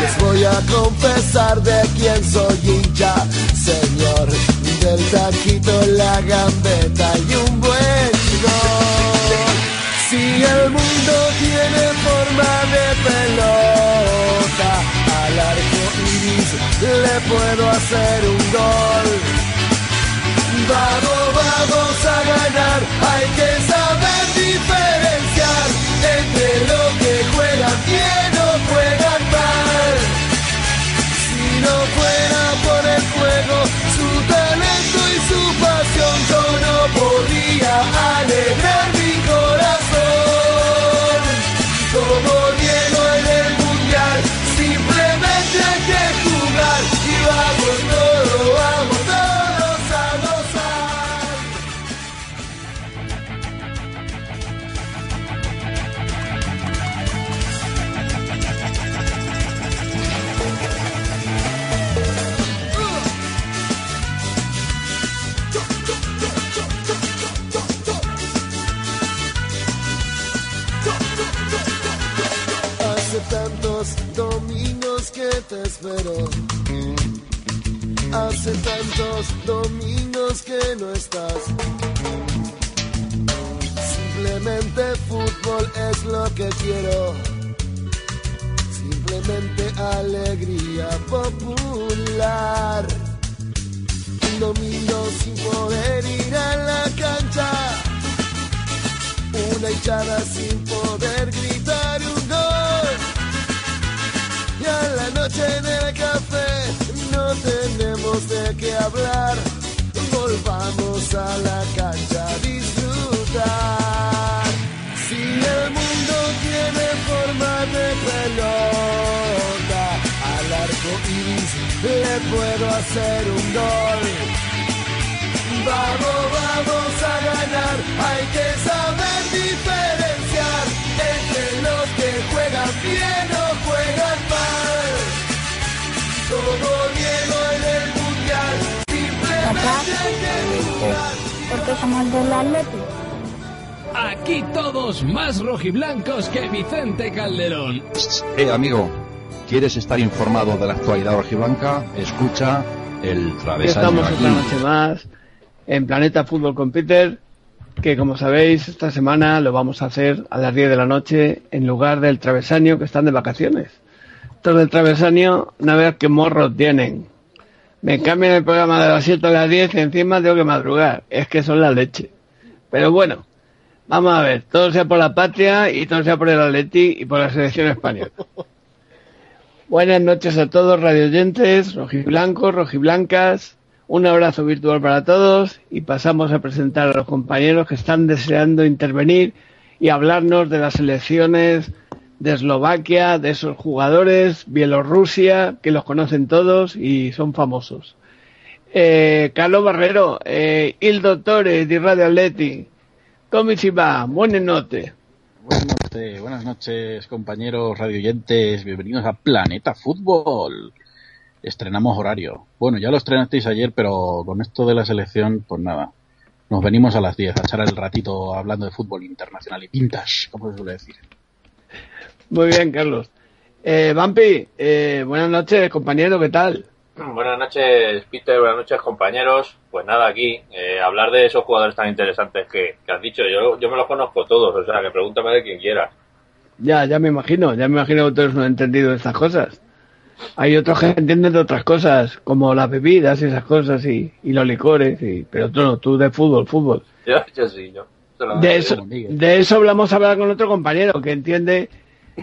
Les voy a confesar de quién soy hincha, señor. Del taquito, la gambeta y un buen gol. Si el mundo tiene forma de pelota, al arco iris le puedo hacer un gol. Vamos, vamos a ganar, hay que saber diferenciar entre lo que juegan bien o juegan mal. Si no fuera por espero. Hace tantos domingos que no estás. Simplemente fútbol es lo que quiero. Simplemente alegría popular. Un domingo sin poder ir a la cancha. Una hinchada sin poder gritar un gol. La noche en el café no tenemos de qué hablar. Volvamos a la cancha a disfrutar. Si el mundo tiene forma de pelota, al arco iris le puedo hacer un gol. Vamos, vamos a ganar, hay que saber Porque somos del Atleti. Aquí todos más rojiblancos que Vicente Calderón. Eh, amigo, ¿quieres estar informado de la actualidad rojiblanca? Escucha el travesaño estamos aquí. otra noche más en Planeta Fútbol con Peter, que como sabéis, esta semana lo vamos a hacer a las 10 de la noche en lugar del travesaño que están de vacaciones. Estos del travesaño, una vez que morros tienen. Me cambian el programa de las 7 a las 10 y encima tengo que madrugar. Es que son la leche. Pero bueno, vamos a ver, todo sea por la patria y todo sea por el Atleti y por la selección española. Buenas noches a todos, radioyentes, rojiblancos, rojiblancas. Un abrazo virtual para todos y pasamos a presentar a los compañeros que están deseando intervenir y hablarnos de las elecciones de Eslovaquia, de esos jugadores, Bielorrusia, que los conocen todos y son famosos. Eh, Carlos Barrero, eh, il dottore di Radio Atleti, si va? Buenas noches. Buenas noches, buenas noches, compañeros radioyentes. Bienvenidos a Planeta Fútbol. Estrenamos horario. Bueno, ya lo estrenasteis ayer, pero con esto de la selección, pues nada. Nos venimos a las 10 a echar el ratito hablando de fútbol internacional y vintage, como se suele decir. Muy bien, Carlos. Eh, Vampi, eh, buenas noches, compañero, ¿qué tal? Buenas noches, Peter. Buenas noches, compañeros. Pues nada, aquí, eh, hablar de esos jugadores tan interesantes que, que has dicho. Yo, yo me los conozco todos, o sea, que pregúntame de quien quieras. Ya, ya me imagino, ya me imagino que todos no han entendido estas cosas. Hay otros que entienden de otras cosas, como las bebidas y esas cosas, y, y los licores, y, pero tú no, tú de fútbol, fútbol. Yo, yo sí, yo. De eso, de eso hablamos a hablar con otro compañero que entiende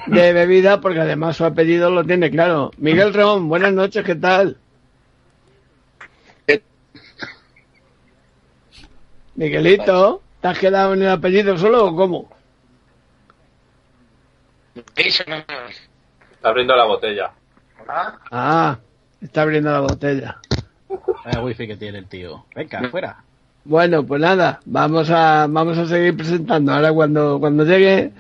de bebida porque además su apellido lo tiene claro. Miguel Reón, buenas noches, ¿qué tal? Miguelito, ¿te has quedado en el apellido solo o cómo? Está abriendo la botella. Ah, está abriendo la botella. Vaya wifi que tiene el tío. Venga, fuera. Bueno, pues nada, vamos a vamos a seguir presentando. Ahora cuando cuando llegue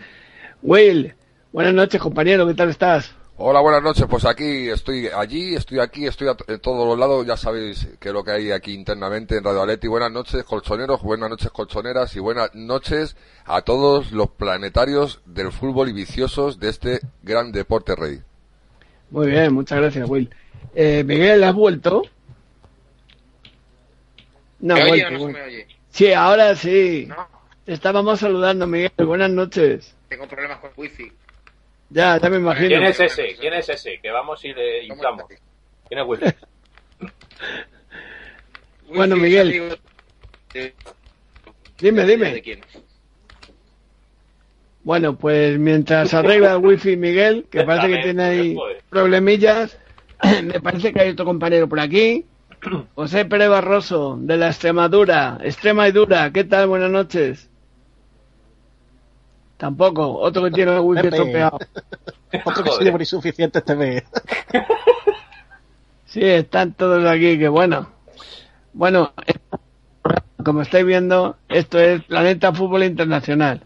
Will, buenas noches compañero, ¿qué tal estás? Hola, buenas noches. Pues aquí estoy allí, estoy aquí, estoy a- en todos los lados. Ya sabéis que es lo que hay aquí internamente en Radio Aleti. Buenas noches, colchoneros, buenas noches, colchoneras y buenas noches a todos los planetarios del fútbol y viciosos de este gran deporte rey. Muy bien, muchas gracias, Will. Eh, Miguel, ¿has vuelto? No, ¿Me oye vuelto, se me oye? Sí, ahora sí. No, Te estábamos saludando, Miguel. Buenas noches. tengo problemas con wifi. Ya, ya me imagino. ¿Quién es ese? ¿Quién es ese? Que vamos y le ¿Cómo inflamos. ¿Quién es Wilson? Bueno, Miguel. Dime, ¿De dime. quién? Bueno, pues mientras arregla el wifi Miguel, que parece que tiene ahí problemillas, me parece que hay otro compañero por aquí. José Pérez Barroso, de la Extremadura, Extrema y Dura, ¿qué tal? Buenas noches. Tampoco, otro que tiene el wifi estropeado. Otro que soy por insuficiente este mes. Sí, están todos aquí, que bueno. Bueno, como estáis viendo, esto es Planeta Fútbol Internacional.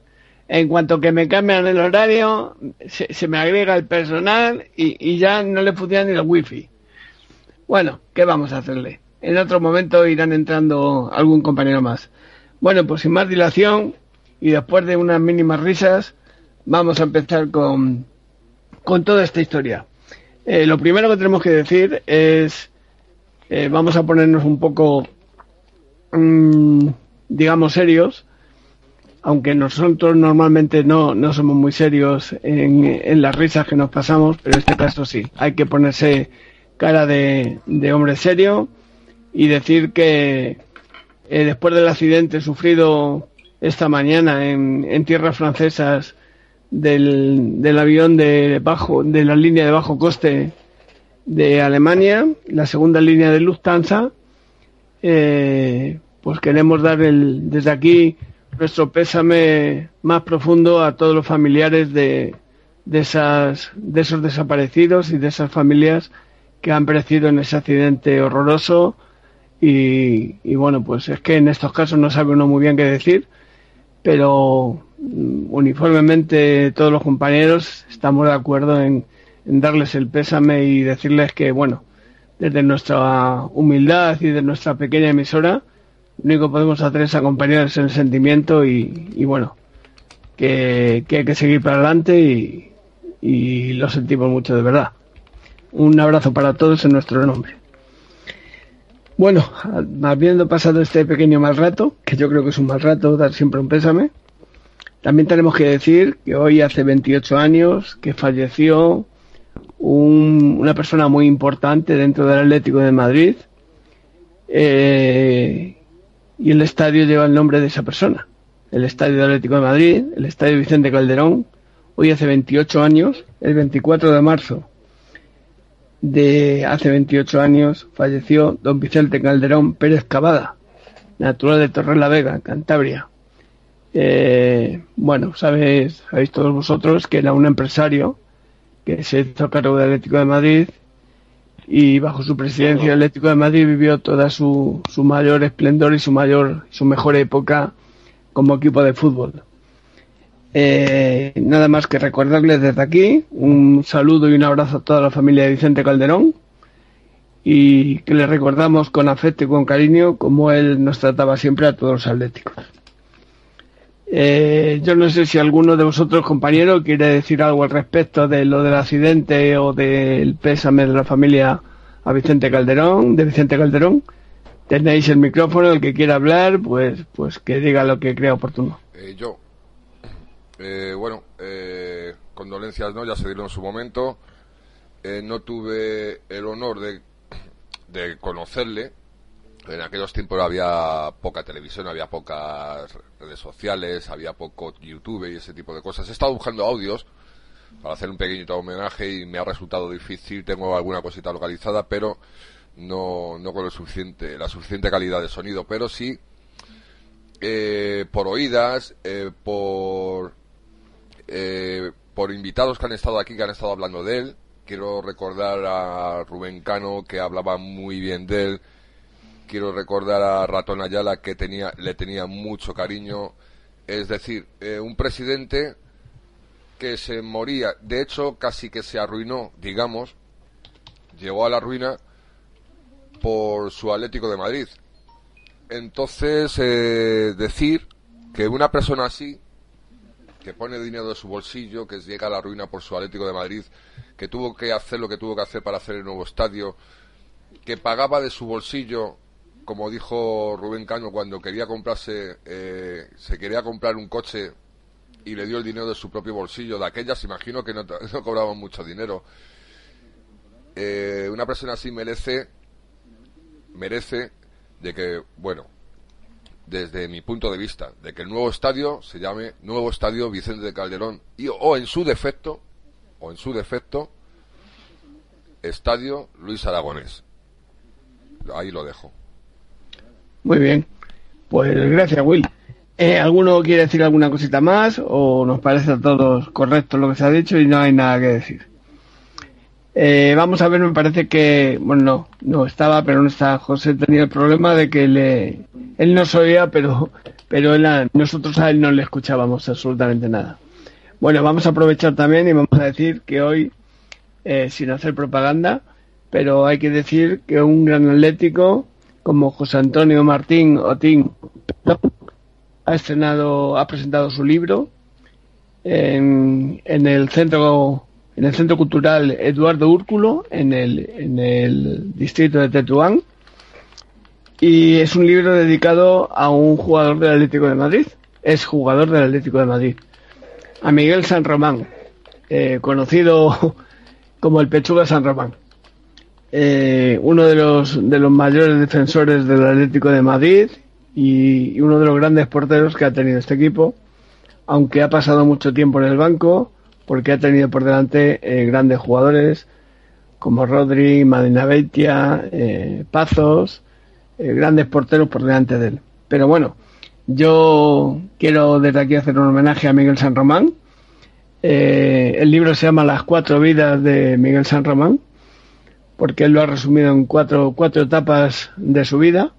En cuanto que me cambian el horario, se, se me agrega el personal y, y ya no le funciona ni el wifi. Bueno, ¿qué vamos a hacerle? En otro momento irán entrando algún compañero más. Bueno, pues sin más dilación y después de unas mínimas risas, vamos a empezar con, con toda esta historia. Eh, lo primero que tenemos que decir es, eh, vamos a ponernos un poco, mm, digamos, serios, aunque nosotros normalmente no, no somos muy serios en, las risas que nos pasamos, pero en este caso sí, hay que ponerse cara de, de hombre serio y decir que eh, después del accidente sufrido esta mañana en, tierras francesas del, del avión de bajo de la línea de bajo coste de Alemania, la segunda línea de Lufthansa, eh, pues queremos dar el, desde aquí nuestro pésame más profundo a todos los familiares de, de, esas, de esos desaparecidos y de esas familias que han perecido en ese accidente horroroso. Y, y bueno, pues es que en estos casos no sabe uno muy bien qué decir, pero mm, uniformemente todos los compañeros estamos de acuerdo en, darles el pésame y decirles que, bueno, desde nuestra humildad y de nuestra pequeña emisora, lo único que podemos hacer es acompañarles en el sentimiento y, bueno, que, hay que seguir para adelante y lo sentimos mucho de verdad. Un abrazo para todos en nuestro nombre. Bueno, habiendo pasado este pequeño mal rato, que yo creo que es un mal rato dar siempre un pésame, también tenemos que decir que hoy hace 28 años que falleció un- una persona muy importante dentro del Atlético de Madrid eh, y el estadio lleva el nombre de esa persona. El estadio Atlético de Madrid, el estadio Vicente Calderón, hoy hace 28 años, el 24 de marzo de hace 28 años falleció don Vicente Calderón Pérez Cavada, natural de Torrelavega, Cantabria. Eh, bueno, sabéis, sabéis todos vosotros que era un empresario que se hizo cargo del Atlético de Madrid y bajo su presidencia el Atlético de Madrid vivió toda su, su mayor esplendor y su mayor su mejor época como equipo de fútbol. Eh, nada más que recordarles desde aquí un saludo y un abrazo a toda la familia de Vicente Calderón y que le recordamos con afecto y con cariño como él nos trataba siempre a todos los atléticos. Eh, yo no sé si alguno de vosotros, compañeros, quiere decir algo al respecto de lo del accidente o del pésame de la familia a Vicente Calderón, de Vicente Calderón. Tenéis el micrófono, el que quiera hablar, pues, pues que diga lo que crea oportuno. Eh, yo, eh, bueno, eh, condolencias, ¿no? Ya se dieron en su momento. Eh, no tuve el honor de, de conocerle. En aquellos tiempos había poca televisión, había pocas redes sociales, había poco YouTube y ese tipo de cosas. He estado buscando audios para hacer un pequeñito homenaje y me ha resultado difícil. Tengo alguna cosita localizada, pero no, con lo suficiente, la suficiente calidad de sonido. Pero sí eh, por oídas, eh, por eh, por invitados que han estado aquí, que han estado hablando de él. Quiero recordar a Rubén Cano, que hablaba muy bien de él. Quiero recordar a Ratón Ayala, que tenía, le tenía mucho cariño. Es decir, eh, un presidente que se moría, de hecho casi que se arruinó, digamos, llegó a la ruina por su Atlético de Madrid. Entonces, eh, decir que una persona así, que pone dinero de su bolsillo, que llega a la ruina por su Atlético de Madrid, que tuvo que hacer lo que tuvo que hacer para hacer el nuevo estadio, que pagaba de su bolsillo, como dijo Rubén Caño cuando quería comprarse, eh, se quería comprar un coche y le dio el dinero de su propio bolsillo, de aquellas, imagino que no, cobraban mucho dinero. Eh, una persona así merece, merece de que, bueno, desde mi punto de vista, de que el nuevo estadio se llame Nuevo Estadio Vicente de Calderón y o en su defecto, o en su defecto, Estadio Luis Aragonés. Ahí lo dejo. Muy bien. Pues gracias, Will. Eh, ¿Alguno quiere decir alguna cosita más o nos parece a todos correcto lo que se ha dicho y no hay nada que decir? Eh, vamos a ver, me parece que, bueno, no, no estaba, pero no está. José tenía el problema de que le, él nos oía, pero, pero él nosotros a él no le escuchábamos absolutamente nada. Bueno, vamos a aprovechar también y vamos a decir que hoy, eh, sin hacer propaganda, pero hay que decir que un gran atlético como José Antonio Martín Otín ha estrenado, ha presentado su libro en, en el centro en el centro cultural Eduardo Úrculo en el, distrito de Tetuán y es un libro dedicado a un jugador del Atlético de Madrid es jugador del Atlético de Madrid a Miguel San Román eh, conocido como el Pechuga San Román eh, uno de los mayores defensores del Atlético de Madrid y uno de los grandes porteros que ha tenido este equipo, aunque ha pasado mucho tiempo en el banco, porque ha tenido por delante eh, grandes jugadores como Rodri, Madina Beitia, eh, Pazos, eh, grandes porteros por delante de él. Pero bueno, yo quiero desde aquí hacer un homenaje a Miguel San Román. El libro se llama Las cuatro vidas de Miguel San Román, porque él lo ha resumido en cuatro, cuatro etapas de su vida.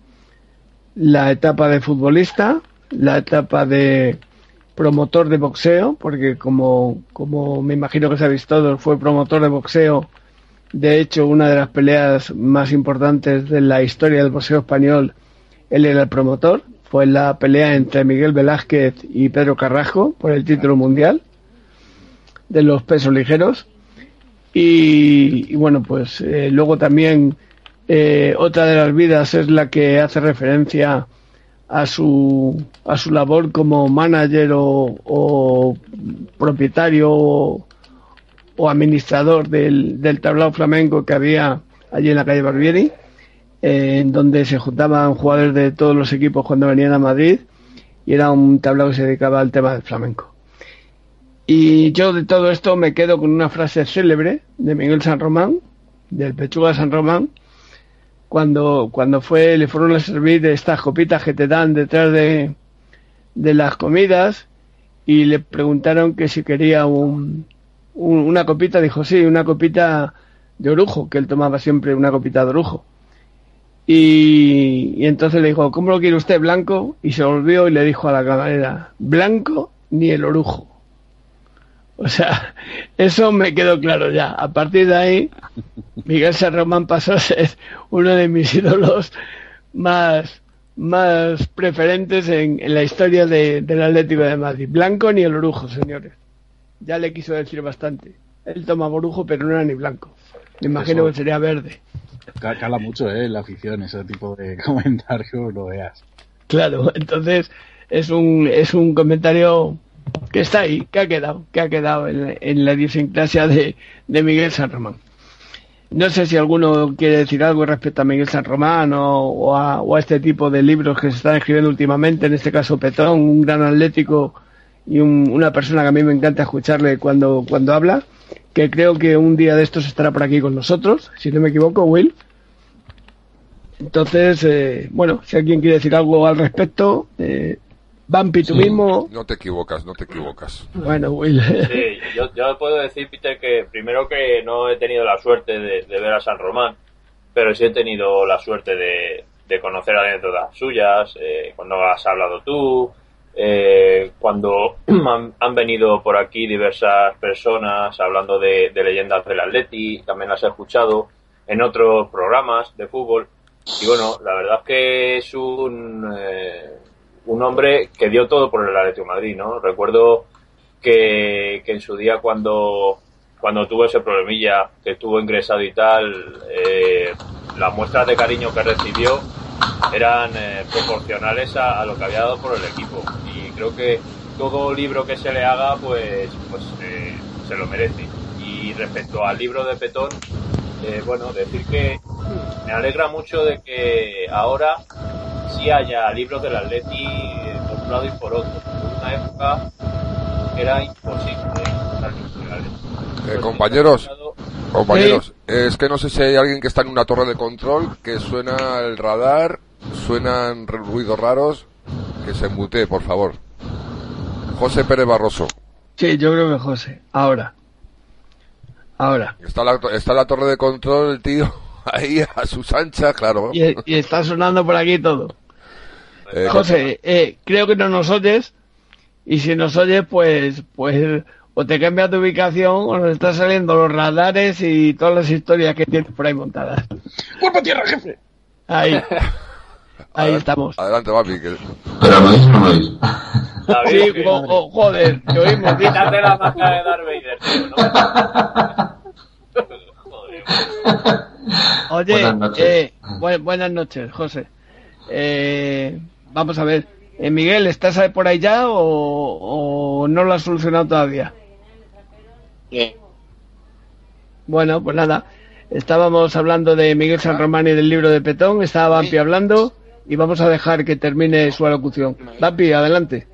La etapa de futbolista, la etapa de promotor de boxeo, porque como, como me imagino que sabéis todos, fue promotor de boxeo. De hecho, una de las peleas más importantes de la historia del boxeo español, él era el promotor. Fue la pelea entre Miguel Velázquez y Pedro Carrasco por el título mundial de los pesos ligeros. Y, y bueno, pues eh, luego también eh, otra de las vidas es la que hace referencia a su, a su labor como manager o, o propietario o, administrador del, del tablao flamenco que había allí en la calle Barbieri, eh, en donde se juntaban jugadores de todos los equipos cuando venían a Madrid y era un tablao que se dedicaba al tema del flamenco. Y yo de todo esto me quedo con una frase célebre de Miguel San Román, del Pechuga San Román, cuando, cuando fue, le fueron a servir estas copitas que te dan detrás de, de las comidas y le preguntaron que si quería un, un- una copita, dijo sí, una copita de orujo, que él tomaba siempre una copita de orujo. Y, y entonces le dijo, ¿cómo lo quiere usted, blanco? Y se volvió y le dijo a la camarera, blanco ni el orujo. O sea, eso me quedó claro ya. A partir de ahí, Miguel San Román pasó a ser uno de mis ídolos más, más preferentes en, en la historia de- del Atlético de Madrid. Blanco ni el orujo, señores. Ya le quiso decir bastante. Él toma orujo, pero no era ni blanco. Me imagino Eso. que sería verde. Ca- Cala mucho, ¿eh? La afición, ese tipo de comentarios, lo veas. Claro, entonces es un, es un comentario que está ahí, que ha quedado, que ha quedado en, en la idiosincrasia de, de Miguel San Román. No sé si alguno quiere decir algo respecto a Miguel San Román o, a, o a este tipo de libros que se están escribiendo últimamente, en este caso Petón, un gran atlético y un- una persona que a mí me encanta escucharle cuando, cuando habla, que creo que un día de estos estará por aquí con nosotros, si no me equivoco, Will. Entonces, eh, bueno, si alguien quiere decir algo al respecto, eh, Vampi, tú mismo. No te equivocas, no te equivocas. Bueno, Will. Sí, yo, yo puedo decir, Peter, que primero que no he tenido la suerte de, de ver a San Román, pero sí he tenido la suerte de, de conocer anécdotas suyas, eh, cuando has hablado tú, eh, cuando han, han venido por aquí diversas personas hablando de, de leyendas del Atleti, también las he escuchado en otros programas de fútbol. Y bueno, la verdad es que es un, eh, un hombre que dio todo por el Atlético de Madrid, ¿no? Recuerdo que, que en su día cuando, cuando tuvo ese problemilla, que estuvo ingresado y tal, eh, las muestras de cariño que recibió eran eh, proporcionales a, a lo que había dado por el equipo. Y creo que todo libro que se le haga, pues, pues eh, se lo merece. Y respecto al libro de Petón, eh, bueno, decir que me alegra mucho de que ahora sí haya libros del Atleti eh, por un lado y por otro. En una época era imposible encontrar libros del Atleti. Eh, compañeros, compañeros, es que no sé si hay alguien que está en una torre de control, que suena el radar, suenan ruidos raros, que se mutee, por favor. José Pérez Barroso. Sí, yo creo que José. Ahora. Ahora. Está la, está la torre de control, el tío, ahí a sus anchas, claro. Y, y está sonando por aquí todo. Eh, José, eh, creo que no nos oyes. Y si nos oyes, pues, pues, o te cambias de ubicación o nos están saliendo los radares y todas las historias que tienes por ahí montadas. ¡Cuerpo a tierra, jefe! Ahí. Ahí Adelante- estamos. Adelante, papi. Que... ¿Pero me oís o no me oís? David, Sí, jo- jo- joder, te oímos. quítate la máscara de Darth Vader, tío, ¿no? Joder. Oye, Buenas noches. eh, bu- buenas noches, José. Eh, vamos a ver. Eh, Miguel, ¿estás ahí por ahí ya o, o no lo has solucionado todavía? Bueno, pues nada. Estábamos hablando de Miguel San Román y del libro de Petón. Estaba Vampi hablando y vamos a dejar que termine su alocución. Vampi, adelante.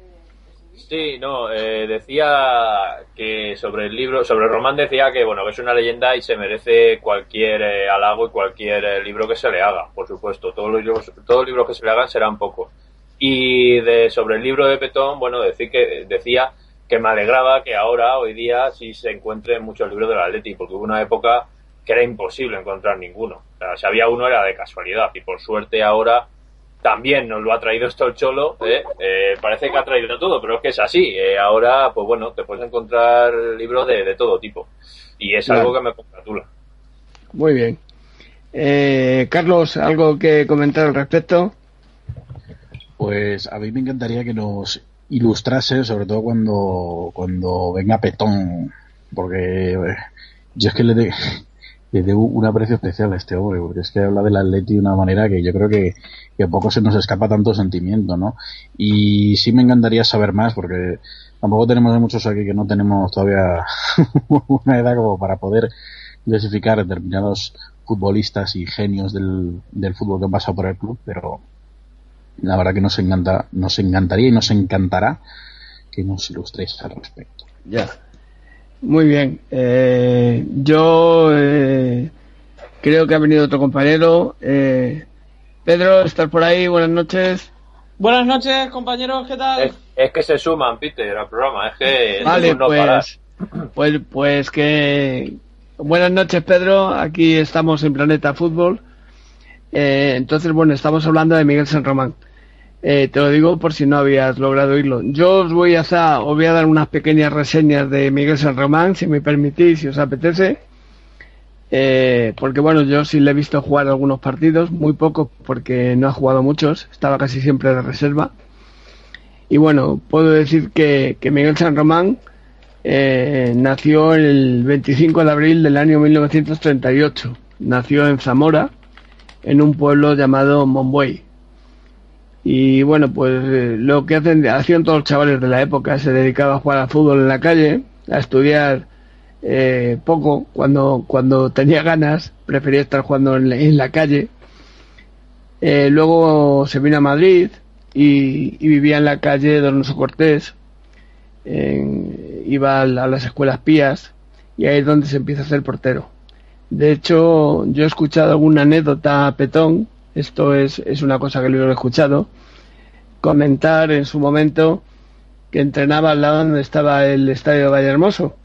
Sí, no, eh, decía que sobre el libro, sobre Román decía que bueno, que es una leyenda y se merece cualquier eh, halago y cualquier eh, libro que se le haga, por supuesto. Todos los libros, todos los libros que se le hagan serán pocos. Y de sobre el libro de Petón, bueno, decir que decía que me alegraba que ahora, hoy día, sí se encuentren muchos libros del Atleti, porque hubo una época que era imposible encontrar ninguno. Si había uno era de casualidad y por suerte ahora también nos lo ha traído esto el Cholo, ¿eh? Eh, parece que ha traído todo, pero es que es así. Eh, ahora, pues bueno, te puedes encontrar libros de, de todo tipo. Y es Claro. algo que me congratula. Muy bien. Eh, Carlos, ¿algo que comentar al respecto? Pues a mí me encantaría que nos ilustrase, sobre todo cuando, cuando venga Petón, porque eh, yo es que le, de- le debo un aprecio especial a este hombre, porque es que habla del Atleti de una manera que yo creo que, que poco se nos escapa tanto sentimiento, ¿no? Y sí me encantaría saber más, porque tampoco tenemos muchos aquí que no tenemos todavía una edad como para poder clasificar determinados futbolistas y genios del, del fútbol que han pasado por el club, pero la verdad que nos encanta, nos encantaría y nos encantará que nos ilustréis al respecto. Ya. Muy bien. Eh, yo eh, creo que ha venido otro compañero. Eh, Pedro, ¿estás por ahí? Buenas noches. Buenas noches, compañeros, ¿qué tal? Es, es que se suman, Peter, al programa. Es que Vale, no pues, pues, pues que buenas noches, Pedro. Aquí estamos en Planeta Fútbol. Eh, entonces, bueno, estamos hablando de Miguel San Román. Eh, te lo digo por si no habías logrado oírlo. Yo os voy a, os voy a dar unas pequeñas reseñas de Miguel San Román, si me permitís, si os apetece. Eh, porque bueno, yo sí le he visto jugar algunos partidos, muy pocos porque no ha jugado muchos, estaba casi siempre de reserva. Y bueno, puedo decir que, que Miguel San Román eh, nació el 25 de abril del año 1938. Nació en Zamora, en un pueblo llamado Monbuey. Y bueno, pues eh, lo que hacen, hacían todos los chavales de la época, se dedicaba a jugar al fútbol en la calle, a estudiar eh, poco, cuando, cuando tenía ganas, prefería estar jugando en la, en la calle. Eh, luego se vino a Madrid y, vivía en la calle Donoso Cortés, en- iba a, la- a las escuelas pías y ahí es donde se empieza a ser portero. De hecho, yo he escuchado alguna anécdota a Petón, esto es, es una cosa que lo he escuchado, comentar en su momento que entrenaba al lado donde estaba el estadio de Vallehermoso.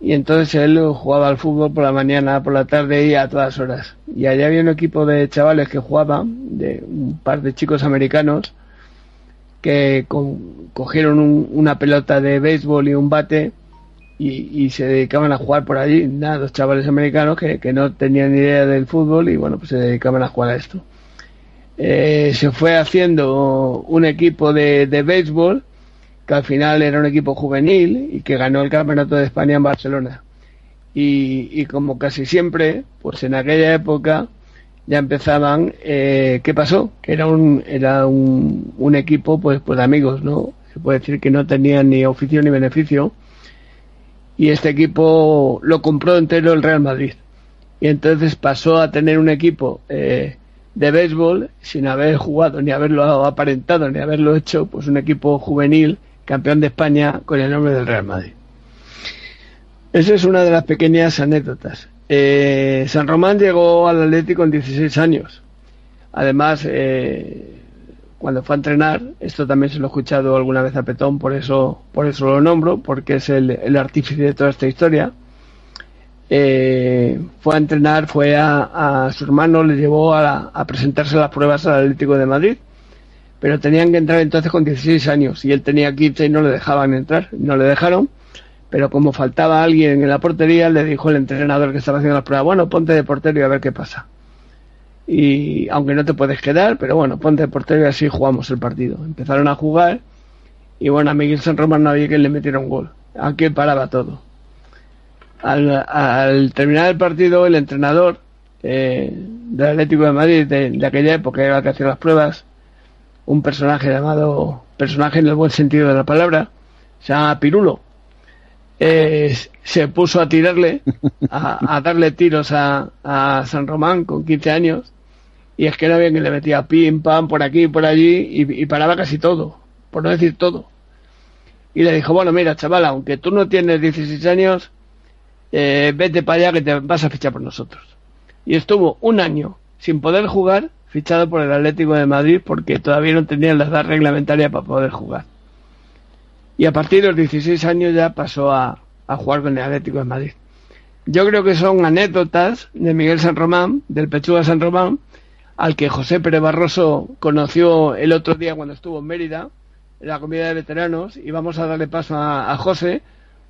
Y entonces él jugaba al fútbol por la mañana, por la tarde y a todas horas. Y allá había un equipo de chavales que jugaban, de un par de chicos americanos, que cogieron una pelota de béisbol y un bate y, se dedicaban a jugar por allí. Nada, dos chavales americanos que, no tenían ni idea del fútbol y bueno, pues se dedicaban a jugar a esto. Eh, se fue haciendo un equipo de, de béisbol que al final era un equipo juvenil y que ganó el Campeonato de España en Barcelona. Y, como casi siempre, pues en aquella época ya empezaban, eh, ¿qué pasó? Que era un, era un, un, equipo pues, pues de amigos, ¿no? Se puede decir que no tenían ni oficio ni beneficio. Y este equipo lo compró entero el Real Madrid. Y entonces pasó a tener un equipo eh, de béisbol sin haber jugado, ni haberlo aparentado, ni haberlo hecho, pues un equipo juvenil, campeón de España con el nombre del Real Madrid. Esa es una de las pequeñas anécdotas. Eh, San Román llegó al Atlético con 16 años. Además, eh, cuando fue a entrenar, esto también se lo he escuchado alguna vez a Petón, por eso, por eso lo nombro, porque es el, artífice de toda esta historia. Eh, fue a entrenar, fue a, su hermano, le llevó a, a, presentarse las pruebas al Atlético de Madrid, pero tenían que entrar entonces con 16 años y él tenía 15 y no le dejaban entrar, no le dejaron pero como faltaba alguien en la portería, le dijo el entrenador que estaba haciendo las pruebas, bueno, ponte de portero y a ver qué pasa. Y aunque no te puedes quedar, pero bueno, ponte de portero y así jugamos el partido. Empezaron a jugar y bueno, a Miguel San Román no había quien le metiera un gol. Aquí paraba todo. Al, terminar el partido, el entrenador eh, del Atlético de Madrid de, aquella época, era el que hacía las pruebas, un personaje llamado, personaje en el buen sentido de la palabra, se llama Pirulo eh, se puso a tirarle, a, darle tiros a, San Román con 15 años, y es que era bien que le metía pim, pam, por aquí, por allí, y, paraba casi todo, por no decir todo. Y le dijo, bueno, mira, chaval, aunque tú no tienes 16 años, eh, vete para allá que te vas a fichar por nosotros. Y estuvo un año sin poder jugar, fichado por el Atlético de Madrid, porque todavía no tenía la edad reglamentaria para poder jugar y a partir de los 16 años ya pasó a, jugar con el Atlético de Madrid. Yo creo que son anécdotas de Miguel San Román, del Pechuga San Román, al que José Pérez Barroso conoció el otro día cuando estuvo en Mérida, en la comida de veteranos, y vamos a darle paso a, José,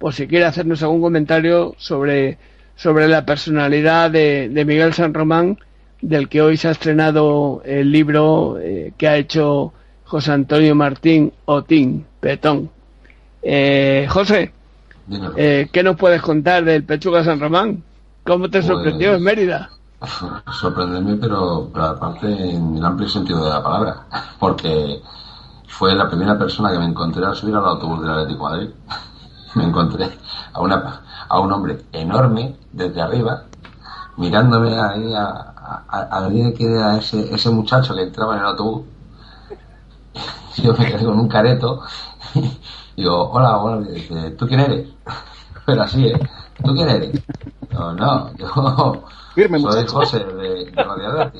por si quiere hacernos algún comentario sobre, sobre la personalidad de, Miguel San Román, del que hoy se ha estrenado el libro eh, que ha hecho José Antonio Martín Otín, Petón. Eh, José, eh, ¿qué nos puedes contar del Pechuga San Román? ¿Cómo te sorprendió en pues, Mérida? Sorprenderme, pero, aparte en el amplio sentido de la palabra, porque fue la primera persona que me encontré al subir al autobús del Atlético de Madrid. Me encontré a, una, a un hombre enorme desde arriba, mirándome ahí a, a, ver quién era ese, ese muchacho que entraba en el autobús. Yo me quedé con un careto Digo, hola, hola, ¿tú quién eres? Pero así, ¿eh? ¿Tú quién eres? No, no, yo soy José de, de Radiador.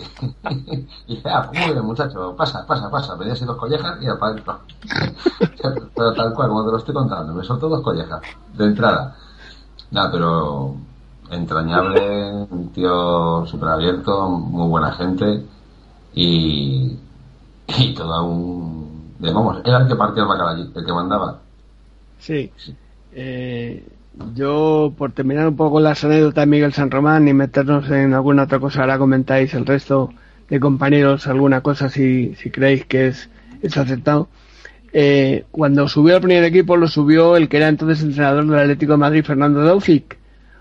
y ya, muy bien, muchacho, pasa, pasa, pasa. Pedí así dos collejas y para adentro. pero tal cual, como te lo estoy contando, me soltó dos collejas de entrada. Nada, pero entrañable, un tío súper abierto, muy buena gente y, y todo un... vamos, era el que partía el bacalao allí, el que mandaba. Sí. Eh, yo, por terminar un poco las anécdotas de Miguel San Román y meternos en alguna otra cosa, ahora comentáis el resto de compañeros alguna cosa si, si creéis que es, es aceptado. Eh, cuando subió al primer equipo lo subió el que era entonces entrenador del Atlético de Madrid, Fernando Daufic.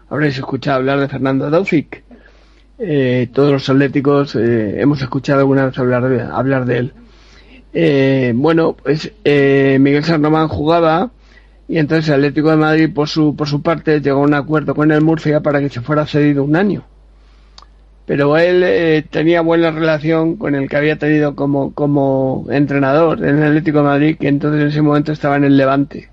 Habréis escuchado hablar de Fernando Daufic. Eh, todos los atléticos hemos escuchado alguna vez hablar de, hablar de él. bueno, pues Miguel San Román jugaba y entonces el Atlético de Madrid, por su, por su parte, llegó a un acuerdo con el Murcia para que se fuera cedido un año. Pero él eh, tenía buena relación con el que había tenido como, como entrenador en el Atlético de Madrid, que entonces en ese momento estaba en el Levante.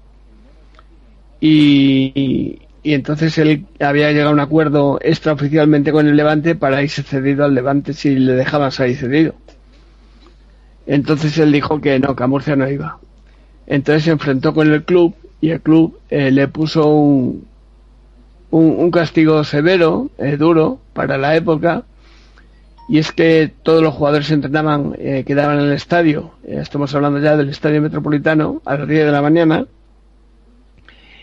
Y, y, entonces él había llegado a un acuerdo extraoficialmente con el Levante para irse cedido al Levante si le dejaban salir cedido. Entonces él dijo que no, que a Murcia no iba. Entonces se enfrentó con el club y el club eh, le puso un, un, castigo severo, eh, duro para la época y es que todos los jugadores se entrenaban, eh, quedaban en el estadio, estamos hablando ya del estadio metropolitano, a las 10 de la mañana,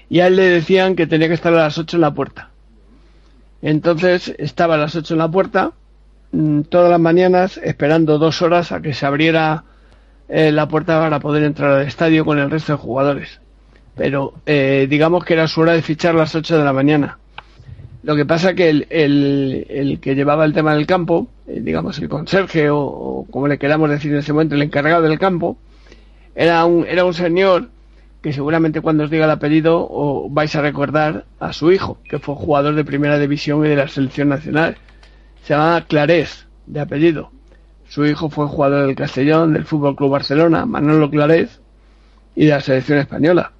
y a él le decían que tenía que estar a las 8 en la puerta. Entonces estaba a las 8 en la puerta, mm, todas las mañanas, esperando dos horas a que se abriera la puerta para poder entrar al estadio con el resto de jugadores. Pero eh, digamos que era su hora de fichar a las 8 de la mañana. Lo que pasa que el, el, que llevaba el tema del campo, eh, digamos el conserje o, o, como le queramos decir en ese momento, el encargado del campo, era un, era un señor que seguramente cuando os diga el apellido o vais a recordar a su hijo, que fue jugador de primera división y de la selección nacional. Se llamaba Clarés, de apellido. Su hijo fue jugador del Castellón, del Fútbol Club Barcelona, Manolo Clarés, y de la selección española.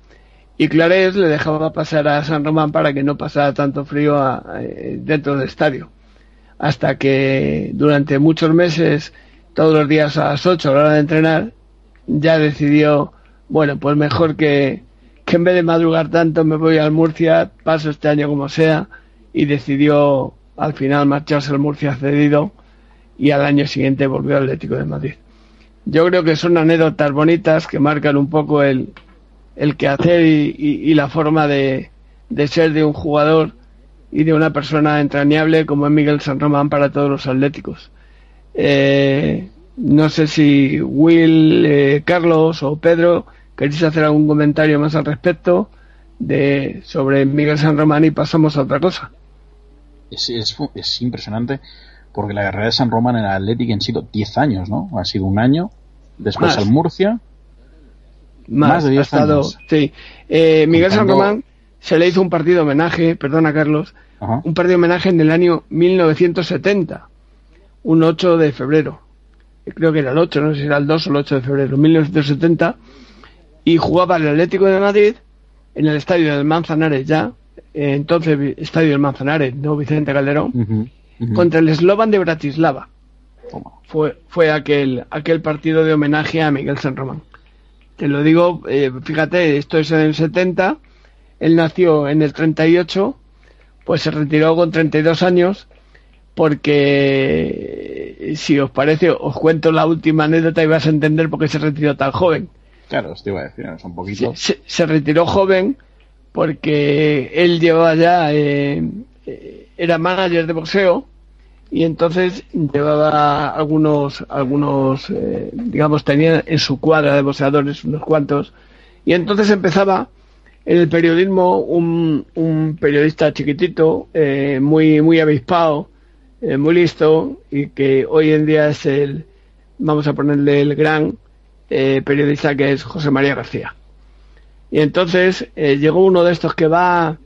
Y Clarés le dejaba pasar a San Román para que no pasara tanto frío a, dentro del estadio. Hasta que durante muchos meses, todos los días a las 8 a la hora de entrenar, ya decidió bueno, pues mejor que, que en vez de madrugar tanto me voy al Murcia, paso este año como sea, y decidió al final marcharse al Murcia cedido y al año siguiente volvió al Atlético de Madrid. Yo creo que son anécdotas bonitas que marcan un poco el, el quehacer y, y, y la forma de, de ser de un jugador y de una persona entrañable como es Miguel San Román para todos los atléticos. Eh, no sé si Will, eh, Carlos o Pedro queréis hacer algún comentario más al respecto de sobre Miguel San Román y pasamos a otra cosa. Es, es, es impresionante porque la carrera de San Román en el Atlético han sido 10 años, ¿no? Ha sido un año, después más. al Murcia. Más, más de 10 estado, años. Sí. Eh, Miguel San Román se le hizo un partido homenaje, perdona Carlos, Ajá. un partido homenaje en el año 1970, un 8 de febrero. Creo que era el 8, no sé si era el 2 o el 8 de febrero, 1970 y jugaba el Atlético de Madrid en el estadio del Manzanares ya, eh, entonces estadio del Manzanares, no Vicente Calderón, uh -huh, uh -huh. contra el Slovan de Bratislava. Fue, fue aquel, aquel partido de homenaje a Miguel San Román. Te lo digo, eh, fíjate, esto es en el 70, él nació en el 38, pues se retiró con 32 años, porque si os parece, os cuento la última anécdota y vas a entender por qué se retiró tan joven. Claro, te iba a decir, es un poquito. Se, se, retiró joven porque él llevaba ya, eh, era manager de boxeo y entonces llevaba algunos, algunos, eh, digamos, tenía en su cuadra de boxeadores unos cuantos y entonces empezaba en el periodismo un, un periodista chiquitito, eh, muy, muy avispado, eh, muy listo y que hoy en día es el, vamos a ponerle el gran periodista que es José María García. Y entonces llegó uno de estos que va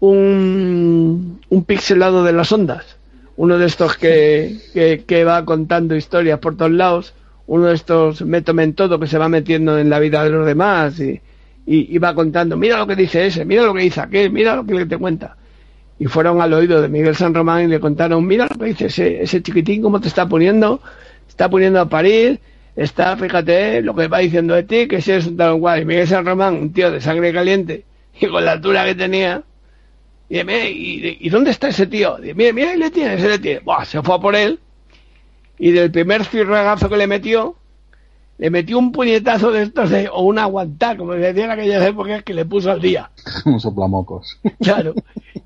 un, un pixelado de las ondas, uno de estos que, que, va contando historias por todos lados, uno de estos métome en todo que se va metiendo en la vida de los demás y, y, va contando, mira lo que dice ese, mira lo que dice aquel, mira lo que te cuenta. Y fueron al oído de Miguel San Román y le contaron, mira lo que dice ese, ese chiquitín, cómo te está poniendo, está poniendo a parir, está, fíjate, lo que va diciendo de ti, que si eres un tal guay. Miguel San Román, un tío de sangre caliente, y con la altura que tenía, y, ¿y, ¿y dónde está ese tío? Dice, mira, ahí le tiene, ese le tiene. Buah, se fue a por él, y del primer cirragazo que le metió, le metió un puñetazo de estos de, o un aguantar, como se decía en aquellas épocas, que le puso al día. un soplamocos. Claro.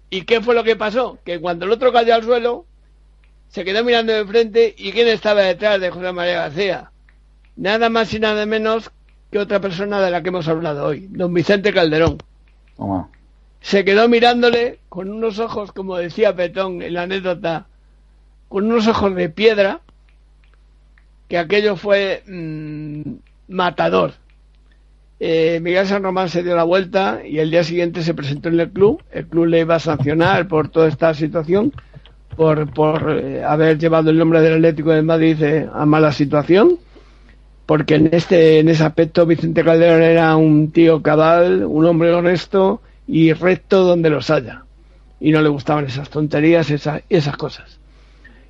¿Y qué fue lo que pasó? Que cuando el otro cayó al suelo, se quedó mirando de frente, ¿y quién estaba detrás de José María García? nada más y nada menos que otra persona de la que hemos hablado hoy, don Vicente Calderón. Toma. Se quedó mirándole con unos ojos, como decía Petón en la anécdota, con unos ojos de piedra, que aquello fue mmm, matador. Eh, Miguel San Román se dio la vuelta y el día siguiente se presentó en el club. El club le iba a sancionar por toda esta situación, por, por eh, haber llevado el nombre del Atlético de Madrid eh, a mala situación porque en este en ese aspecto Vicente Calderón era un tío cabal, un hombre honesto y recto donde los haya. Y no le gustaban esas tonterías, esas, esas cosas.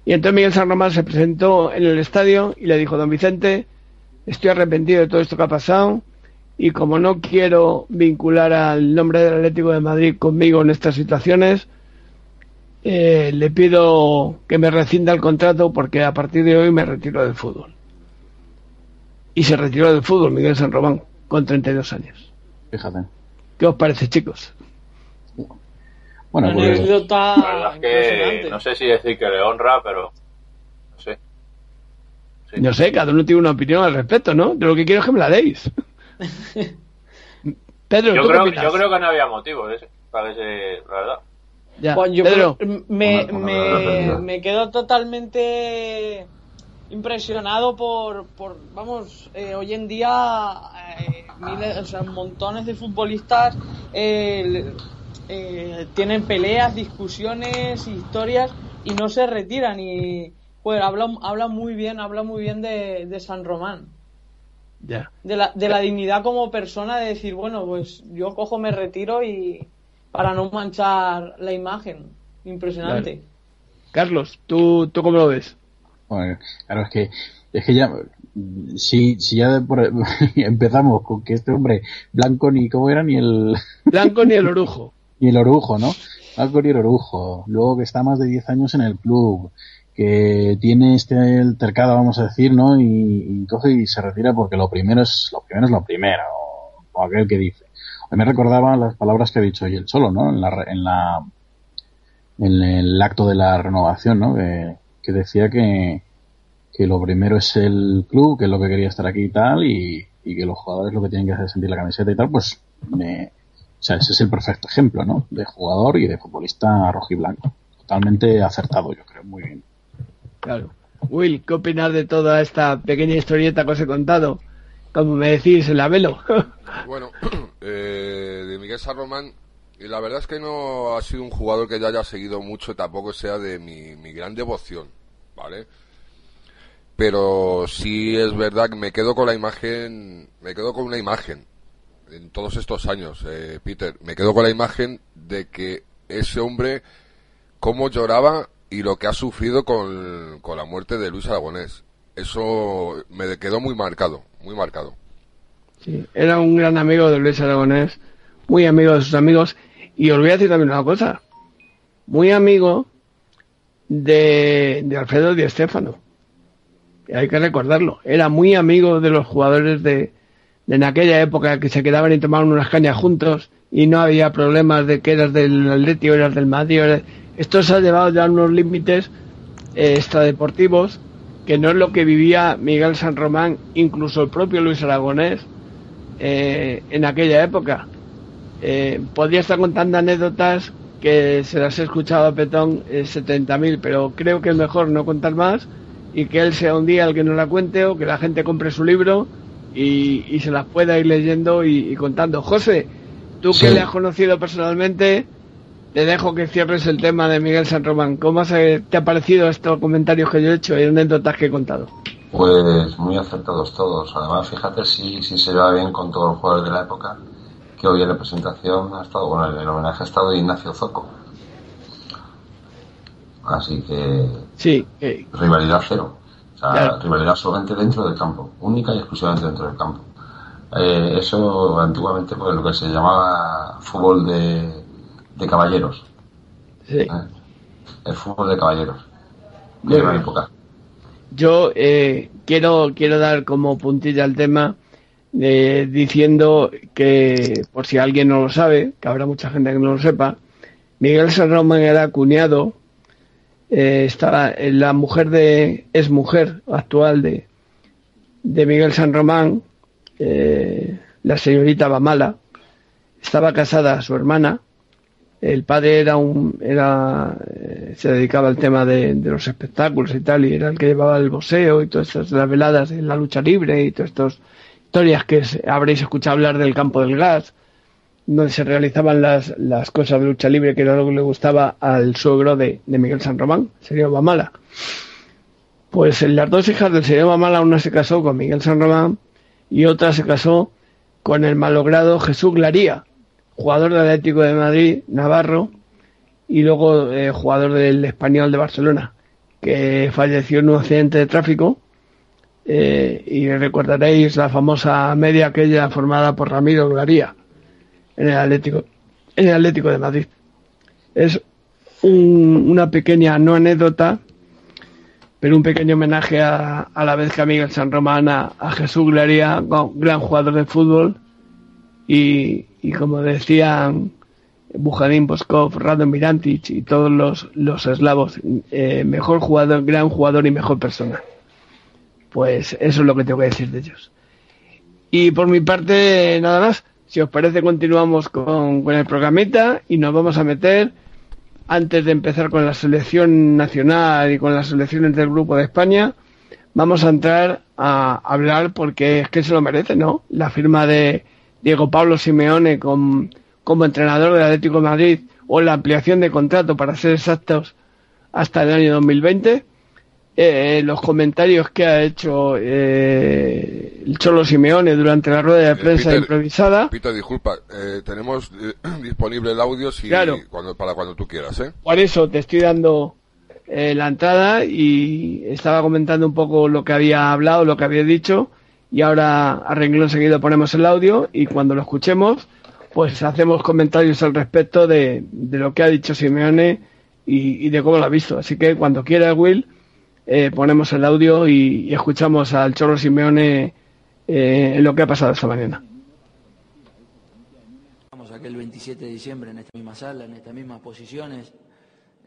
Y entonces Miguel San Román se presentó en el estadio y le dijo, don Vicente, estoy arrepentido de todo esto que ha pasado y como no quiero vincular al nombre del Atlético de Madrid conmigo en estas situaciones, eh, le pido que me rescinda el contrato porque a partir de hoy me retiro del fútbol. Y se retiró del fútbol Miguel San Román con 32 años. Fíjate. ¿Qué os parece, chicos? Bueno, Una pues anécdota La verdad es que no sé si decir que le honra, pero no sé. Sí. No sé, cada uno tiene una opinión al respecto, ¿no? Yo lo que quiero es que me la deis. Pedro, Yo ¿tú qué creo, yo creo que no había motivo de ese, para ese, la verdad. Ya. Bueno, yo Pedro, creo- me, Una- una me, verdadera pérdida. me quedo totalmente impresionado por, por vamos, eh, hoy en día eh, miles, o sea, montones de futbolistas eh, eh, tienen peleas, discusiones, historias y no se retiran y pues habla, habla muy bien, habla muy bien de, de San Román. De la, de la dignidad como persona de decir, bueno, pues yo cojo, me retiro y para no manchar la imagen. Impresionante. Carlos, ¿tú, ¿tú cómo lo ves? Bueno, claro, es que, es que ya, si, si ya por- empezamos con que este hombre, Blanco ni, ¿cómo era? Ni el, Blanco ni el orujo. ni el orujo, ¿no? Blanco ni el orujo. Luego que está más de 10 años en el club, que tiene este altercado, vamos a decir, ¿no? Y, y coge y se retira porque lo primero es, lo primero es lo primero, o aquel que dice. A mí me recordaba las palabras que ha dicho hoy el Cholo, ¿no? En la, en la, en el acto de la renovación, ¿no? Que, que decía que, que lo primero es el club, que es lo que quería estar aquí y tal, y, y que los jugadores lo que tienen que hacer es sentir la camiseta y tal, pues, me, o sea, ese es el perfecto ejemplo, ¿no? De jugador y de futbolista rojiblanco. Totalmente acertado, yo creo, muy bien. Claro. Will, ¿qué opinas de toda esta pequeña historieta que os he contado? Como me decís, el avelo. Bueno, eh, de Miguel San Román, y la verdad es que no ha sido un jugador que yo haya seguido mucho, tampoco sea de mi, mi gran devoción, ¿vale? Pero sí es verdad que me quedo con la imagen, me quedo con una imagen en todos estos años, eh, Peter, me quedo con la imagen de que ese hombre, cómo lloraba y lo que ha sufrido con, con la muerte de Luis Aragonés. Eso me quedó muy marcado, muy marcado. Sí, era un gran amigo de Luis Aragonés, muy amigo de sus amigos. Y os voy a decir también una cosa, muy amigo de, de Alfredo Di Stéfano. Hay que recordarlo, era muy amigo de los jugadores de, en aquella época que se quedaban y tomaban unas cañas juntos y no había problemas de que eras del Atleti eras del Madrid. eras- Esto se ha llevado ya a unos límites eh, extradeportivos que no es lo que vivía Miguel San Román, incluso el propio Luis Aragonés, eh, en aquella época. Eh, podría estar contando anécdotas que se las he escuchado a Petón eh, 70.000, pero creo que es mejor no contar más y que él sea un día el que nos la cuente o que la gente compre su libro y, y se las pueda ir leyendo y, y contando. José, tú Sí. que le has conocido personalmente, te dejo que cierres el tema de Miguel San Román. ¿Cómo se- te ha parecido estos comentarios que yo he hecho y anécdotas que he contado? Pues muy acertados todos. Además, fíjate si, si se lleva bien con todos los jugadores de la época, que hoy en la presentación ha estado, bueno, en el homenaje ha estado Ignacio Zoco. Así que Sí, eh, rivalidad cero. O sea, Claro. rivalidad solamente dentro del campo, única y exclusivamente dentro del campo. Eh, eso antiguamente pues lo que se llamaba fútbol de, de caballeros. sí. ¿eh? El fútbol de caballeros. De bien. época. Yo eh, quiero, quiero dar como puntilla al tema eh, diciendo que, por si alguien no lo sabe, que habrá mucha gente que no lo sepa, Miguel San Román era cuñado, eh, estaba eh, la mujer de, es mujer actual de, de Miguel San Román, eh, la señorita Bamala, estaba casada a su hermana, el padre era un era se dedicaba al tema de, de los espectáculos y tal y era el que llevaba el boxeo y todas estas las veladas en la lucha libre y todas estas historias que habréis escuchado hablar del campo del gas donde se realizaban las, las cosas de lucha libre que era lo que le gustaba al suegro de, de Miguel San Román sería Bamala pues las dos hijas del señor Bamala una se casó con Miguel San Román y otra se casó con el malogrado Jesús Glaría jugador del Atlético de Madrid, Navarro, y luego eh, jugador del Español de Barcelona, que falleció en un accidente de tráfico. Eh, y recordaréis la famosa media aquella formada por Ramiro Glaría en el Atlético, en el Atlético de Madrid. Es un- una pequeña, no anécdota, pero un pequeño homenaje a, a la vez que a Miguel San Román, a, Jesús Glaría, gran jugador de fútbol, y, y como decían Bujadín, Boskov, Radon Mirantic y todos los, los eslavos, eh, mejor jugador, gran jugador y mejor persona. Pues eso es lo que tengo que decir de ellos. Y por mi parte, nada más. Si os parece, continuamos con, con el programita y nos vamos a meter, antes de empezar con la selección nacional y con las selecciones del Grupo de España, vamos a entrar a hablar porque es que se lo merece, ¿no? La firma de Diego Pablo Simeone con- como entrenador del Atlético de Madrid o la ampliación de contrato, para ser exactos, hasta el año 2020 eh, los comentarios que ha hecho eh, el Cholo Simeone durante la rueda de prensa Peter, improvisada. Peter, disculpa, eh, tenemos eh, disponible el audio si, Claro. cuando, para cuando tú quieras, ¿eh? Por eso te estoy dando eh, la entrada y estaba comentando un poco lo que había hablado, lo que había dicho y ahora a renglón seguido ponemos el audio y cuando lo escuchemos pues hacemos comentarios al respecto de, de lo que ha dicho Simeone y, y de cómo lo ha visto. Así que cuando quiera Will eh, ponemos el audio y, escuchamos al Cholo Simeone eh, lo que ha pasado esta mañana. Estamos aquel 27 de diciembre en esta misma sala, en estas mismas posiciones,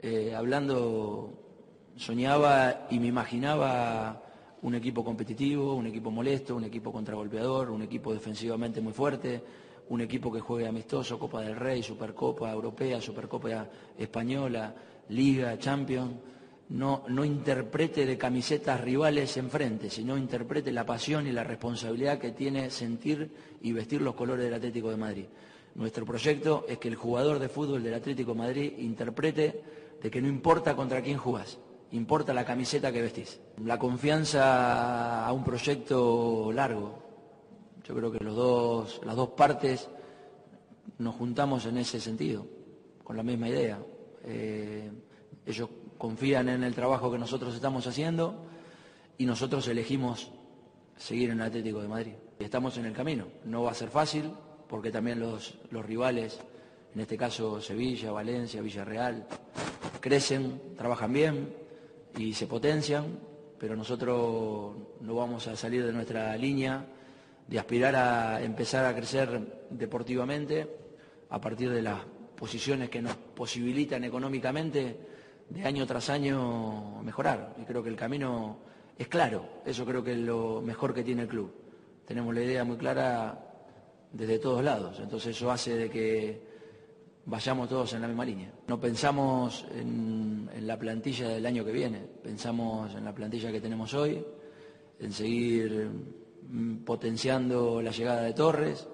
eh, hablando, soñaba y me imaginaba un equipo competitivo, un equipo molesto, un equipo contragolpeador, un equipo defensivamente muy fuerte, un equipo que juegue amistoso, Copa del Rey, Supercopa Europea, Supercopa Española, Liga, Champions. No, interprete de camisetas rivales enfrente, sino interprete la pasión y la responsabilidad que tiene sentir y vestir los colores del Atlético de Madrid. Nuestro proyecto es que el jugador de fútbol del Atlético de Madrid interprete de que no importa contra quién jugás, importa la camiseta que vestís. La confianza a un proyecto largo. Yo creo que los dos, las dos partes nos juntamos en ese sentido, con la misma idea. Eh, ellos confían en el trabajo que nosotros estamos haciendo y nosotros elegimos seguir en el Atlético de Madrid. Estamos en el camino. No va a ser fácil porque también los, los rivales, en este caso Sevilla, Valencia, Villarreal, crecen, trabajan bien y se potencian, pero nosotros no vamos a salir de nuestra línea de aspirar a empezar a crecer deportivamente a partir de las posiciones que nos posibilitan económicamente de año tras año mejorar. Y creo que el camino es claro, eso creo que es lo mejor que tiene el club. Tenemos la idea muy clara desde todos lados, entonces eso hace de que vayamos todos en la misma línea. No pensamos en, la plantilla del año que viene, pensamos en la plantilla que tenemos hoy, en seguir mm, potenciando la llegada de Torres,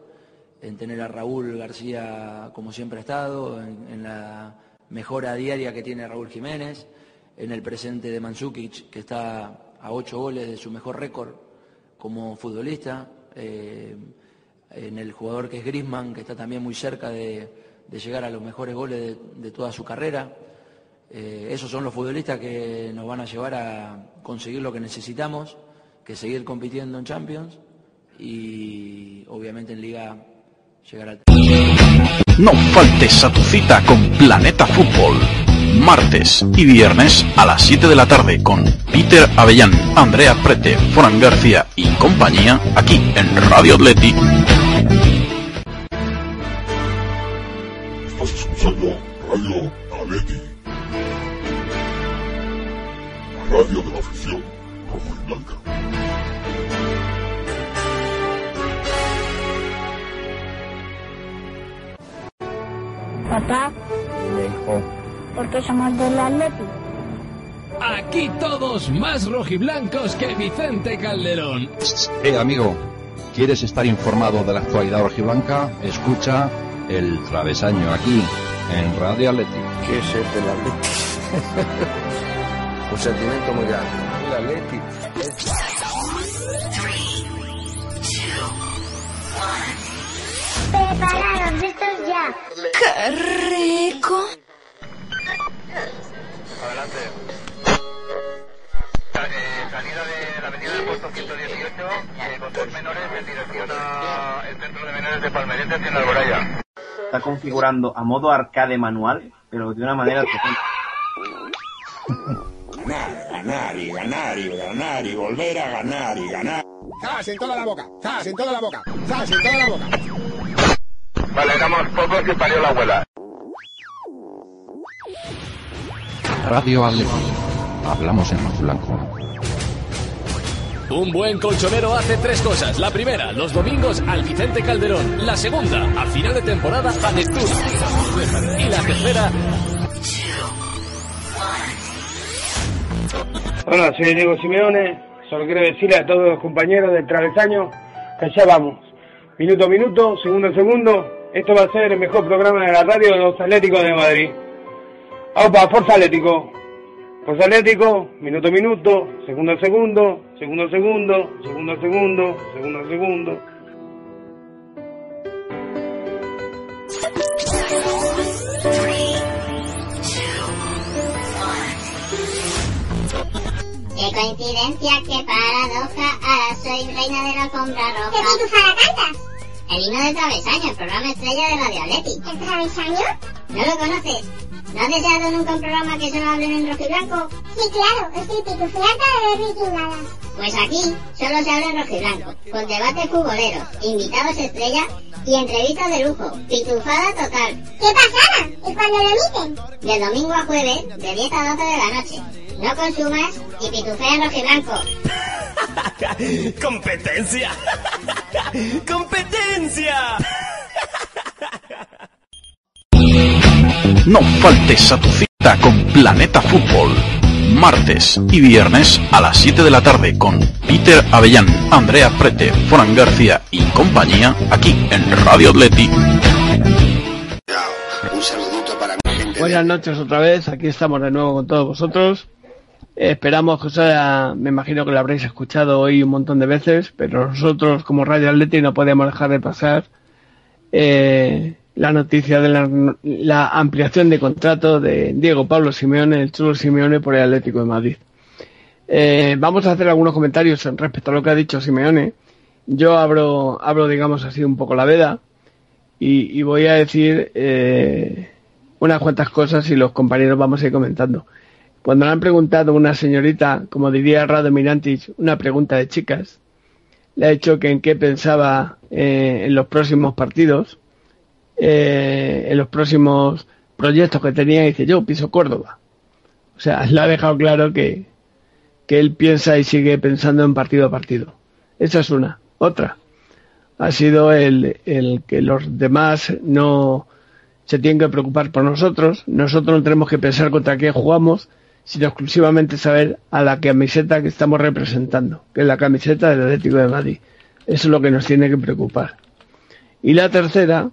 en tener a Raúl García como siempre ha estado, en la mejora diaria que tiene Raúl Jiménez, en el presente de Mandzukic, que está a ocho goles de su mejor récord como futbolista, eh, en el jugador que es Grisman, que está también muy cerca de, llegar a los mejores goles de, toda su carrera. Eh, esos son los futbolistas que nos van a llevar a conseguir lo que necesitamos, que seguir compitiendo en Champions y obviamente en Liga llegar al... No faltes a tu cita con Planeta Fútbol. Martes y viernes a las 7 de la tarde con Peter Avellán, Andrea Prete, Fran García y compañía aquí en Radio Atleti. Estás escuchando Radio Atleti. Radio de la afición roja y blanca. Papá, ¿por qué somos del Atleti? Aquí todos más rojiblancos que Vicente Calderón. Eh, amigo, ¿quieres estar informado de la actualidad rojiblanca? Escucha El Travesaño aquí, en Radio Atleti. ¿Qué es el del Atleti? Un sentimiento muy grande. El Atleti Preparados, listos ya. ¡Qué rico! Adelante. Eh, salida de la avenida del puesto 118 eh, con tres menores en dirección al centro de menores de Palmerete hacia Alboraya. Está configurando a modo arcade manual, pero de una manera. Ganar, ganar y ganar y ganar y volver a ganar y ganar. ¡Zas en toda la boca! ¡Zas en toda la boca! ¡Zas en toda la boca! Vale, éramos pocos y parió la abuela. Radio Atleti. Hablamos en blanco. Un buen colchonero hace tres cosas. La primera, los domingos al Vicente Calderón. La segunda, a final de temporada a Nestur. Y la tercera, Hola, soy Diego Simeone. Solo quiero decirle a todos los compañeros del travesaño que ya vamos. Minuto a minuto, segundo a segundo. Esto va a ser el mejor programa de la radio de los Atléticos de Madrid. ¡Opa! Forza Atlético. Forza Atlético, minuto a minuto, segundo a segundo, segundo a segundo, segundo a segundo, segundo a segundo. Qué coincidencia, qué paradoja, ahora soy reina de la alfombra roja. ¿Qué pitufada cantas? El himno del travesaño, el programa estrella de Radio Atleti. ¿El travesaño? ¿No lo conoces? ¿No has deseado nunca un programa que solo hablen en rojo y blanco? Sí, claro, estoy pitufeata de vikingada. Pues aquí solo se habla en rojo y blanco, con debates futboleros, invitados estrella y entrevistas de lujo. Pitufada total. ¿Qué pasada? ¿Y cuándo lo emiten? De domingo a jueves, de 10 a 12 de la noche. No consumas y pitufea en rojo y blanco. ¡Competencia! ¡Competencia! No faltes a tu cita con Planeta Fútbol. Martes y viernes a las 7 de la tarde con Peter Avellán, Andrea Prete, Fran García y compañía aquí en Radio Atleti. Un saludito para mi gente. Buenas noches otra vez, aquí estamos de nuevo con todos vosotros. Esperamos que os haya, me imagino que lo habréis escuchado hoy un montón de veces, pero nosotros como Radio Atleti no podemos dejar de pasar eh, la noticia de la, la ampliación de contrato de Diego Pablo Simeone, el chulo Simeone por el Atlético de Madrid. Eh, vamos a hacer algunos comentarios respecto a lo que ha dicho Simeone. Yo abro, abro digamos así, un poco la veda y, y voy a decir eh, unas cuantas cosas y los compañeros vamos a ir comentando. Cuando le han preguntado una señorita, como diría Rado Mirantic, una pregunta de chicas, le ha dicho que en qué pensaba eh, en los próximos partidos, eh, en los próximos proyectos que tenía, y dice, yo piso Córdoba. O sea, le ha dejado claro que, que él piensa y sigue pensando en partido a partido. Esa es una. Otra ha sido el, el que los demás no se tienen que preocupar por nosotros. Nosotros no tenemos que pensar contra qué jugamos, sino exclusivamente saber a la camiseta que estamos representando, que es la camiseta del Atlético de Madrid. Eso es lo que nos tiene que preocupar. Y la tercera,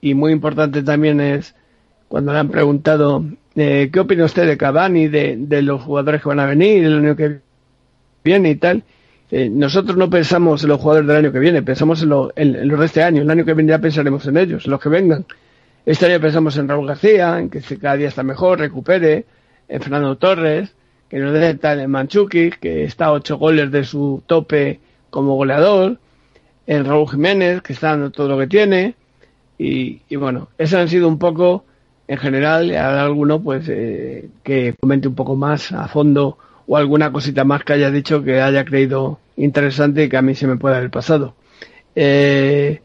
y muy importante también es cuando le han preguntado eh, qué opina usted de Cavani, de, los jugadores que van a venir el año que viene y tal. Eh, nosotros no pensamos en los jugadores del año que viene, pensamos en, lo, los de este año. El año que viene ya pensaremos en ellos, los que vengan. Este año pensamos en Raúl García, en que cada día está mejor, recupere, Fernando Torres, que nos tal en Manchuki, que está a ocho goles de su tope como goleador, en Raúl Jiménez, que está dando todo lo que tiene, y, bueno, esos han sido un poco, en general, habrá alguno pues eh, que comente un poco más a fondo o alguna cosita más que haya dicho que haya creído interesante y que a mí se me pueda haber pasado. Eh,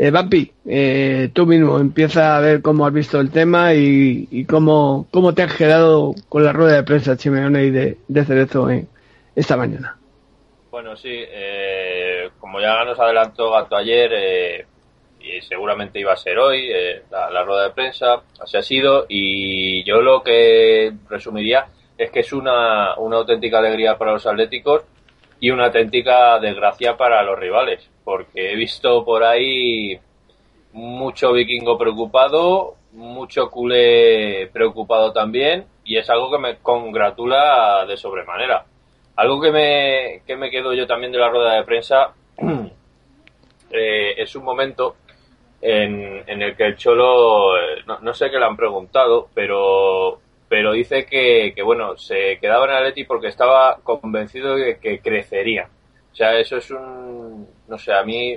eh, Vampi, eh, tú mismo empieza a ver cómo has visto el tema y, y cómo, cómo te has quedado con la rueda de prensa Chimeone y de, Cerezo en esta mañana. Bueno, sí, eh, como ya nos adelantó Gato ayer, eh, y seguramente iba a ser hoy, eh, la, la, rueda de prensa, así ha sido, y yo lo que resumiría es que es una, una auténtica alegría para los atléticos y una auténtica desgracia para los rivales, porque he visto por ahí mucho vikingo preocupado, mucho culé preocupado también, y es algo que me congratula de sobremanera. Algo que me, que me quedo yo también de la rueda de prensa eh, es un momento en, en, el que el Cholo, eh, no, no, sé qué le han preguntado, pero, pero dice que, que, bueno, se quedaba en Atleti porque estaba convencido de que crecería. O sea, eso es un, no sé, a mí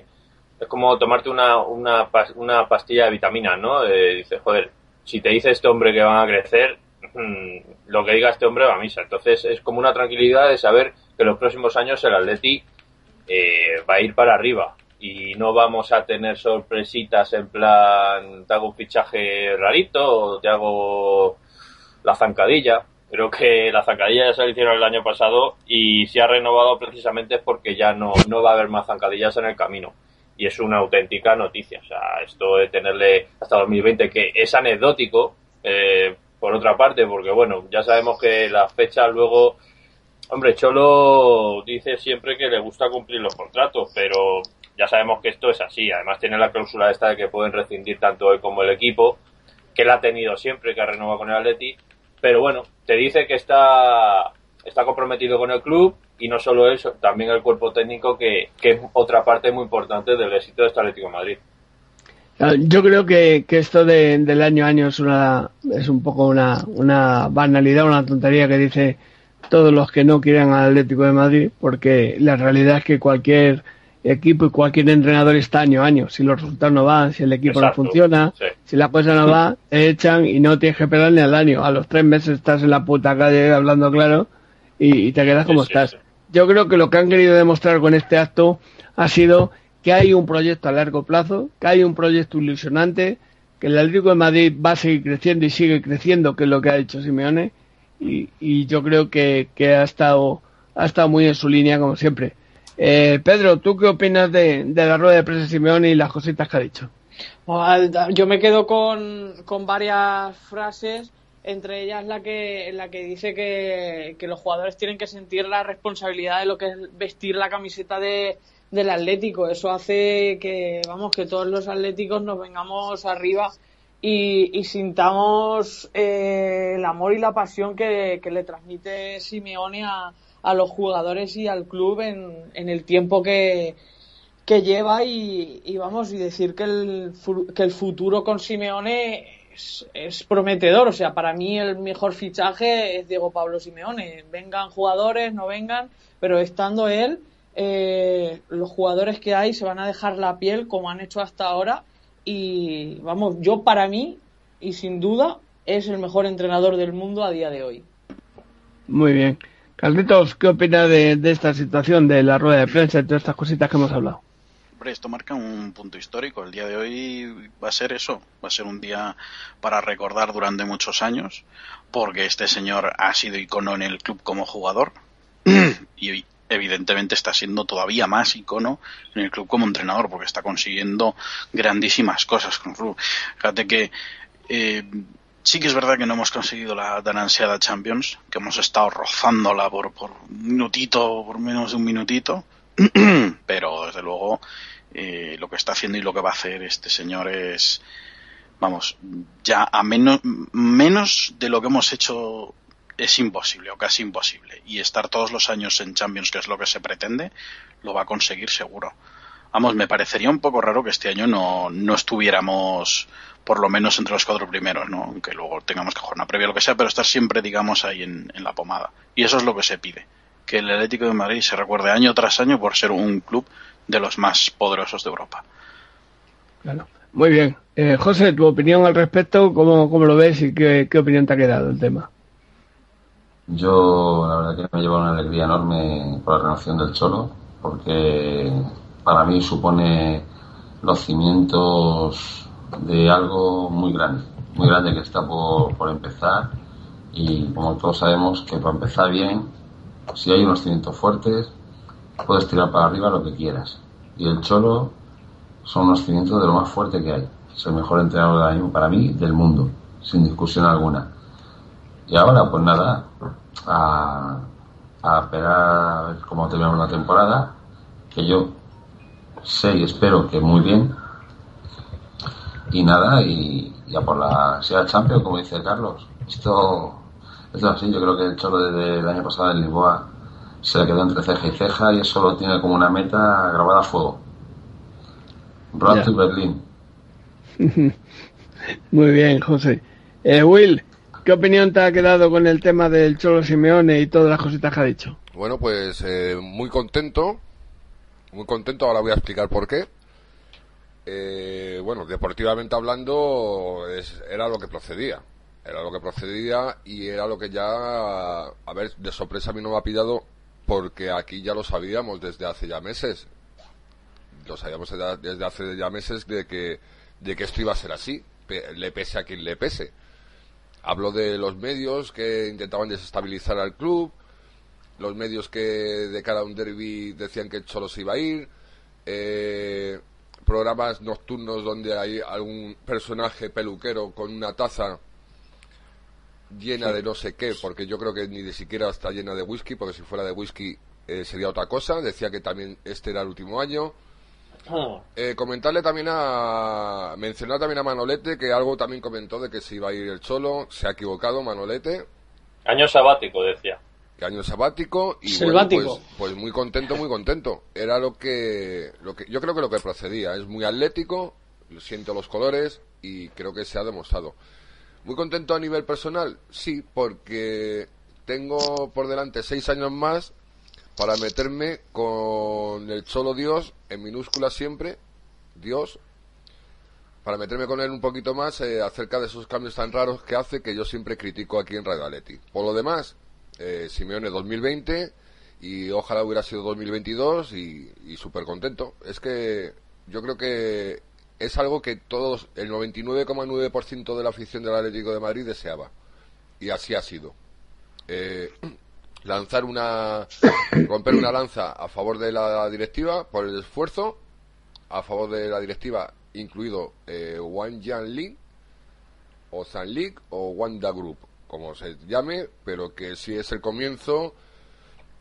es como tomarte una, una, una pastilla de vitamina, ¿no? Eh, dice, joder, si te dice este hombre que van a crecer, mm, lo que diga este hombre va a misa. Entonces es como una tranquilidad de saber que en los próximos años el Atleti eh, va a ir para arriba y no vamos a tener sorpresitas en plan te hago un fichaje rarito o te hago la zancadilla. Creo que la zancadilla ya se la hicieron el año pasado y si ha renovado precisamente porque ya no, no va a haber más zancadillas en el camino. Y es una auténtica noticia. O sea, esto de tenerle hasta 2020, que es anecdótico, eh, por otra parte, porque bueno, ya sabemos que las fechas luego Hombre, Cholo dice siempre que le gusta cumplir los contratos, pero ya sabemos que esto es así. Además tiene la cláusula esta de que pueden rescindir tanto él como el equipo, que él ha tenido siempre, que ha renovado con el Atleti. Pero bueno, te dice que está, está comprometido con el club y no solo eso, también el cuerpo técnico, que, que es otra parte muy importante del éxito de este Atlético de Madrid. Ah, Yo creo que, que esto de- del año a año es una es un poco una, una banalidad, una tontería que dice todos los que no quieren al Atlético de Madrid, porque la realidad es que cualquier equipo y cualquier entrenador está año a año. Si los resultados no van, si el equipo Exacto, no funciona, sí. si la cosa no va, te echan y no tienes que esperar ni al año. A los tres meses estás en la puta calle hablando claro y, y te quedas como estás. Yo creo que lo que han querido demostrar con este acto ha sido que hay un proyecto a largo plazo, que hay un proyecto ilusionante, que el Atlético de Madrid va a seguir creciendo y sigue creciendo, que es lo que ha dicho Simeone, y, y yo creo que, que ha estado ha estado muy en su línea como siempre. Eh, Pedro, ¿tú qué opinas de, la rueda de prensa de Simeone y las cositas que ha dicho? Yo me quedo con, varias frases, entre ellas la que, la que dice que, los jugadores tienen que sentir la responsabilidad de lo que es vestir la camiseta de, del Atlético. Eso hace que, vamos, que todos los atléticos nos vengamos arriba y, y sintamos eh, el amor y la pasión que, que le transmite Simeone a, a los jugadores y al club en, en el tiempo que, que lleva y, vamos y decir que el, que el futuro con Simeone es, es prometedor. O sea, para mí el mejor fichaje es Diego Pablo Simeone. Vengan jugadores, no vengan, pero estando él, eh, los jugadores que hay se van a dejar la piel como han hecho hasta ahora. Y vamos, yo para mí, y sin duda, es el mejor entrenador del mundo a día de hoy. Muy bien. Carlitos, ¿qué opinas de, de esta situación, de la rueda de prensa y todas estas cositas que hemos hablado? Hombre, esto marca un punto histórico. El día de hoy va a ser eso, va a ser un día para recordar durante muchos años, porque este señor ha sido icono en el club como jugador y evidentemente está siendo todavía más icono en el club como entrenador, porque está consiguiendo grandísimas cosas con el club. Fíjate que eh, sí que es verdad que no hemos conseguido la tan ansiada Champions, que hemos estado rozándola por, por un minutito, por menos de un minutito, pero desde luego eh, lo que está haciendo y lo que va a hacer este señor es, vamos, ya a menos, menos de lo que hemos hecho es imposible o casi imposible. Y estar todos los años en Champions, que es lo que se pretende, lo va a conseguir seguro. Vamos, me parecería un poco raro que este año no, no estuviéramos por lo menos entre los cuatro primeros, ¿no? Aunque luego tengamos que jugar una previa o lo que sea, pero estar siempre, digamos, ahí en, en la pomada. Y eso es lo que se pide. Que el Atlético de Madrid se recuerde año tras año por ser un club de los más poderosos de Europa. Claro. Muy bien. Eh, José, tu opinión al respecto, ¿cómo, cómo lo ves y qué, qué opinión te ha quedado el tema? Yo, la verdad que me lleva una alegría enorme por la renovación del Cholo, porque para mí supone los cimientos de algo muy grande, muy grande que está por, por empezar y como todos sabemos que para empezar bien, si hay unos cimientos fuertes, puedes tirar para arriba lo que quieras. Y el Cholo son unos cimientos de lo más fuerte que hay. Es el mejor entrenador ahora mismo para mí del mundo, sin discusión alguna. Y ahora, pues nada, a, a esperar a ver cómo terminamos la temporada, que yo sé y espero que muy bien. Y nada, y ya por la sea Champions, como dice Carlos. Esto, esto es así, yo creo que el Cholo desde el año pasado en Lisboa se le quedó entre ceja y ceja y eso lo tiene como una meta grabada a fuego. Road Ya. to Berlín. Muy bien, José. Eh, Will, ¿qué opinión te ha quedado con el tema del Cholo Simeone y todas las cositas que ha dicho? Bueno, pues eh, muy contento, muy contento, ahora voy a explicar por qué. eh, bueno, deportivamente hablando, es- era lo que procedía. Era lo que procedía y era lo que ya, a ver, de sorpresa a mí no me ha pillado porque aquí ya lo sabíamos desde hace ya meses. Lo sabíamos desde- hace ya meses de que, de que esto iba a ser así, le pese a quien le pese. Hablo de los medios que intentaban desestabilizar al club, los medios que de cara a un derby decían que el Cholo se iba a ir, eh, programas nocturnos donde hay algún personaje peluquero con una taza llena de no sé qué, porque yo creo que ni de siquiera está llena de whisky, porque si fuera de whisky eh, sería otra cosa. Decía que también este era el último año. Eh, comentarle también a. Mencionar también a Manolete, que algo también comentó de que se iba a ir el Cholo. Se ha equivocado, Manolete. Año sabático, decía. Año sabático. Y bueno, pues, pues muy contento, muy contento. Era lo que, lo que. Yo creo que lo que procedía. Es muy atlético, siento los colores y creo que se ha demostrado. Muy contento a nivel personal, sí, porque tengo por delante seis años más para meterme con el Cholo Dios, en minúsculas siempre, Dios, para meterme con él un poquito más eh, acerca de esos cambios tan raros que hace que yo siempre critico aquí en Radio. Por lo demás, eh, Simeone 2020 y ojalá hubiera sido 2022 y, y súper contento. Es que yo creo que es algo que todos, el 99,9% de la afición del Atlético de Madrid deseaba. Y así ha sido. Eh, lanzar una, romper una lanza a favor de la directiva por el esfuerzo, a favor de la directiva, incluido eh, Wang Yan Lee, o San League, o Wanda Group, como se llame, pero que sí es el comienzo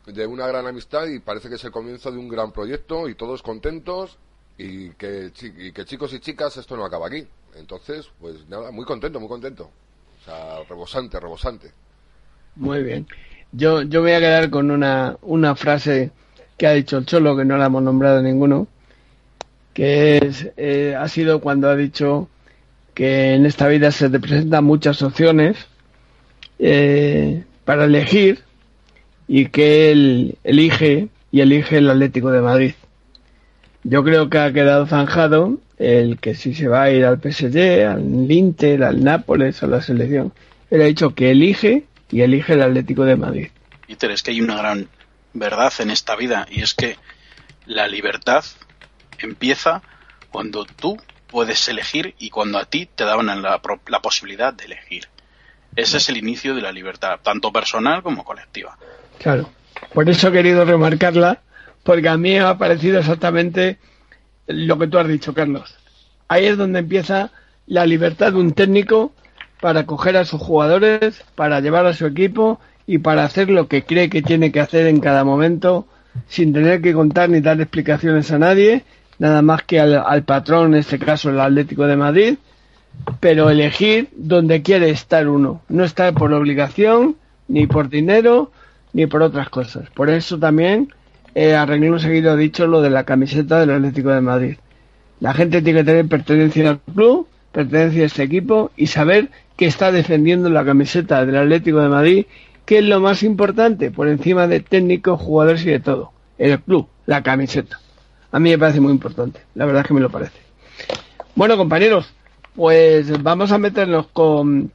de una gran amistad y parece que es el comienzo de un gran proyecto y todos contentos y que, y que chicos y chicas esto no acaba aquí. Entonces, pues nada, muy contento, muy contento. O sea, rebosante, rebosante. Muy bien. Yo, yo voy a quedar con una, una frase que ha dicho el Cholo, que no la hemos nombrado ninguno, que es, eh, ha sido cuando ha dicho que en esta vida se te presentan muchas opciones eh, para elegir y que él elige y elige el Atlético de Madrid. Yo creo que ha quedado zanjado el que si se va a ir al PSG, al Inter, al Nápoles, a la selección. Él ha dicho que elige y elige el Atlético de Madrid. Peter, es que hay una gran verdad en esta vida y es que la libertad empieza cuando tú puedes elegir y cuando a ti te daban la, la posibilidad de elegir. Ese es el inicio de la libertad, tanto personal como colectiva. Claro. Por eso he querido remarcarla, porque a mí me ha parecido exactamente lo que tú has dicho, Carlos. Ahí es donde empieza la libertad de un técnico para coger a sus jugadores, para llevar a su equipo y para hacer lo que cree que tiene que hacer en cada momento, sin tener que contar ni dar explicaciones a nadie, nada más que al, al patrón, en este caso el Atlético de Madrid, pero elegir donde quiere estar uno, no estar por obligación, ni por dinero, ni por otras cosas. Por eso también, eh, a renglón seguido dicho lo de la camiseta del Atlético de Madrid. La gente tiene que tener pertenencia al club, pertenencia a este equipo y saber que está defendiendo la camiseta del Atlético de Madrid, que es lo más importante, por encima de técnicos, jugadores y de todo. El club, la camiseta. A mí me parece muy importante, la verdad es que me lo parece. Bueno, compañeros, pues vamos a meternos con,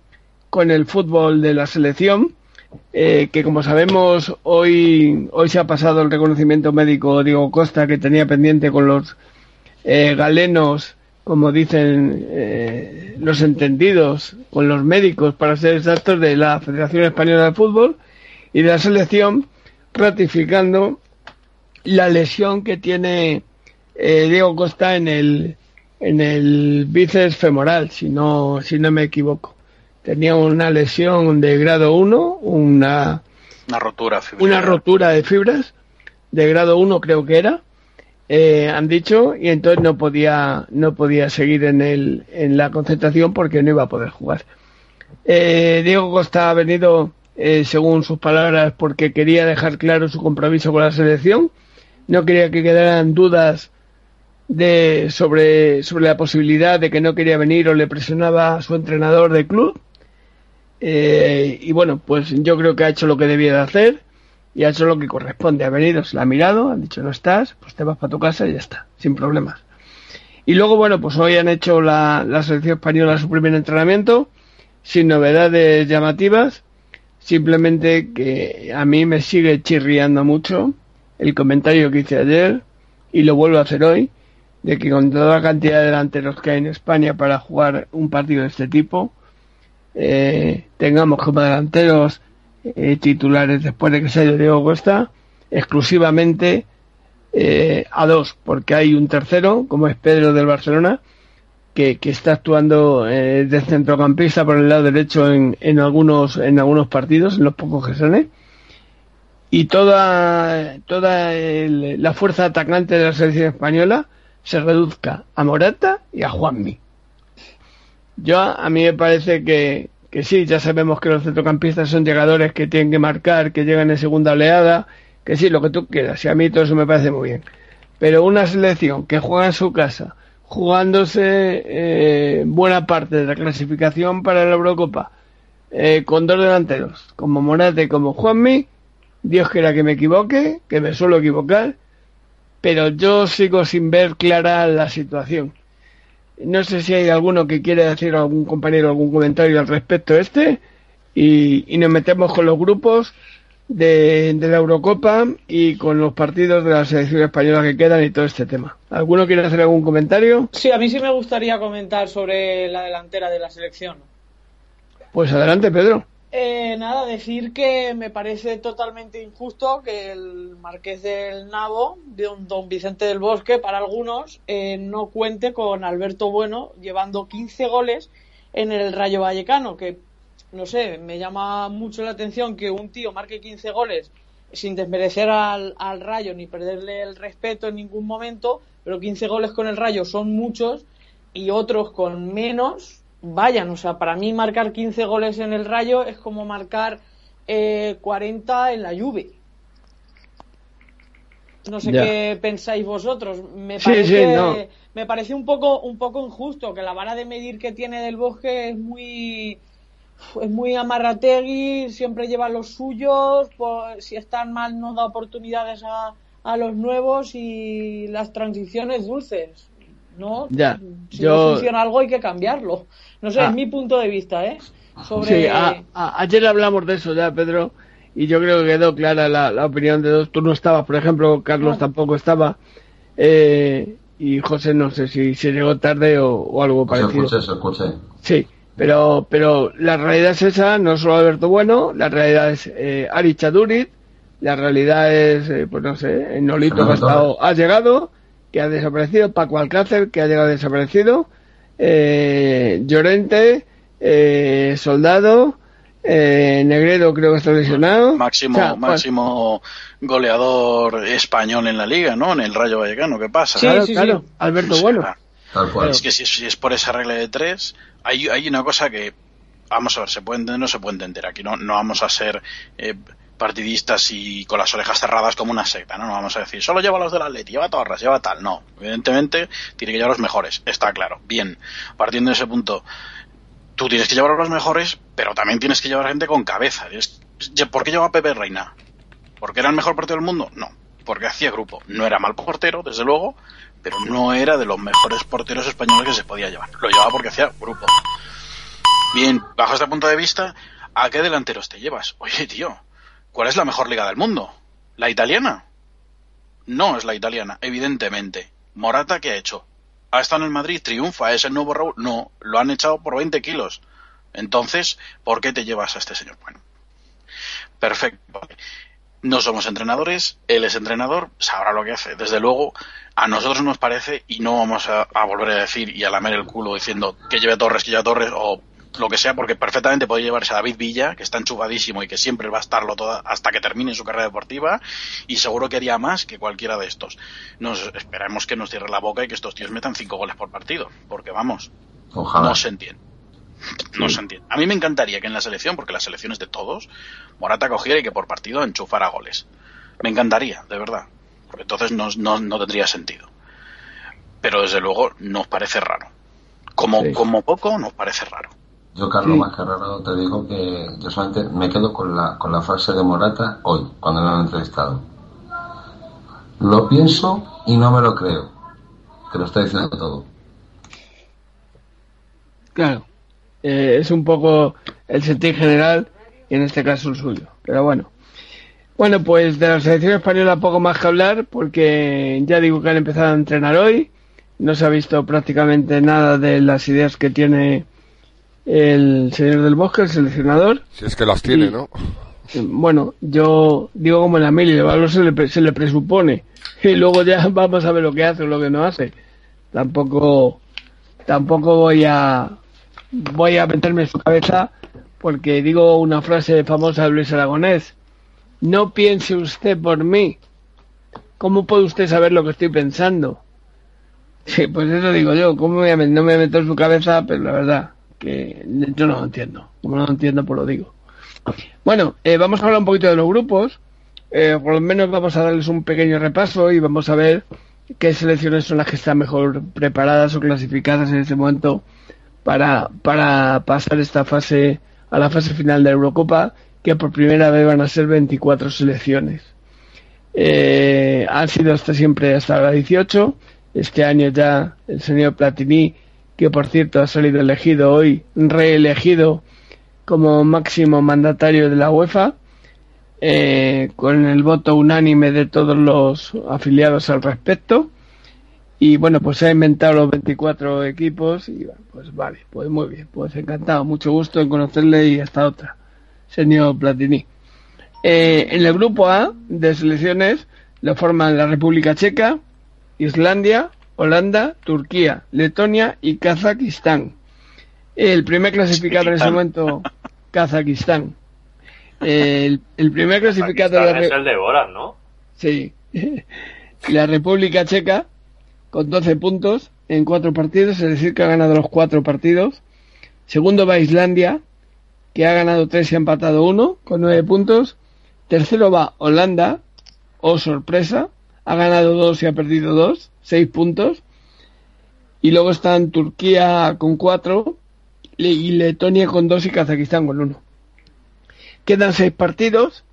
con el fútbol de la selección, eh, que como sabemos hoy, hoy se ha pasado el reconocimiento médico Diego Costa que tenía pendiente con los eh, galenos, como dicen eh, los entendidos, con los médicos, para ser exactos, de la Federación Española de Fútbol y de la selección, ratificando la lesión que tiene eh, Diego Costa en el en el bíceps femoral, si no si no me equivoco. Tenía una lesión de grado 1, una Una rotura una rotura de fibras de grado 1 creo que era. eh, han dicho y entonces no podía no podía seguir en el en la concentración porque no iba a poder jugar. Eh, Diego Costa ha venido, eh, según sus palabras, porque quería dejar claro su compromiso con la selección. No quería que quedaran dudas de sobre, sobre la posibilidad de que no quería venir o le presionaba a su entrenador de club. Eh, y bueno, pues yo creo que ha hecho lo que debía de hacer y ha hecho lo que corresponde. Ha venido, se la ha mirado, ha dicho no estás, pues te vas para tu casa y ya está, sin problemas. Y luego, bueno, pues hoy han hecho la, la selección española su primer entrenamiento, sin novedades llamativas, simplemente que a mí me sigue chirriando mucho el comentario que hice ayer, y lo vuelvo a hacer hoy, de que con toda la cantidad de delanteros que hay en España para jugar un partido de este tipo, eh, tengamos como delanteros eh, titulares después de que se haya Diego Costa, exclusivamente eh, a dos, porque hay un tercero, como es Pedro del Barcelona, que, que está actuando de centrocampista por el lado derecho en, en, algunos, en algunos partidos, en los pocos que son, y toda, toda la fuerza atacante de la selección española se reduzca a Morata y a Juanmi. Yo, a mí me parece que, que sí, ya sabemos que los centrocampistas son llegadores que tienen que marcar, que llegan en segunda oleada, que sí, lo que tú quieras, y a mí todo eso me parece muy bien. Pero una selección que juega en su casa, jugándose eh, buena parte de la clasificación para la Eurocopa, eh, con dos delanteros, como Morata y como Juanmi, Dios quiera que me equivoque, que me suelo equivocar, pero yo sigo sin ver clara la situación. No sé si hay alguno que quiere decir algún compañero algún comentario al respecto este y, y nos metemos con los grupos de, de, la Eurocopa y con los partidos de la selección española que quedan y todo este tema. ¿Alguno quiere hacer algún comentario? Sí, a mí sí me gustaría comentar sobre la delantera de la selección. Pues adelante, Pedro. Eh, nada, decir que me parece totalmente injusto que el Marqués del Nabo, de un don Vicente del Bosque, para algunos, eh, no cuente con Alberto Bueno llevando 15 goles en el Rayo Vallecano, que no sé, me llama mucho la atención que un tío marque 15 goles sin desmerecer al, al, Rayo ni perderle el respeto en ningún momento, pero 15 goles con el Rayo son muchos y otros con menos vayan. O sea, para mí marcar 15 goles en el Rayo es como marcar eh, 40 en la Juve. No sé Ya. qué pensáis vosotros. Me Sí, parece, sí, no. me parece un poco, un poco injusto que la vara de medir que tiene del Bosque es muy es muy amarrategui, siempre lleva los suyos, si están mal no da oportunidades a, a los nuevos y las transiciones dulces. ¿No? Ya, si yo- no funciona algo hay que cambiarlo. No sé, Ah. es mi punto de vista, ¿eh? Sobre... Sí, a- a- ayer hablamos de eso ya, Pedro, y yo creo que quedó clara la, la opinión de dos. Tú no estabas, por ejemplo, Carlos No. tampoco estaba, eh, y José no sé si se llegó tarde o, o algo Se parecido. escuché, se escuché. Sí, pero, pero la realidad es esa, no solo Alberto Bueno, la realidad es eh, Ari Chadurit, la realidad es, eh, pues no sé, Nolito que ha, estado- ha llegado, que ha desaparecido, Paco Alcácer, que ha llegado desaparecido, eh, Llorente, eh, Soldado, eh, Negredo creo que está lesionado. Máximo, O sea, bueno, máximo goleador español en la liga, ¿no? En el Rayo Vallecano, ¿qué pasa? claro, claro, Alberto O sea, Bueno. Tal cual. Es que si, si es por esa regla de tres, hay, hay una cosa que, vamos a ver, se puede entender o no se puede entender. Aquí no, no vamos a ser eh, partidistas y con las orejas cerradas como una secta, ¿no? No vamos a decir, solo lleva a los del Atleti, lleva a Torres, lleva tal. No, evidentemente tiene que llevar los mejores, está claro. Bien, partiendo de ese punto, tú tienes que llevar a los mejores, pero también tienes que llevar gente con cabeza. ¿Por qué lleva a Pepe Reina? ¿Porque era el mejor portero del mundo? No, porque hacía grupo. No era mal portero, desde luego, pero no era de los mejores porteros españoles que se podía llevar. Lo llevaba porque hacía grupo. Bien, bajo este punto de vista, ¿a qué delanteros te llevas? Oye, tío, ¿cuál es la mejor liga del mundo? ¿La italiana? No es la italiana, evidentemente. Morata, ¿qué ha hecho? ¿Ha estado en el Madrid? ¿Triunfa? ¿Es el nuevo Raúl? No, lo han echado por 20 kilos. Entonces, ¿por qué te llevas a este señor? Bueno, perfecto. No somos entrenadores, él es entrenador, sabrá lo que hace. Desde luego, a nosotros nos parece, y no vamos a, volver a decir y a lamer el culo diciendo que lleve Torres, que lleve Torres, o lo que sea, porque perfectamente puede llevarse a David Villa, que está enchufadísimo y que siempre va a estarlo toda, hasta que termine su carrera deportiva, y seguro que haría más que cualquiera de estos. Nos esperemos que nos cierre la boca y que estos tíos metan cinco goles por partido, porque vamos, Ojalá. no se entiende. No se entiende. A mí me encantaría que en la selección, porque la selección es de todos, Morata cogiera y que por partido enchufara goles. Me encantaría, de verdad. Porque entonces no, no, no tendría sentido. Pero desde luego nos parece raro. Como, Sí. como poco nos parece raro. Yo, Carlos, Sí. raro, te digo que yo solamente me quedo con la, con la frase de Morata hoy, cuando lo han entrevistado. Lo pienso y no me lo creo. Te lo está diciendo todo. Claro. Eh, es un poco el sentir general y en este caso el suyo. Pero bueno. Bueno, pues de la selección española poco más que hablar porque ya digo que han empezado a entrenar hoy. No se ha visto prácticamente nada de las ideas que tiene el señor del bosque, el seleccionador. Si es que las tiene, Y- ¿no? Bueno, yo digo como en la mili, el valor se le, se le presupone y luego ya vamos a ver lo que hace o lo que no hace. Tampoco, tampoco voy a, voy a meterme en su cabeza porque digo una frase famosa de Luis Aragonés. No piense usted por mí. ¿Cómo puede usted saber lo que estoy pensando? Sí, pues eso digo yo. ¿Cómo me voy a met- no me meto en su cabeza? Pero la verdad que yo no lo entiendo. Como no lo entiendo, pues lo digo. Bueno, eh, vamos a hablar un poquito de los grupos. Eh, por lo menos vamos a darles un pequeño repaso y vamos a ver qué selecciones son las que están mejor preparadas o clasificadas en este momento para, para pasar esta fase a la fase final de la Eurocopa, que por primera vez van a ser 24 selecciones. Eh, han sido hasta siempre hasta la 18. Este año ya el señor Platini, que por cierto ha salido elegido hoy, reelegido como máximo mandatario de la UEFA, eh, con el voto unánime de todos los afiliados al respecto. Y bueno, pues se ha inventado los 24 equipos y pues vale, pues muy bien, pues encantado, mucho gusto en conocerle y hasta otra, señor Platini. Eh, en el grupo A de selecciones lo forman la República Checa, Islandia, Holanda, Turquía, Letonia y Kazajistán. El primer clasificado en ese momento, Kazajistán. El, el primer clasificado de la Pakistán es Re- el de Borat, ¿no? Sí. La República Checa con 12 puntos en cuatro partidos, es decir, que ha ganado los cuatro partidos. Segundo va Islandia, que ha ganado tres y ha empatado uno, con nueve puntos. Tercero va Holanda, oh sorpresa, ha ganado dos y ha perdido dos, seis puntos. Y luego están Turquía con cuatro, y Letonia con dos y Kazajistán con uno. Quedan seis partidos.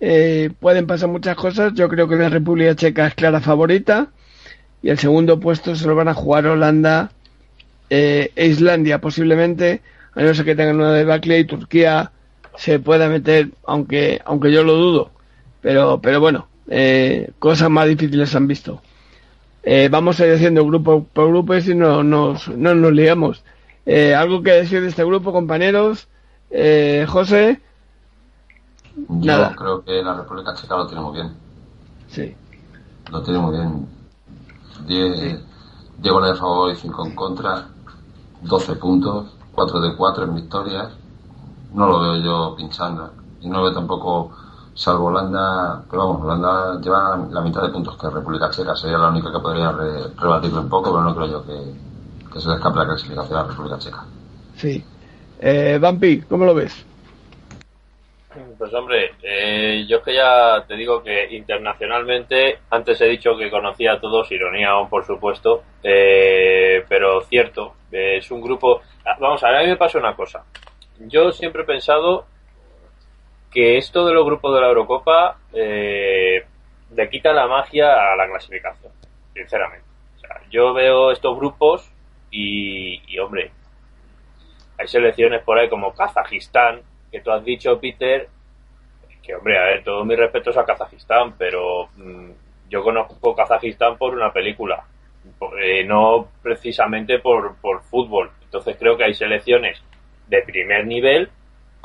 Eh, pueden pasar muchas cosas. Yo creo que la República Checa es clara favorita. Y el segundo puesto se lo van a jugar Holanda eh, e Islandia posiblemente. A no ser que tengan una debacle y Turquía se pueda meter, aunque, aunque yo lo dudo. Pero, pero bueno, eh, cosas más difíciles han visto. Eh, vamos a ir haciendo grupo por grupo y si no nos, no nos liamos. Eh, ¿Algo que decir de este grupo, compañeros? Eh, José. Yo Nada. creo que la República Checa lo tiene muy bien. Sí. Lo tiene muy bien. 10 10 goles de favor y 5 en contra. 12 puntos. 4 de 4 en victorias. No lo veo yo pinchando. Y no lo veo tampoco, salvo Holanda. Pero vamos, Holanda lleva la mitad de puntos que República Checa. Sería la única que podría re- rebatirlo un poco, pero no creo yo que, que se le escape la clasificación a la República Checa. Sí. Eh, Vampi, ¿cómo lo ves? Pues hombre, eh, yo es que ya te digo que internacionalmente, antes he dicho que conocía a todos, ironía aún por supuesto, eh, pero cierto, eh, es un grupo... Vamos a ver, a mí me pasa una cosa. Yo siempre he pensado que esto de los grupos de la Eurocopa eh, le quita la magia a la clasificación, sinceramente. O sea, yo veo estos grupos y, y hombre, hay selecciones por ahí como Kazajistán, que tú has dicho, Peter, que hombre, a ver, todos mis respetos a Kazajistán, pero mm, yo conozco Kazajistán por una película, por- eh, no precisamente por, por fútbol. Entonces creo que hay selecciones de primer nivel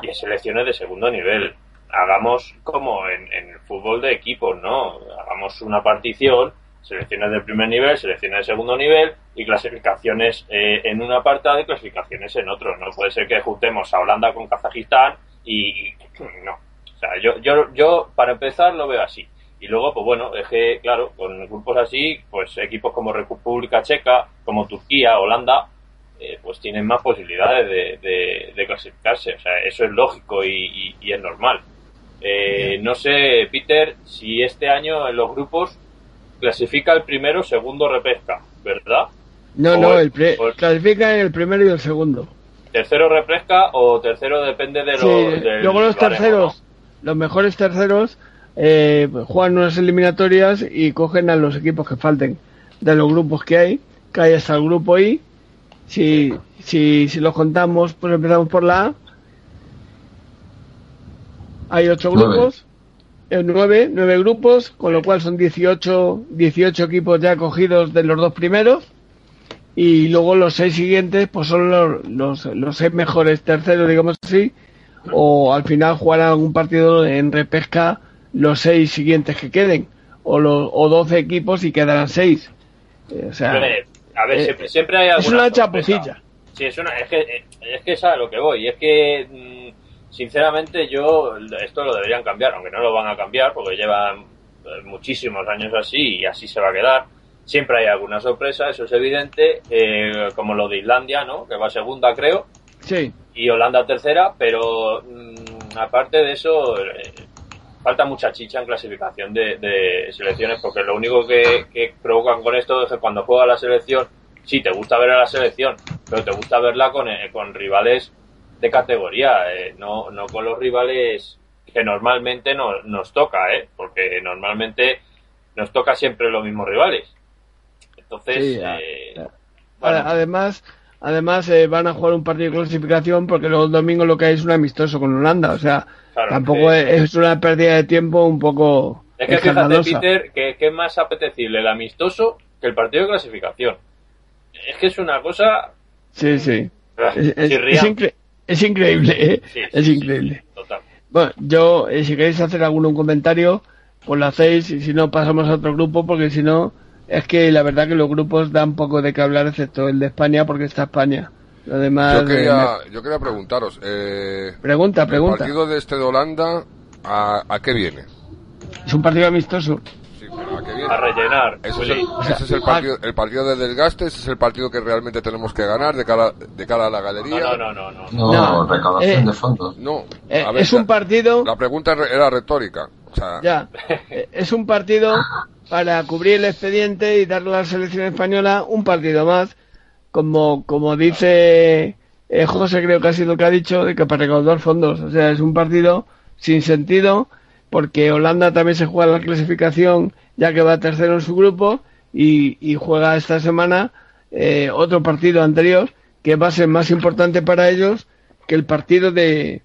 y hay selecciones de segundo nivel. Hagamos como en, en el fútbol de equipos, ¿no? Hagamos una partición, selecciones de primer nivel, selecciones de segundo nivel y clasificaciones eh, en una apartado y clasificaciones en otro. No puede ser que juntemos a Holanda con Kazajistán y no. O sea, yo, yo, yo para empezar lo veo así. Y luego, pues bueno, es que, claro, con grupos así, pues equipos como República Checa, como Turquía, Holanda, eh, pues tienen más posibilidades de, de- de clasificarse. O sea, eso es lógico y, y- y es normal. Eh, no sé, Peter, si este año en los grupos clasifica el primero, segundo repesca, ¿verdad? No, O no, el- el pre- o el primero y el segundo. tercero repesca o tercero depende de Sí, los. del luego los terceros, los mejores terceros, eh, pues juegan unas eliminatorias y cogen a los equipos que falten de los grupos que hay, que hay hasta el grupo I, Si, si, si los contamos, pues empezamos por la A. Hay ocho grupos, eh, nueve, nueve grupos, con lo cual son 18, 18 equipos ya cogidos de los dos primeros. Y luego los seis siguientes, pues son los, los, los seis mejores terceros, digamos así. O al final jugarán algún partido en repesca los seis siguientes que queden. O, los, o 12 equipos y quedarán seis. Eh, o sea, a ver, eh, siempre, siempre hay es alguna una sorpresa. chapucilla. Sí, es, una, es, que, es que es a lo que voy. Es que, mm, sinceramente, yo esto lo deberían cambiar, aunque no lo van a cambiar porque llevan eh, muchísimos años así y así se va a quedar. Siempre hay alguna sorpresa, eso es evidente, eh, como lo de Islandia, ¿no? Que va segunda, creo, Sí. y Holanda tercera, pero mm, aparte de eso, eh, falta mucha chicha en clasificación de, de selecciones, porque lo único que, que provocan con esto es que cuando juega la selección, sí, te gusta ver a la selección, pero te gusta verla con, eh, con rivales de categoría, eh, no, no con los rivales que normalmente no- nos toca, ¿eh? porque normalmente nos toca siempre los mismos rivales. Entonces, Sí, ya, eh, Ade- Además, además eh, van a jugar un partido de clasificación porque luego el domingo lo que hay es un amistoso con Holanda. O sea, Claro, tampoco es, es una pérdida de tiempo un poco Es que fíjate. Peter, que, que es más apetecible el amistoso que el partido de clasificación. Es que es una cosa. Sí, sí. Ah, Es, es- chirriante. es incre- es increíble, ¿eh? Sí, sí, es sí, increíble. Total. Bueno, yo, eh, si queréis hacer algún comentario, pues lo hacéis y si no pasamos a otro grupo porque si no, es que la verdad que los grupos dan poco de qué hablar excepto el de España porque está España. Lo demás... Yo quería, eh, yo quería preguntaros. Eh, Pregunta, El pregunta. partido de este de Holanda, ¿a, a qué viene? es un partido amistoso. ¿A qué viene? A rellenar. Ese es, el, ese es el partido, el partido de desgaste, ese es el partido que realmente tenemos que ganar de cara, de cara a la galería. No, no, no, no. No, No, recaudación eh, de fondos. No, Eh, a ver, es un partido... La pregunta era retórica. O sea, Ya, eh, es un partido para cubrir el expediente y darle a la selección española un partido más, como, como dice eh, José, creo que ha sido el que ha dicho, de que para recaudar fondos. O sea, es un partido sin sentido, porque Holanda también se juega la clasificación, ya que va tercero en su grupo, y, y juega esta semana eh, otro partido anterior, que va a ser más importante para ellos que el partido de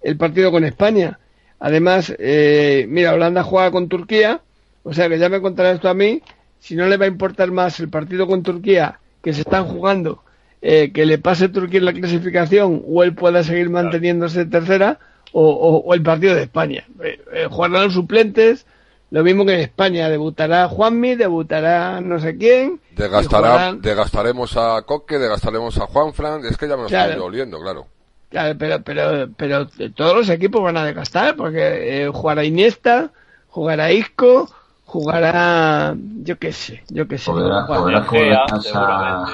el partido con España. Además, eh, mira, Holanda juega con Turquía, o sea que ya me contará esto a mí, si no le va a importar más el partido con Turquía que se están jugando, eh, que le pase Turquía en la clasificación o él pueda seguir manteniéndose tercera, o, o- o el partido de España. Eh, eh, jugarán los suplentes, lo mismo que en España, debutará Juanmi, debutará no sé quién, desgastará, jugarán- desgastaremos a Coque, desgastaremos a Juanfran. Es que ya me lo Claro. estoy oliendo, claro. Claro, pero, pero, pero todos los equipos van a desgastar porque eh, jugará Iniesta, jugará Isco, jugará, yo qué sé, yo qué sé. O verás, o Juan- verás cómo descansa,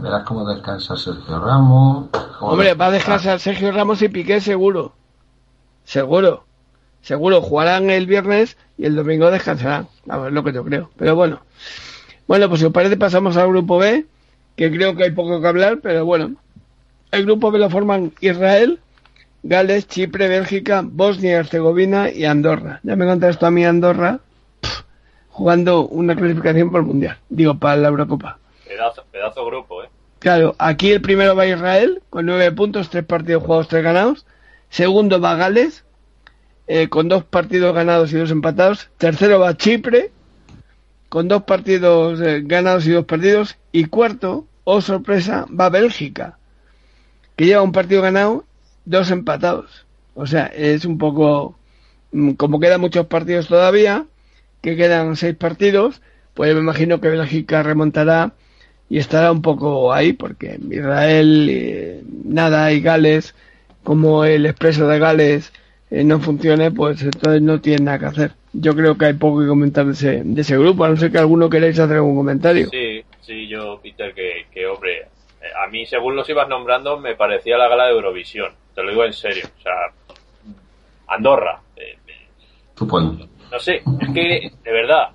verás cómo descansa Sergio Ramos. Hombre, va a descansa- descansar Sergio Ramos y Piqué seguro. Seguro. Seguro, jugarán el viernes y el domingo descansarán. A ver, lo que yo creo. Pero bueno. Bueno, pues si os parece pasamos al grupo B, que creo que hay poco que hablar, pero bueno. El grupo B lo forman Israel, Gales, Chipre, Bélgica, Bosnia y Herzegovina y Andorra. Ya me contaste a mí Andorra, jugando una clasificación por el Mundial. Digo, para la Eurocopa. Pedazo, pedazo grupo, ¿eh? Claro, aquí el primero va Israel, con nueve puntos, tres partidos jugados, tres ganados. Segundo va Gales, eh, con dos partidos ganados y dos empatados. Tercero va Chipre, con dos partidos eh, ganados y dos perdidos. Y cuarto, oh sorpresa, va Bélgica, que lleva un partido ganado, dos empatados. O sea, es un poco, mm, como quedan muchos partidos todavía, que quedan seis partidos, pues me imagino que Bélgica remontará y estará un poco ahí porque Israel eh, nada y Gales como el expreso de Gales eh, no funcione pues entonces no tiene nada que hacer yo creo que hay poco que comentar de ese, de ese grupo a no ser que alguno queráis hacer algún comentario Sí, sí, yo, Peter, que, que hombre, eh, a mí según los ibas nombrando me parecía la gala de Eurovisión, te lo digo en serio, o sea, Andorra, eh. No sé, es que, de verdad,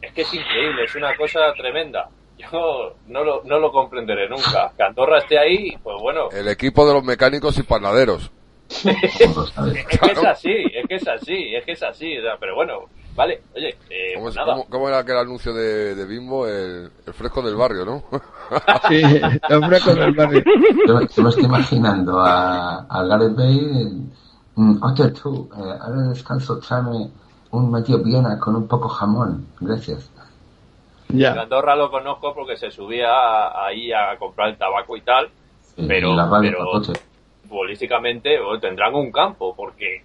es que es increíble, es una cosa tremenda. Yo no lo, no lo comprenderé nunca. Que Andorra esté ahí, pues bueno, El equipo de los mecánicos y panaderos. es que es así, es que es así, es que es así, o sea, pero bueno, Vale, oye, eh, ¿Cómo, pues es- nada. cómo- cómo era aquel anuncio de, de Bimbo? El, el fresco del barrio, ¿no? Sí, los frescos del barrio. Yo, me- yo me estoy imaginando a, a Gareth Bale. Oye, tú, eh, ahora descanso, tráeme un medio Viena con un poco jamón. Gracias. En Andorra lo conozco porque se subía ahí a comprar el tabaco y tal, Sí, pero, y pero futbolísticamente o tendrán un campo, porque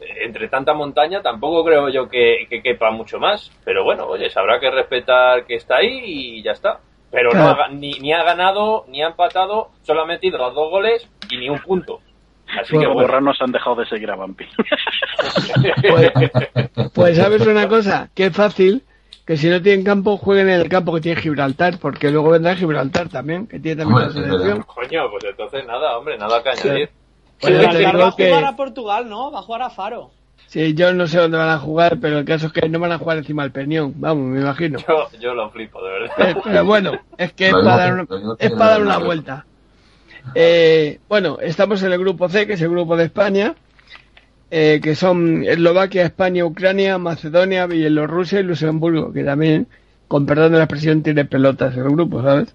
eh, entre tanta montaña tampoco creo yo que, que quepa mucho más. Pero bueno, oye, se habrá que respetar que está ahí y ya está. Pero no ha, ni, ni ha ganado, ni ha empatado, solo ha metido los dos goles y ni un punto. Así que Los bueno. borranos han dejado de seguir a Vampi. Pues sabes una cosa, que es fácil que si no tienen campo jueguen en el campo que tiene Gibraltar, porque luego vendrá Gibraltar también, que tiene también la selección. Coño, pues entonces nada, hombre, nada que añadir. Pues te Gibraltar digo va a que- jugar a Portugal, ¿no? Va a jugar a Faro. Sí, yo no sé dónde van a jugar, pero el caso es que no van a jugar encima del Peñón, vamos, me imagino. Yo, yo lo flipo, de verdad. Eh, Pero bueno, es que es para dar, que- una- que es para dar una vuelta. Eh, bueno, estamos en el grupo C, que es el grupo de España, eh, que son Eslovaquia, España, Ucrania, Macedonia, Bielorrusia y Luxemburgo, que también, con perdón de la expresión, tiene pelotas el grupo, ¿sabes?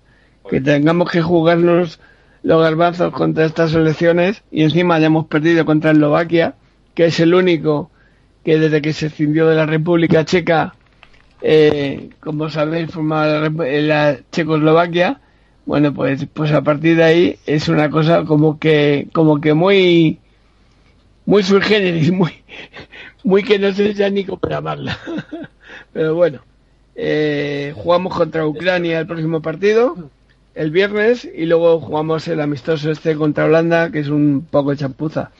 Que tengamos que jugarnos los garbanzos contra estas elecciones y encima hayamos perdido contra Eslovaquia, que es el único que desde que se escindió de la República Checa eh, como sabéis, formaba la, eh, la Checoslovaquia. Bueno, pues, pues a partir de ahí es una cosa como que, como que muy, muy sui muy, muy que no sé ya ni cómo llamarla. Pero bueno, eh, jugamos contra Ucrania el próximo partido, el viernes, y luego jugamos el amistoso este contra Holanda, que es un poco chapuza.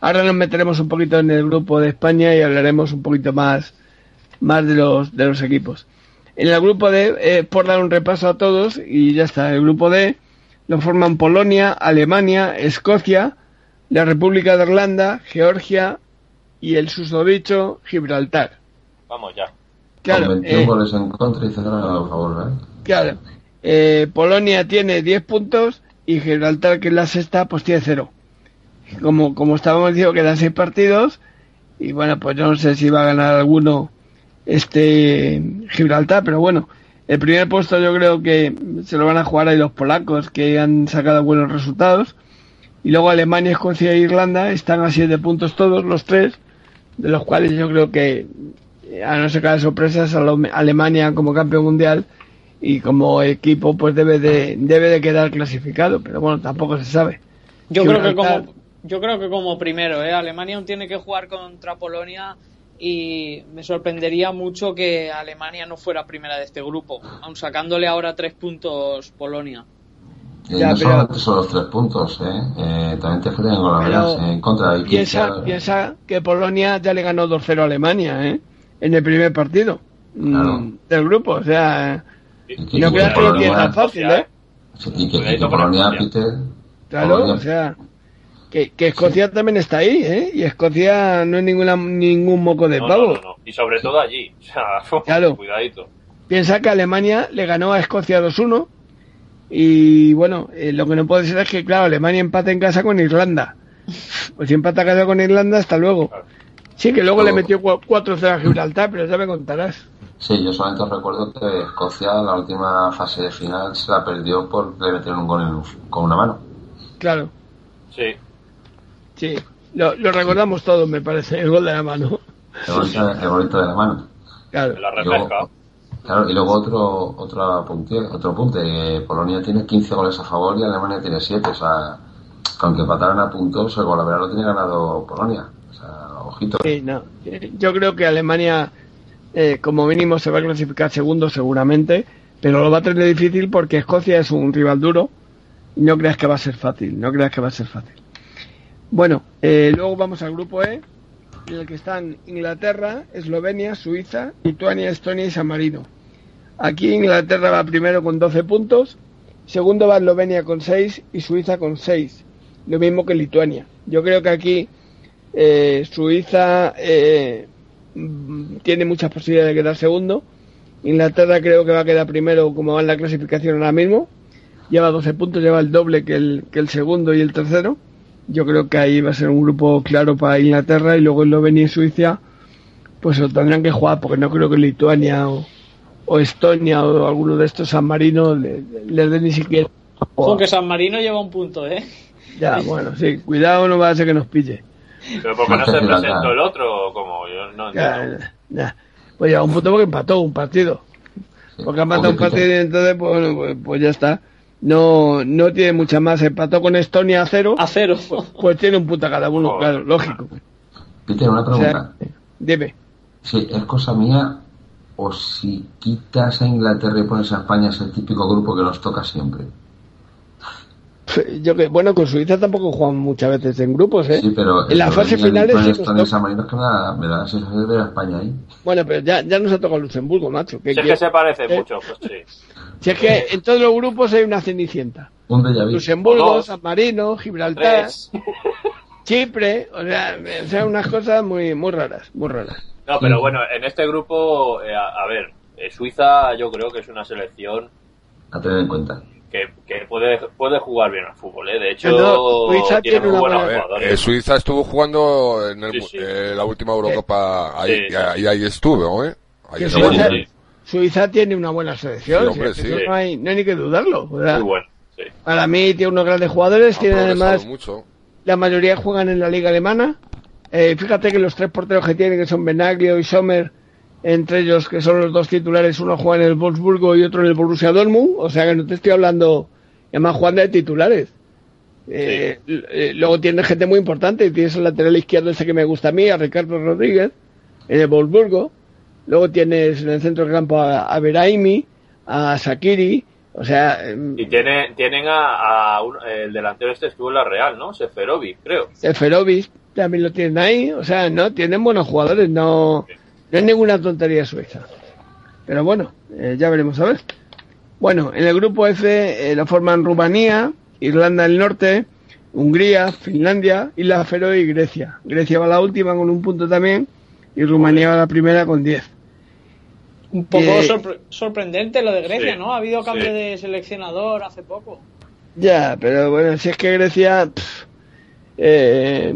Ahora nos meteremos un poquito en el grupo de España y hablaremos un poquito más, más de los, de los equipos. En el grupo D, eh, por dar un repaso a todos, y ya está, el grupo D lo forman Polonia, Alemania, Escocia, la República de Irlanda, Georgia y el susodicho Gibraltar. Vamos ya. Claro, Con 21 eh, goles en contra y 0 a favor, ¿eh? Claro. Eh, Polonia tiene 10 puntos y Gibraltar, que es la sexta, pues tiene 0. Como, como estábamos diciendo, quedan 6 partidos y bueno, pues yo no sé si va a ganar alguno este Gibraltar, pero bueno, el primer puesto yo creo que se lo van a jugar ahí los polacos que han sacado buenos resultados y luego Alemania, Escocia e Irlanda están a 7 puntos todos, los tres, de los cuales yo creo que a no ser que haya sorpresas, Alemania como campeón mundial y como equipo pues debe de debe de quedar clasificado, pero bueno, tampoco se sabe. Yo creo que como yo creo que como primero, ¿eh? Alemania aún tiene que jugar contra Polonia y me sorprendería mucho que Alemania no fuera primera de este grupo, aun sacándole ahora tres puntos Polonia. Eh, Ya, no pero- solamente son los tres puntos, ¿eh? Eh, también te faltan goleadas Pero en contra. Y Piensa, piensa que Polonia ya le ganó 2-0 a Alemania, ¿eh? En el primer partido mm, Claro. del grupo, o sea, y no que creas que lo tiene tan fácil, ¿eh? Y que, y que Polonia, Peter, Claro, Polonia- o sea, que, que Escocia también está ahí, ¿eh? Y Escocia no es ninguna, ningún moco de No, pavo. no, no, no. Y sobre todo allí. O sea, Claro. cuidadito. Piensa que Alemania le ganó a Escocia 2-1 y bueno, eh, lo que no puede ser es que, claro, Alemania empate en casa con Irlanda. Pues si empata a casa con Irlanda, hasta luego. Sí, que luego le metió cua- 4-0 a Gibraltar, pero ya me contarás. Sí, yo solamente os recuerdo que Escocia, la última fase de final, se la perdió porque le metieron un gol en- con una mano. Claro, Sí. Sí. Lo, lo recordamos todos, me parece, el gol de la mano. El golito, el golito de la mano. Claro. La Y luego- refresca. Claro, y luego otro otro apunte, otro apunte, Polonia tiene 15 goles a favor y Alemania tiene 7, o sea, con que empataran a puntos, el gol lo tiene ganado Polonia. O sea, ojito. Sí, no. Yo creo que Alemania, eh, como mínimo, se va a clasificar segundo seguramente, pero lo va a tener difícil porque Escocia es un rival duro y no creas que va a ser fácil, no creas que va a ser fácil. Bueno, eh, luego vamos al grupo E, en el que están Inglaterra, Eslovenia, Suiza, Lituania, Estonia y San Marino. Aquí Inglaterra va primero con 12 puntos, segundo va Eslovenia con 6 y Suiza con 6, lo mismo que Lituania. Yo creo que aquí eh, Suiza eh, tiene muchas posibilidades de quedar segundo. Inglaterra creo que va a quedar primero como va en la clasificación ahora mismo. Lleva 12 puntos, lleva el doble que el, que el segundo y el tercero. Yo creo que ahí va a ser un grupo claro para Inglaterra y luego Eslovenia y Suiza pues lo tendrán que jugar, porque no creo que Lituania o, o Estonia o alguno de estos San Marino le- les dé ni siquiera. Aunque San Marino lleva un punto, ¿eh? Ya, bueno, sí, cuidado, no va a ser que nos pille. Pero porque no se presentó el otro, o como yo no entiendo. ya. Pues ya, un punto porque empató un partido. Porque ha empatado un partido y entonces, pues, bueno, pues, pues ya está. No, no tiene mucha más. Empató con Estonia a cero. A cero. Pues, pues tiene un punto cada uno, claro, lógico. Peter, una O pregunta. sea, dime. Sí, ¿es cosa mía o si quitas a Inglaterra y pones a España es el típico grupo que nos toca siempre? Yo que, bueno, con Suiza tampoco juegan muchas veces en grupos, ¿eh? Sí, pero en la fase final sí que me da, me da la sensación de ver a España ahí. Bueno, pero ya, ya nos ha tocado Luxemburgo, macho. ¿Qué Si es que se parece ¿Eh? mucho, pues sí. Si es que en todos los grupos hay una cenicienta. Un. Luxemburgo, Dos. San Marino, Gibraltar, Tres. Chipre, o sea, o sea, unas cosas muy, muy raras, muy raras. No, pero bueno, en este grupo, eh, a, a ver, eh, Suiza yo creo que es una selección A tener en cuenta. que, que puede, puede jugar bien al fútbol, ¿eh? De hecho, No, Suiza tiene tiene muy buenos buena- jugadores. Eh, Suiza estuvo jugando en el- Sí, sí. eh, la última Eurocopa ahí, Sí. y, ahí- estuve, ¿eh? Ahí. Suiza, Suiza tiene una buena selección, Sí, hombre, sí. no, hay, no hay ni que dudarlo. o sea, Muy bueno, sí. Para mí tiene unos grandes jugadores, tiene además, mucho. la mayoría juegan en la liga alemana. Eh, fíjate que los tres porteros que tienen, que son Benaglio y Sommer, entre ellos que son los dos titulares, uno juega en el Wolfsburgo y otro en el Borussia Dortmund, o sea que no te estoy hablando, además jugando de titulares. Eh, eh, luego tienes gente muy importante, tienes el lateral izquierdo ese que me gusta a mí, a Ricardo Rodríguez, en el Wolfsburgo. Luego tienes en el centro del campo a, a Beraimi, a Sakiri, o sea, em, Y tiene, tienen a, a un- el delantero este estuvo en la Real, ¿no? Seferovic, creo. Seferovic también lo tienen ahí, o sea, no, tienen buenos jugadores, no, no es ninguna tontería Suiza. Pero bueno, eh, ya veremos a ver. Bueno, en el grupo F eh, lo forman Rumanía, Irlanda del Norte, Hungría, Finlandia, Islas Feroe y Grecia. Grecia va la última con un punto también y Rumanía va la primera con 10. Un poco Eh, sorpre- sorprendente lo de Grecia, sí, ¿no? Ha habido cambio sí. de seleccionador hace poco. Ya, pero bueno, si es que Grecia, pff, eh,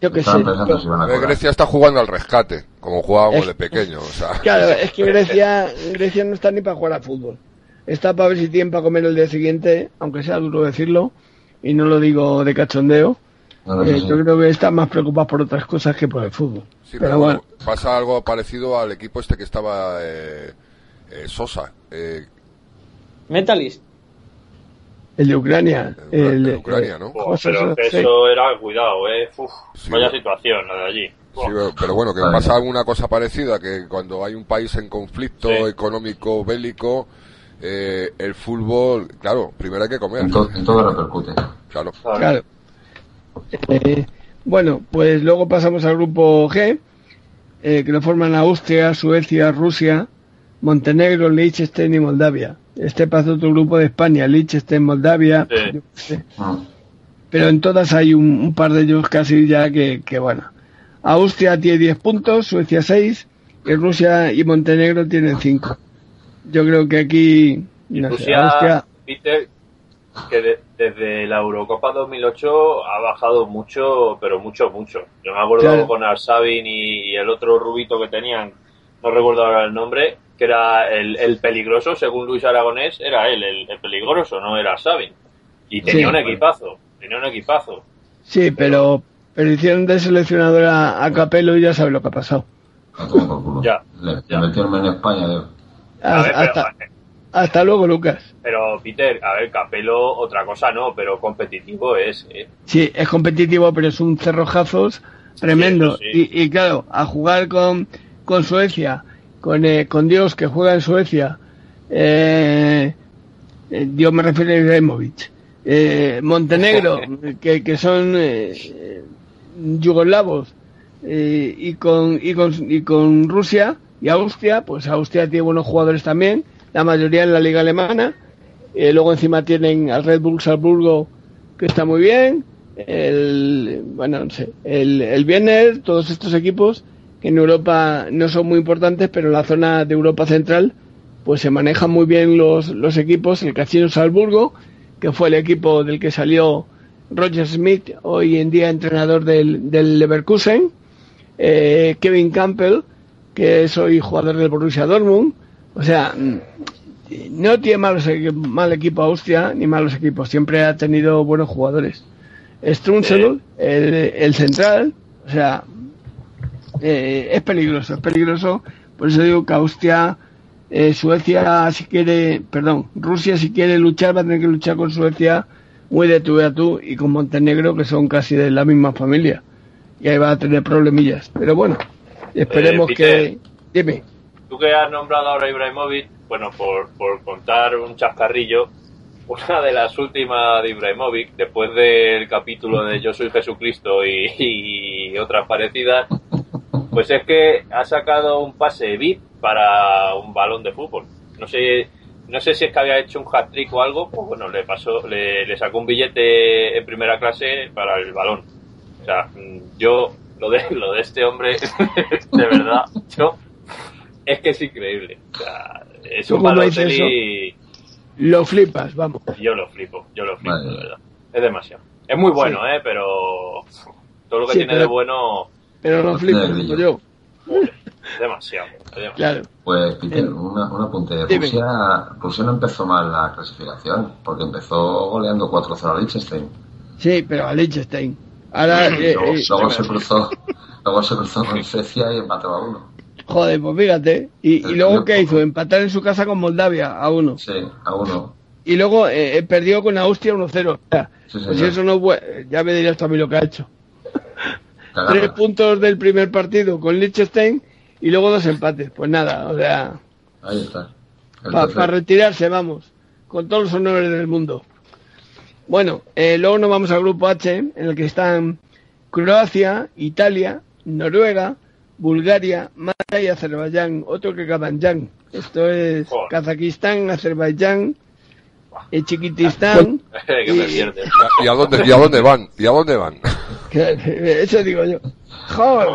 yo qué sé. pero- Grecia está jugando al rescate, como jugábamos Es- de pequeño. O sea. Claro, es que Grecia, Grecia no está ni para jugar a fútbol. Está para ver si tienen para comer el día siguiente, aunque sea duro decirlo, y no lo digo de cachondeo. No, Eh. Yo creo que están más preocupados por otras cosas que por el fútbol. Sí, pero, pero bueno, pasa algo parecido al equipo este que estaba eh, eh, Sosa. Eh, Metalist. el de Ucrania. El, de Ucrania, ¿no? Pero eso era, cuidado, ¿eh? Uf, vaya situación la de allí. Sí, pero bueno, que pasa alguna cosa parecida, que cuando hay un país en conflicto Sí. económico, bélico, eh, el fútbol, claro, primero hay que comer. En, to- en todo repercute. Claro. Claro. Eh, bueno, pues luego pasamos al grupo G, eh, que lo forman Austria, Suecia, Rusia, Montenegro, Liechtenstein y Moldavia. Este pasa otro grupo de España, Liechtenstein, Moldavia. sé. Pero en todas hay un, un par de ellos casi ya que, que bueno. Austria tiene 10 puntos, Suecia 6, y Rusia y Montenegro tienen 5. Yo creo que aquí, no sé, Rusia, Austria, Peter, que de- desde la Eurocopa 2008 ha bajado mucho, pero mucho, mucho. Yo me acuerdo Claro. con Arsabin y, y el otro rubito que tenían, no recuerdo ahora el nombre, que era el, el peligroso, según Luis Aragonés, era él, el, el peligroso, no era Arsabin. Y tenía Sí. un equipazo, tenía un equipazo. sí, pero, pero hicieron de seleccionador a, a Capello y ya sabe lo que ha pasado. Ya. Le, le metieron en España. de- A ver, pero- Hasta, luego, Lucas. Pero, Peter, a ver, Capelo, otra cosa no, pero competitivo es. ¿eh? Sí, es competitivo, pero es un cerrojazos tremendo. sí. Y, y claro, a jugar con, con Suecia, con, eh, con Dios que juega en Suecia, eh, eh, Dios me refiero a Ibrahimovic, eh, Montenegro, que, que son eh, eh, yugoslavos, eh, y, con, y, con, y con Rusia y Austria, pues Austria tiene buenos jugadores también, la mayoría en la liga alemana, eh, luego encima tienen al Red Bull Salzburgo, que está muy bien, el, bueno, no sé, el, el todos estos equipos que en Europa no son muy importantes, pero en la zona de Europa Central pues se manejan muy bien los, los equipos, el Casino Salzburgo, que fue el equipo del que salió Roger Smith, hoy en día entrenador del, del Leverkusen, eh, Kevin Campbell, que soy jugador del Borussia Dortmund. O sea, mm, no tiene malos, mal equipo Austria, ni malos equipos. Siempre ha tenido buenos jugadores. Strunzel, el, el central, o sea, eh, es peligroso, es peligroso. Por eso digo que Austria, eh, Suecia, si quiere, perdón, Rusia, si quiere luchar, va a tener que luchar con Suecia muy de tú a tú y con Montenegro, que son casi de la misma familia. Y ahí va a tener problemillas. Pero bueno, esperemos Eh, Peter. que. Dime. Tú que has nombrado ahora a Ibrahimovic, bueno, por, por contar un chascarrillo, una de las últimas de Ibrahimovic, después del capítulo de Yo soy Jesucristo y, y otras parecidas, pues es que ha sacado un pase VIP para un balón de fútbol. No sé, no sé si es que había hecho un hat-trick o algo, pues bueno, le pasó, le, le sacó un billete en primera clase para el balón. O sea, yo, lo de, lo de este hombre, de verdad, yo, es que es increíble. O sea, es un Balotelli, Lo flipas, vamos. yo lo flipo, yo lo flipo, de verdad. Es demasiado. Es muy bueno, eh, pero todo lo que Sí, tiene pero- de bueno, Pero lo como yo. es demasiado. es demasiado. Claro. Pues, Peter, una, un apunte. Dime. Rusia, Rusia no empezó mal la clasificación, porque empezó goleando 4-0 a Liechtenstein. Sí, pero a Liechtenstein. Ahora, eh, luego, eh, luego se cruzó, luego se cruzó con Suecia y empató a uno. Joder, pues fíjate. Y, y luego, ¿qué hizo? Empatar en su casa con Moldavia a uno. Sí, a uno. Y luego eh, eh, perdió con Austria 1-0. O sea, Sí, pues eso no Ya me dirás mí lo que ha hecho. Tres puntos del primer partido con Liechtenstein y luego dos empates. Pues nada, o sea, Ahí está. Para retirarse, vamos. Con todos los honores del mundo. Bueno, eh, luego nos vamos al grupo H, en el que están Croacia, Italia, Noruega, Bulgaria, Malta y Azerbaiyán. Otro que Kazajstán. Esto es Kazajistán, Azerbaiyán, eh, Chiquitistán. que me pierde. ¿Y a dónde, y a dónde van? ¿Y a dónde van? Eso digo yo. Joder.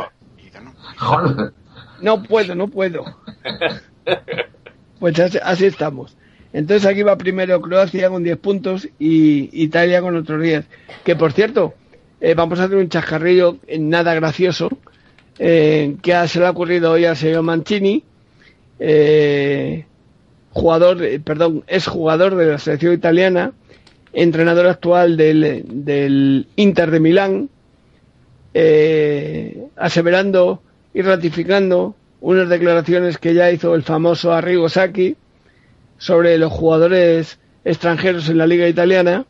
Joder. No puedo, no puedo. Pues así, así estamos. Entonces aquí va primero Croacia con 10 puntos y Italia con otros 10. Que por cierto, eh, vamos a hacer un chascarrillo eh, nada gracioso eh, que se le ha ocurrido hoy al señor Mancini, eh, jugador, eh, perdón, es jugador de la selección italiana, entrenador actual del, del Inter de Milán, eh, aseverando y ratificando unas declaraciones que ya hizo el famoso Arrigo Sacchi sobre los jugadores extranjeros en la liga italiana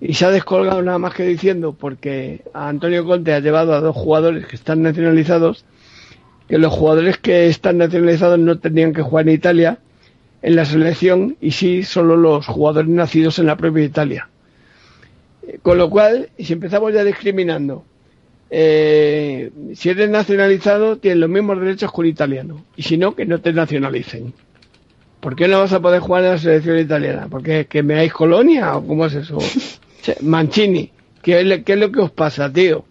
y se ha descolgado nada más que diciendo porque Antonio Conte ha llevado a dos jugadores que están nacionalizados que los jugadores que están nacionalizados no tenían que jugar en Italia en la selección y sí solo los jugadores nacidos en la propia Italia. Eh, Con lo cual, si empezamos ya discriminando, eh, si eres nacionalizado tienes los mismos derechos que un italiano y si no, que no te nacionalicen. ¿Por qué no vas a poder jugar en la selección italiana? ¿Porque que me dais colonia o cómo es eso? Mancini, ¿qué es, lo- ¿qué es lo que os pasa, tío?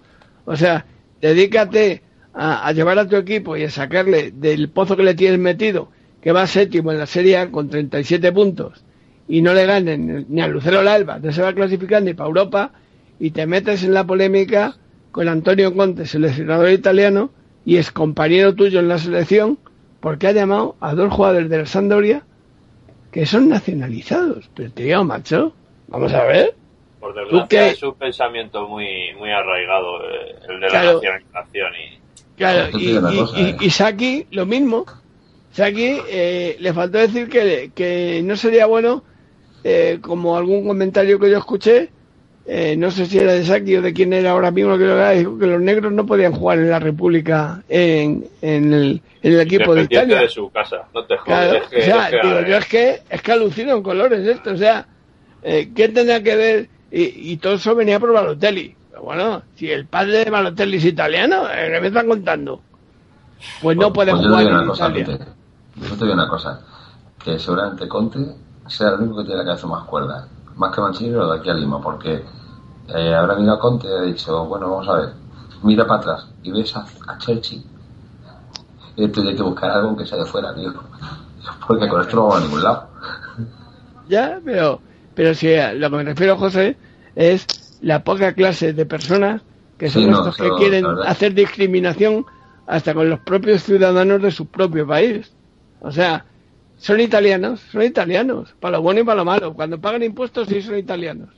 O sea, dedícate a, llevar a tu equipo y a sacarle del pozo que le tienes metido, que va séptimo en la Serie A con 37 puntos, y no le ganen ni a Lucero Alba, no se va a clasificar ni para Europa, y te metes en la polémica con Antonio Conte, seleccionador italiano, y es compañero tuyo en la selección, porque ha llamado a dos jugadores de la Sampdoria que son nacionalizados. Pero tío, macho, vamos a ver. Por ¿Tú desgracia qué? es un pensamiento muy, muy arraigado, eh, el de Claro. la nacionalización y Claro, Esto y, y- cosa, y- ¿eh? y Saki lo mismo. Saki eh, le faltó decir que, que no sería bueno, eh, como algún comentario que yo escuché, eh, no sé si era de Saki o de quién era ahora mismo, que, lo era, dijo que los negros no podían jugar en la República en, en, el, en el equipo de Italia. de su casa. No te jodes. Claro, es que, o sea, es que, digo, yo es que, es que alucino en colores esto, o sea, eh, ¿qué tendrá que ver? Y, y todo eso venía por Balotelli. Pero bueno, si el padre de Balotelli es italiano, eh, ¿qué me están contando? Pues no puede Pues yo te jugar digo en una cosa. Yo te digo una cosa. Que seguramente Conte sea el único que tiene la cabeza más cuerda. Más que Mancini o de aquí a Lima. Porque eh, habrá mirado a Conte y ha dicho, bueno, vamos a ver. Mira para atrás y ves a, a Chelsea. Y entonces hay que buscar algo que sea de fuera, tío. Porque con esto no vamos a ningún lado. Ya, pero, pero si a lo que me refiero, José, es la poca clase de personas que son Sí, no, estos eso, que quieren hacer discriminación hasta con los propios ciudadanos de su propio país. O sea, son italianos, son italianos, para lo bueno y para lo malo. Cuando pagan impuestos sí son italianos.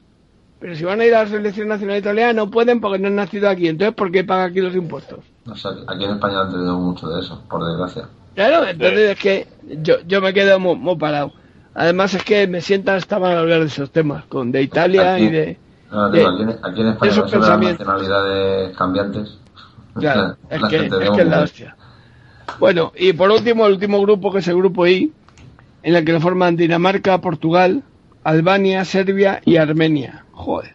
Pero si van a ir a la selección nacional italiana no pueden porque no han nacido aquí. Entonces, ¿por qué pagan aquí los impuestos? Aquí en España han tenido mucho de eso, por desgracia. Claro, entonces es que yo, yo me quedo muy, muy parado. Además es que me sienta hasta mal hablar de esos temas, con de Italia Aquí- y de... No, de- digo, aquí, en, aquí en España esos no nacionalidades cambiantes. Claro, es La que, gente es de que es la Google. hostia. Bueno, y por último, el último grupo que es el grupo I, en el que lo forman Dinamarca, Portugal, Albania, Serbia y Armenia. Joder.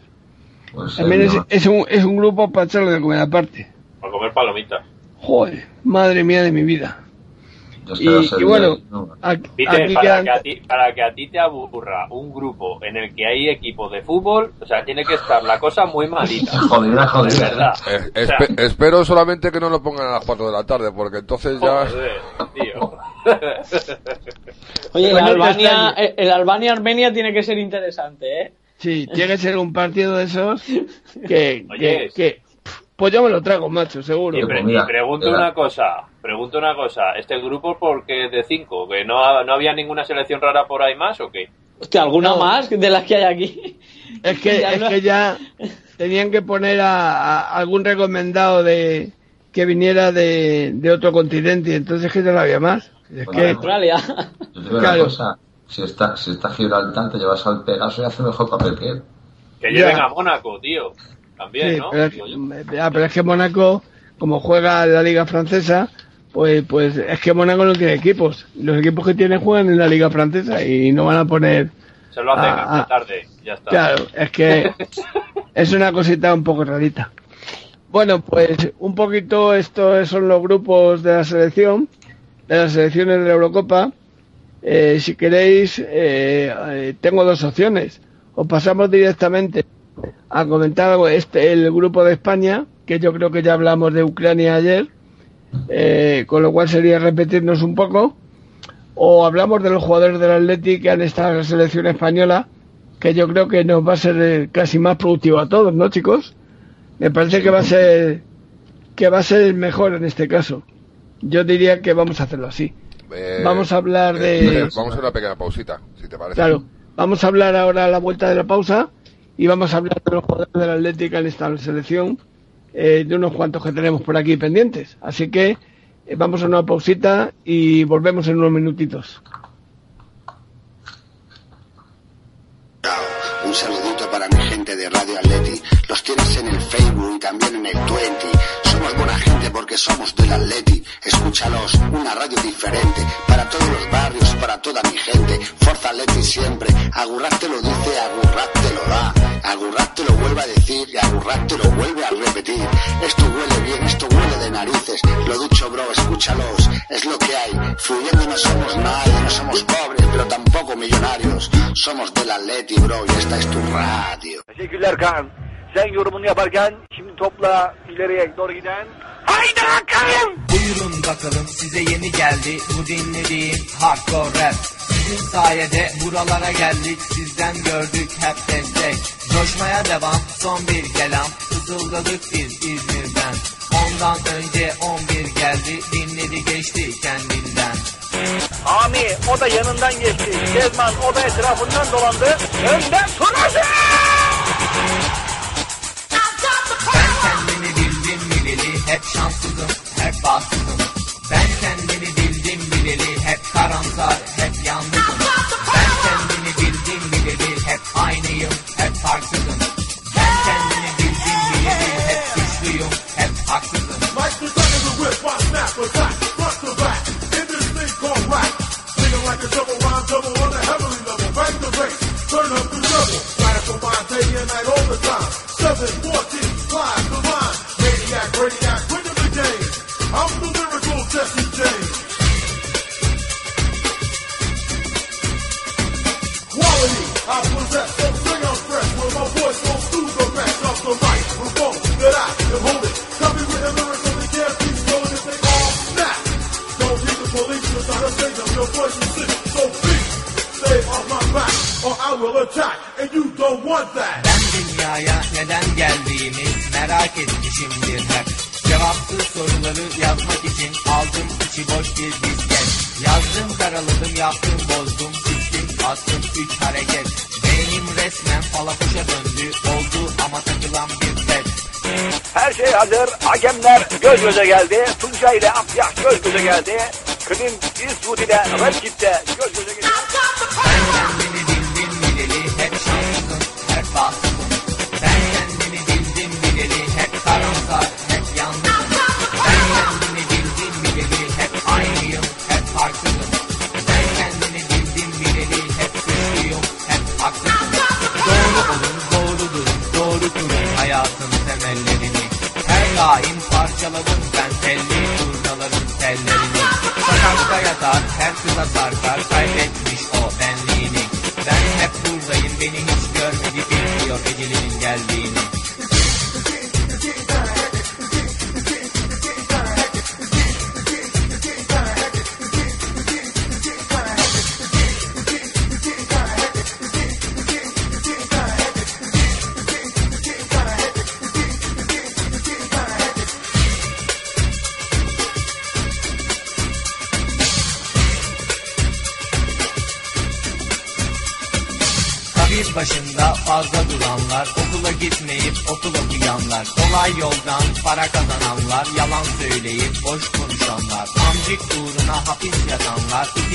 Pues, También es, un, es un grupo para echarlo de comer aparte. Para comer palomitas. Joder, madre mía de mi vida. Y, bueno, para, quedan- que a ti, para que a ti te aburra un grupo en el que hay equipos de fútbol, o sea, tiene que estar la cosa muy malita. Jodida, jodida. De verdad. Eh, O sea, espe- espero solamente que no lo pongan a las 4 de la tarde, porque entonces ya... joder, tío. Oye, el Albania, el, Albania-Armenia tiene que ser interesante, ¿eh? Sí, tiene que ser un partido de esos que, que, Oye, que- pues yo me lo trago, macho, seguro. Y, pre- y pregunto una cosa, pregunto una cosa, ¿este grupo porque es de cinco? ¿Que no, ha- no había ninguna selección rara por ahí más o qué? Hostia, ¿alguna No. más de las que hay aquí? Es que, Ya es no- que ya tenían que poner a, a algún recomendado de que viniera de, de otro continente y entonces que ya no había más. Es Bueno, que, Australia. Yo te digo Claro. una cosa. Si está, si está Gibraltar, te llevas al Pegaso y hace mejor papel que él. Que Ya. lleven a Mónaco, tío. También, sí, ¿no? pero, es, pero que Mónaco, como juega la liga francesa, pues, pues es que Mónaco no tiene equipos. Los equipos que tiene juegan en la liga francesa y no van a poner... Se lo hacen tarde, ya está. Claro, es que es una cosita un poco rarita. Bueno, pues un poquito estos son los grupos de la selección, de las selecciones de la Eurocopa. Eh, si queréis, eh, eh, tengo dos opciones. O pasamos directamente a comentar algo, este, el grupo de España, que yo creo que ya hablamos de Ucrania ayer, eh, con lo cual sería repetirnos un poco. O hablamos de los jugadores del Atleti que han estado en la selección española, que yo creo que nos va a ser eh, casi más productivo a todos, ¿no, chicos? Me parece que va a ser que va a ser mejor en este caso. Yo diría que vamos a hacerlo así. Eh, Vamos a hablar de- eh, vamos a una pequeña pausita, si te parece. Claro, vamos a hablar ahora a la vuelta de la pausa y vamos a hablar de los jugadores del Atlético en la selección, eh, de unos cuantos que tenemos por aquí pendientes. Así que eh, vamos a una pausita y volvemos en unos minutitos. Un saludito para mi gente de Radio Atleti. Los tienes en el Facebook y también en el 20. Porque somos del Atleti. Escúchalos, una radio diferente. Para todos los barrios, para toda mi gente. Forza Atleti siempre. Agurrat te lo dice, Agurrat te lo da. Agurrat te lo vuelve a decir y Agurrat te lo vuelve a repetir. Esto huele bien, esto huele de narices. Lo dicho, bro, escúchalos. Es lo que hay. Fluyendo no somos nadie, no somos pobres, pero tampoco millonarios. Somos del Atleti, bro, y esta es tu radio. Teşekkürler Kaan. Sen yorumunu yaparken şimdi topla ileriye doğru giden. Haydi Hakan! Buyurun bakalım size yeni geldi bu dinlediğim hardcore rap. Sizin sayede buralara geldik sizden gördük hep destek. Coşmaya devam son bir kelam fısıldadık biz İzmir'den. Ondan önce 11 geldi dinledi geçti kendinden. Ami o da yanından geçti. Kezman o da etrafından dolandı. Önden turnası! Hep şanssızım hep bahtsızım. Ben kendimi bildim bileli hep karamsar hep yalnızım. Ben kendimi bildim bileli hep aynıyım hep farksızım. Ben kendimi bildim bileli hep güçlüyüm hep haksızım. Double on a heavenly level. Bang the bass, turn up the double. Radical mind, day and night, all the time. 7, 14, Ben dünyaya neden geldiğimi merak etmişimdir. Cevapsız soruları yazmak için aldım içi boş bir disket Yazdım karaladım yaptım bozdum attım üç hareket Beynim resmen falakuşa döndü oldu ama takılan bir pet Her şey hazır. Hakemler göz göze geldi. Tuncay ile Afyah göz göze geldi. Clint Eastwood ile Redkit'te göz göze geldi. Kendimi bildim bileli hep bahtsızım parçaladım ben telli turnaların tellerini Sokakta yatar her kıza sarkar kaybetmiş o benliğini. Ben hep buradayım beni hiç görmedi bilmiyor ecelinin geldiğini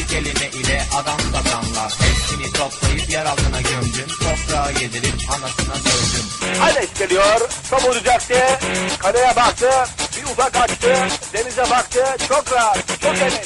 kelime ile adam satanlar, hepsini toplayıp yer altına gömdüm, toprağa yedirip anasına sövdüm. Alex geliyor. Top olacaktı. Kaleye baktı. Bir uzak açtı. Denize baktı. Çok rahat. Çok emin.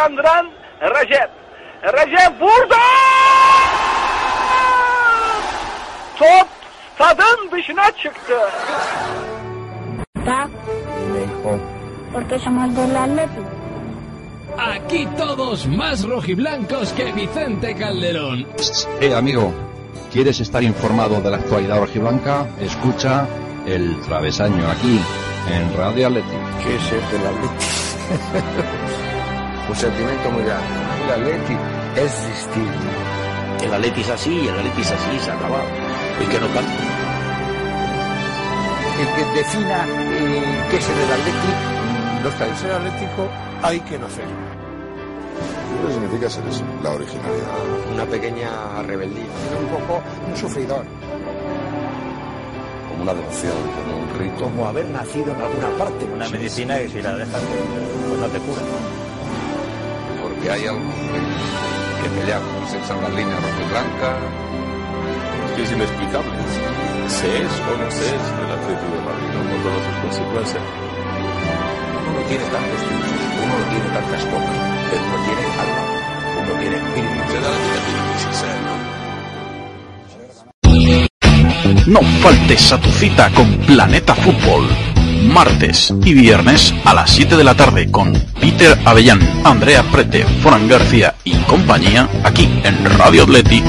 Kazandıran Recep. Recep vurdu! Top stadın dışına çıktı. Somos del Atleti. Aquí todos más rojiblancos que Vicente Calderón. Eh, amigo, ¿quieres estar informado de la actualidad rojiblanca? Escucha El Travesaño aquí, en Radio Atleti. ¿Qué es el del Atleti? Un sentimiento muy grande. El Atleti es distinto. El Atleti es así, el Atleti es así, se ha acabado. El que no canta. El que defina eh, qué es el Atleti, no está Para ser atlético hay que nacer. ¿Qué significa ser eso? La originalidad. Una pequeña rebeldía. un poco un sufridor. como una devoción, como un rito. Como haber nacido en alguna parte. Una medicina que si la dejas, pues no te cura. Porque hay algo que, que peleamos en las líneas roja y blanca. Es que es inexplicable. Se es o no se es el Atlético de Madrid, no con todas sus consecuencias. Uno no tiene tantos triunfos, uno no tiene tantas copas, pero no tiene alma, uno tiene espíritu. Se da la vida que ser, ¿no? No faltes a tu cita con Planeta Fútbol. Martes y viernes a las 7 de la tarde con Peter Avellán, Andrea Prete, Fran García y compañía aquí en Radio Atleti.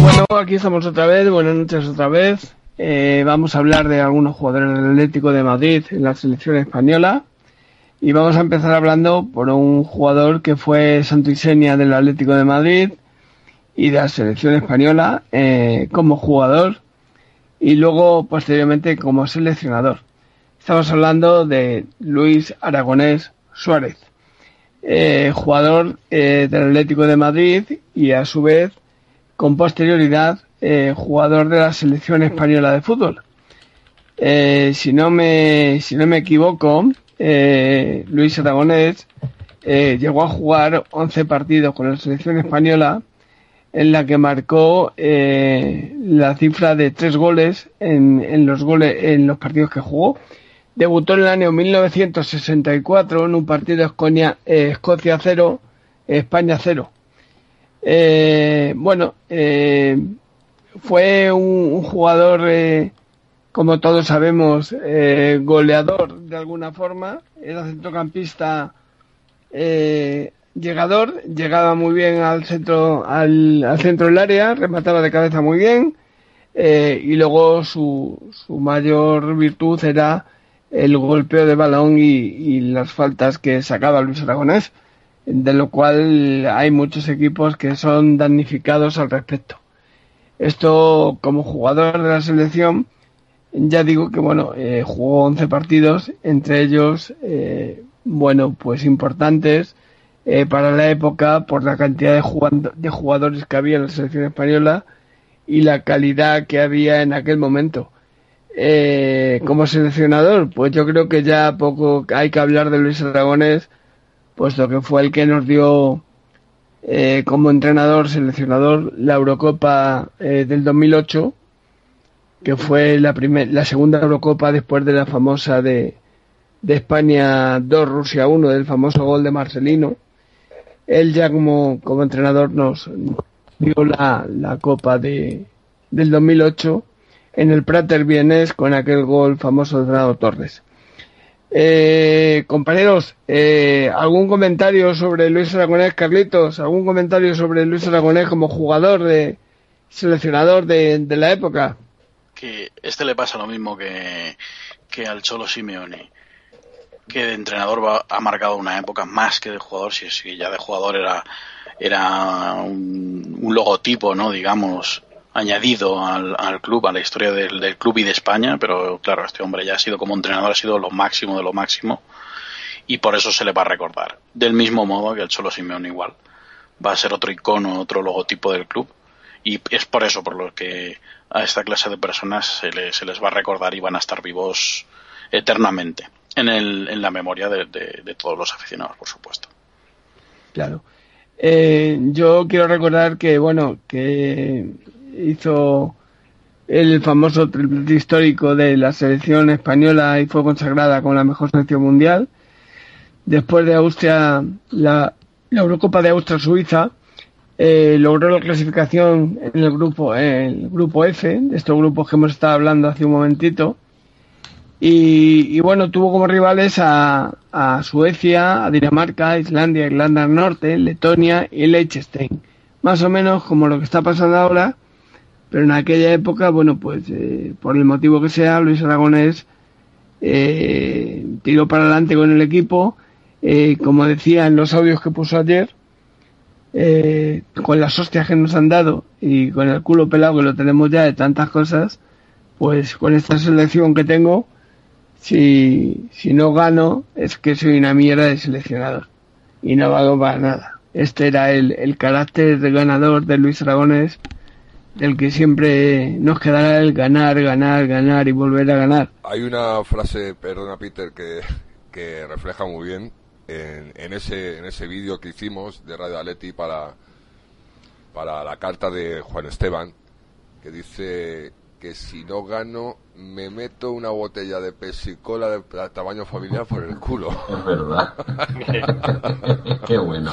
Bueno, aquí estamos otra vez, buenas noches otra vez. Eh, vamos a hablar de algunos jugadores del Atlético de Madrid en la selección española. Y vamos a empezar hablando por un jugador que fue santo y del Atlético de Madrid y de la selección española eh, como jugador y luego posteriormente como seleccionador. Estamos hablando de Luis Aragonés Suárez, eh, jugador eh, del Atlético de Madrid y a su vez con posterioridad eh, jugador de la selección española de fútbol. Si no me si no me equivoco, Luis Aragonés llegó a jugar 11 partidos con la selección española en la que marcó eh, la cifra de tres goles en, en los goles en los partidos que jugó. Debutó en el año 1964 en un partido Escocia, eh, Escocia 0, España 0. Eh, bueno, eh, fue un, jugador, eh, como todos sabemos, goleador de alguna forma. Era centrocampista llegador, llegaba muy bien al centro, al, al centro del área, remataba de cabeza muy bien. eh, y luego su, su mayor virtud era el golpeo de balón y, las faltas que sacaba Luis Aragonés, de lo cual hay muchos equipos que son damnificados al respecto. Esto como jugador de la selección, ya digo que bueno, eh, jugó 11 partidos, entre ellos, eh, bueno, pues importantes eh, para la época por la cantidad de, jugando- de jugadores que había en la selección española y la calidad que había en aquel momento. Eh, como seleccionador, pues yo creo que ya poco hay que hablar de Luis Aragonés, puesto que fue el que nos dio eh, como entrenador, seleccionador, la Eurocopa eh, del 2008, que fue la, primer, la segunda Eurocopa después de la famosa de, de España 2, Rusia 1, del famoso gol de Marcelino. Él ya como, como entrenador nos dio la, la Copa de, del 2008 en el Prater Vienes con aquel gol famoso de Fernando Torres. Eh, compañeros, eh, ¿algún comentario sobre Luis Aragonés, Carlitos? ¿Algún comentario sobre Luis Aragonés como jugador de seleccionador de, de la época? que este le pasa lo mismo que, que al Cholo Simeone, que de entrenador va, ha marcado una época más que de jugador, si que ya de jugador era, era un, logotipo, ¿no? digamos, añadido al, al club, a la historia del, del club y de España, pero claro, este hombre ya ha sido como entrenador, ha sido lo máximo de lo máximo, y por eso se le va a recordar. Del mismo modo que el Cholo Simeone igual. Va a ser otro icono, otro logotipo del club, y es por eso por lo que a esta clase de personas se, le- se les va a recordar y van a estar vivos eternamente en, el, en la memoria de, todos los aficionados, por supuesto. Claro. Eh, yo quiero recordar que, bueno, que hizo el famoso triplete histórico de la selección española y fue consagrada como la mejor selección mundial. Después de Austria, la, la Eurocopa de Austria-Suiza, eh, logró la clasificación en el grupo, en el grupo F, de estos grupos que hemos estado hablando hace un momentito. Y, y bueno, tuvo como rivales a, a Suecia, a Dinamarca, Islandia, Irlanda del Norte, Letonia y Liechtenstein. Más o menos como lo que está pasando ahora, pero en aquella época, bueno, pues eh, por el motivo que sea, Luis Aragonés eh, tiró para adelante con el equipo, eh, como decía en los audios que puso ayer, eh, con las hostias que nos han dado y con el culo pelado que lo tenemos ya de tantas cosas, pues con esta selección que tengo, si, si no gano, es que soy una mierda de seleccionador. Y no valgo para nada. Este era el, el carácter de ganador de Luis Aragones del que siempre nos quedará el ganar, ganar, ganar y volver a ganar. Hay una frase, perdona Peter, que, que refleja muy bien en, en ese, en ese vídeo que hicimos de Radio Atleti para, para la carta de Juan Esteban, que dice que si no gano me meto una botella de pesicola de tamaño familiar por el culo. Es verdad. Qué bueno.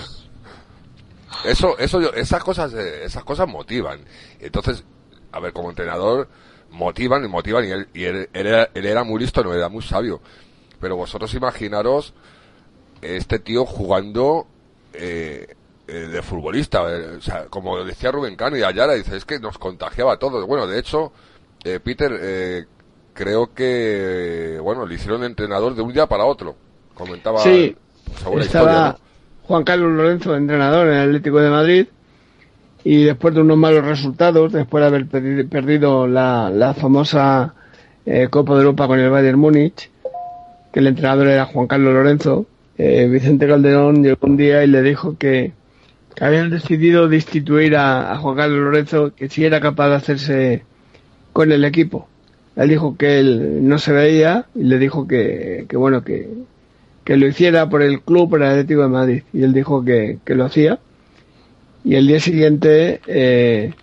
Eso, eso, yo- esas cosas, eh, esas cosas motivan. Entonces, a ver, como entrenador, motivan y motivan y él, y él, él era, él era muy listo, no era muy sabio. Pero vosotros imaginaros este tío jugando eh, eh, de futbolista, eh, o sea, como decía Rubén Cano y Ayala, dice, es que nos contagiaba a todos. Bueno, de hecho, eh, Peter, eh, creo que, bueno, le hicieron entrenador de un día para otro. Comentaba Sí, estaba historia, ¿no? Juan Carlos Lorenzo, entrenador en el Atlético de Madrid, y después de unos malos resultados, después de haber perdi- perdido la, la famosa eh, Copa de Europa con el Bayern Múnich, que el entrenador era Juan Carlos Lorenzo, eh, Vicente Calderón llegó un día y le dijo que, que habían decidido destituir a, a Juan Carlos Lorenzo, que si era capaz de hacerse con el equipo. Él dijo que él no se veía y le dijo que, que bueno, que, que lo hiciera por el club, por el Atlético de Madrid. Y él dijo que, que lo hacía. Y el día siguiente eh,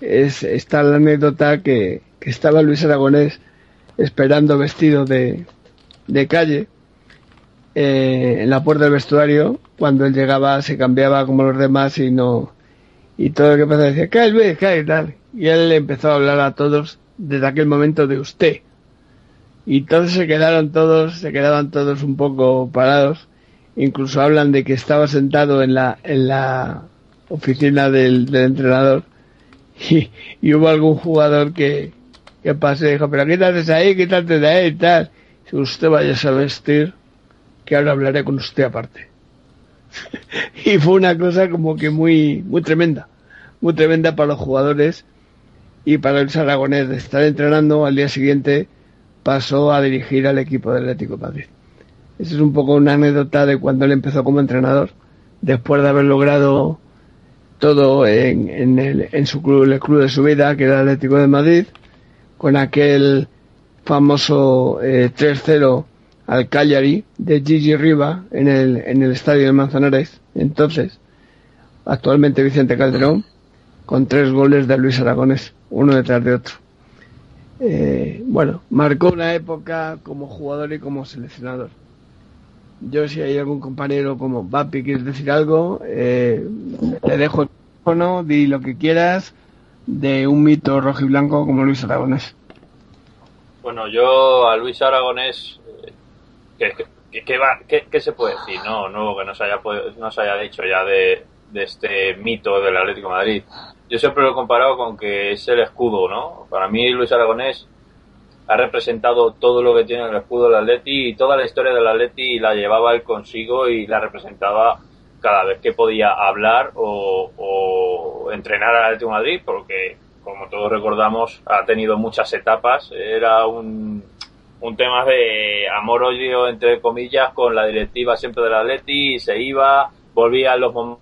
es, está la anécdota que, que estaba Luis Aragonés esperando vestido de, de calle eh, en la puerta del vestuario. Cuando él llegaba se cambiaba como los demás y no y todo lo que pasaba decía, ¿qué Luis? ¿Qué hay?", tal? Y él empezó a hablar a todos desde aquel momento de usted. Y todos se quedaron todos, se quedaban todos un poco parados. Incluso hablan de que estaba sentado en la, en la oficina del, entrenador y, y hubo algún jugador que, que pasó y dijo, pero ¿qué te haces ahí? Quítate de ahí tal. Si usted vaya a vestir, que ahora hablaré con usted aparte. y fue una cosa como que muy, muy tremenda, muy tremenda para los jugadores y para el Aragonés de estar entrenando al día siguiente pasó a dirigir al equipo del Atlético de Madrid. Esa es un poco una anécdota de cuando él empezó como entrenador, después de haber logrado todo en, en, el, en su club, el club de su vida, que era el Atlético de Madrid, con aquel famoso eh, 3-0 al Cagliari de Gigi Riva en el, en el estadio de Manzanares, entonces, actualmente Vicente Calderón, con tres goles de Luis Aragones, uno detrás de otro. Eh, bueno, marcó una época como jugador y como seleccionador. Yo si hay algún compañero como Bapi quieres decir algo, eh, te dejo el teléfono, di lo que quieras de un mito rojo y blanco como Luis Aragonés. Bueno, yo a Luis Aragonés, eh, ¿qué, qué, va- se puede decir? No, no, que no se haya, no haya dicho ya de, de este mito del Atlético Madrid. Yo siempre lo he comparado con que es el escudo, ¿no? Para mí Luis Aragonés ha representado todo lo que tiene el escudo del Atleti y toda la historia del Atleti la llevaba él consigo y la representaba cada vez que podía hablar o, entrenar al Atlético Madrid porque como todos recordamos ha tenido muchas etapas era un, un tema de amor-odio entre comillas con la directiva siempre del Atleti se iba volvía en los mom-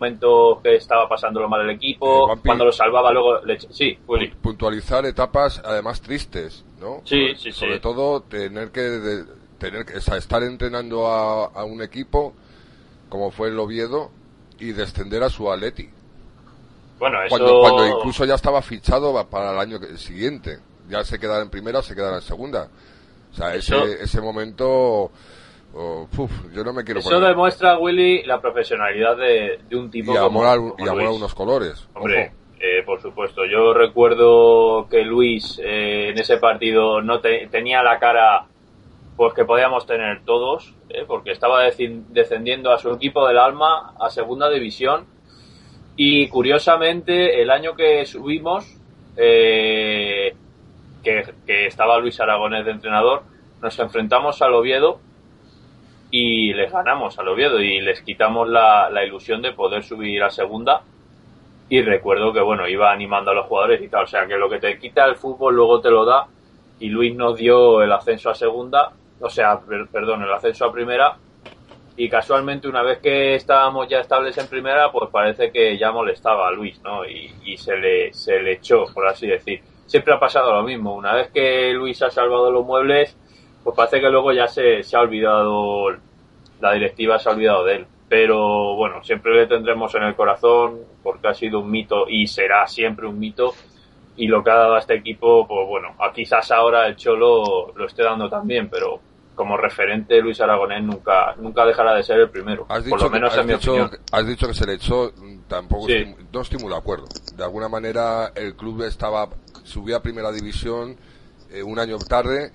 momentos que estaba pasándolo mal el equipo Juanpi. cuando lo salvaba luego le- sí Willy puntualizar etapas además tristes, ¿no? Sí, sobre, sí, sí. sobre todo tener que de- tener que o sea, estar entrenando a, a un equipo como fue el Oviedo y descender a su Atleti. bueno eso Cuando, cuando incluso ya estaba fichado para el año siguiente. Ya se quedará en primera se quedará en segunda. O sea, Eso- ese, ese momento... uf, yo no me quiero Eso poner... demuestra, Willy, la profesionalidad de, de un tipo y como, amor, a, como y amor a Luis. unos colores. Hombre, eh, por supuesto. Yo recuerdo que Luis eh, en ese partido no te- tenía la cara pues que podíamos tener todos, eh, porque estaba descendiendo a su equipo del alma a segunda división. Y curiosamente, el año que subimos, eh, que, que estaba Luis Aragonés de entrenador, nos enfrentamos al Oviedo y les ganamos al Oviedo y les quitamos la, la ilusión de poder subir a segunda. Y recuerdo que, bueno, iba animando a los jugadores y tal. O sea, que lo que te quita el fútbol luego te lo da. Y Luis nos dio el ascenso a segunda, o sea, per- perdón, el ascenso a primera. y casualmente una vez que estábamos ya estables en primera, pues parece que ya molestaba a Luis, ¿no? Y se, le, se le echó, por así decir. Siempre ha pasado lo mismo. Una vez que Luis ha salvado los muebles, pues parece que luego ya se, se ha olvidado, la directiva se ha olvidado de él. Pero bueno, siempre le tendremos en el corazón porque ha sido un mito y será siempre un mito. Y lo que ha dado a este equipo, pues bueno, quizás ahora el Cholo lo esté dando también, pero como referente Luis Aragonés nunca nunca dejará de ser el primero. Has por dicho, lo que, menos has en mi dicho- opinión. has dicho que se le echó, tampoco Sí. estoy- no estoy muy de acuerdo. De alguna manera el club estaba, subía a primera división eh, un año tarde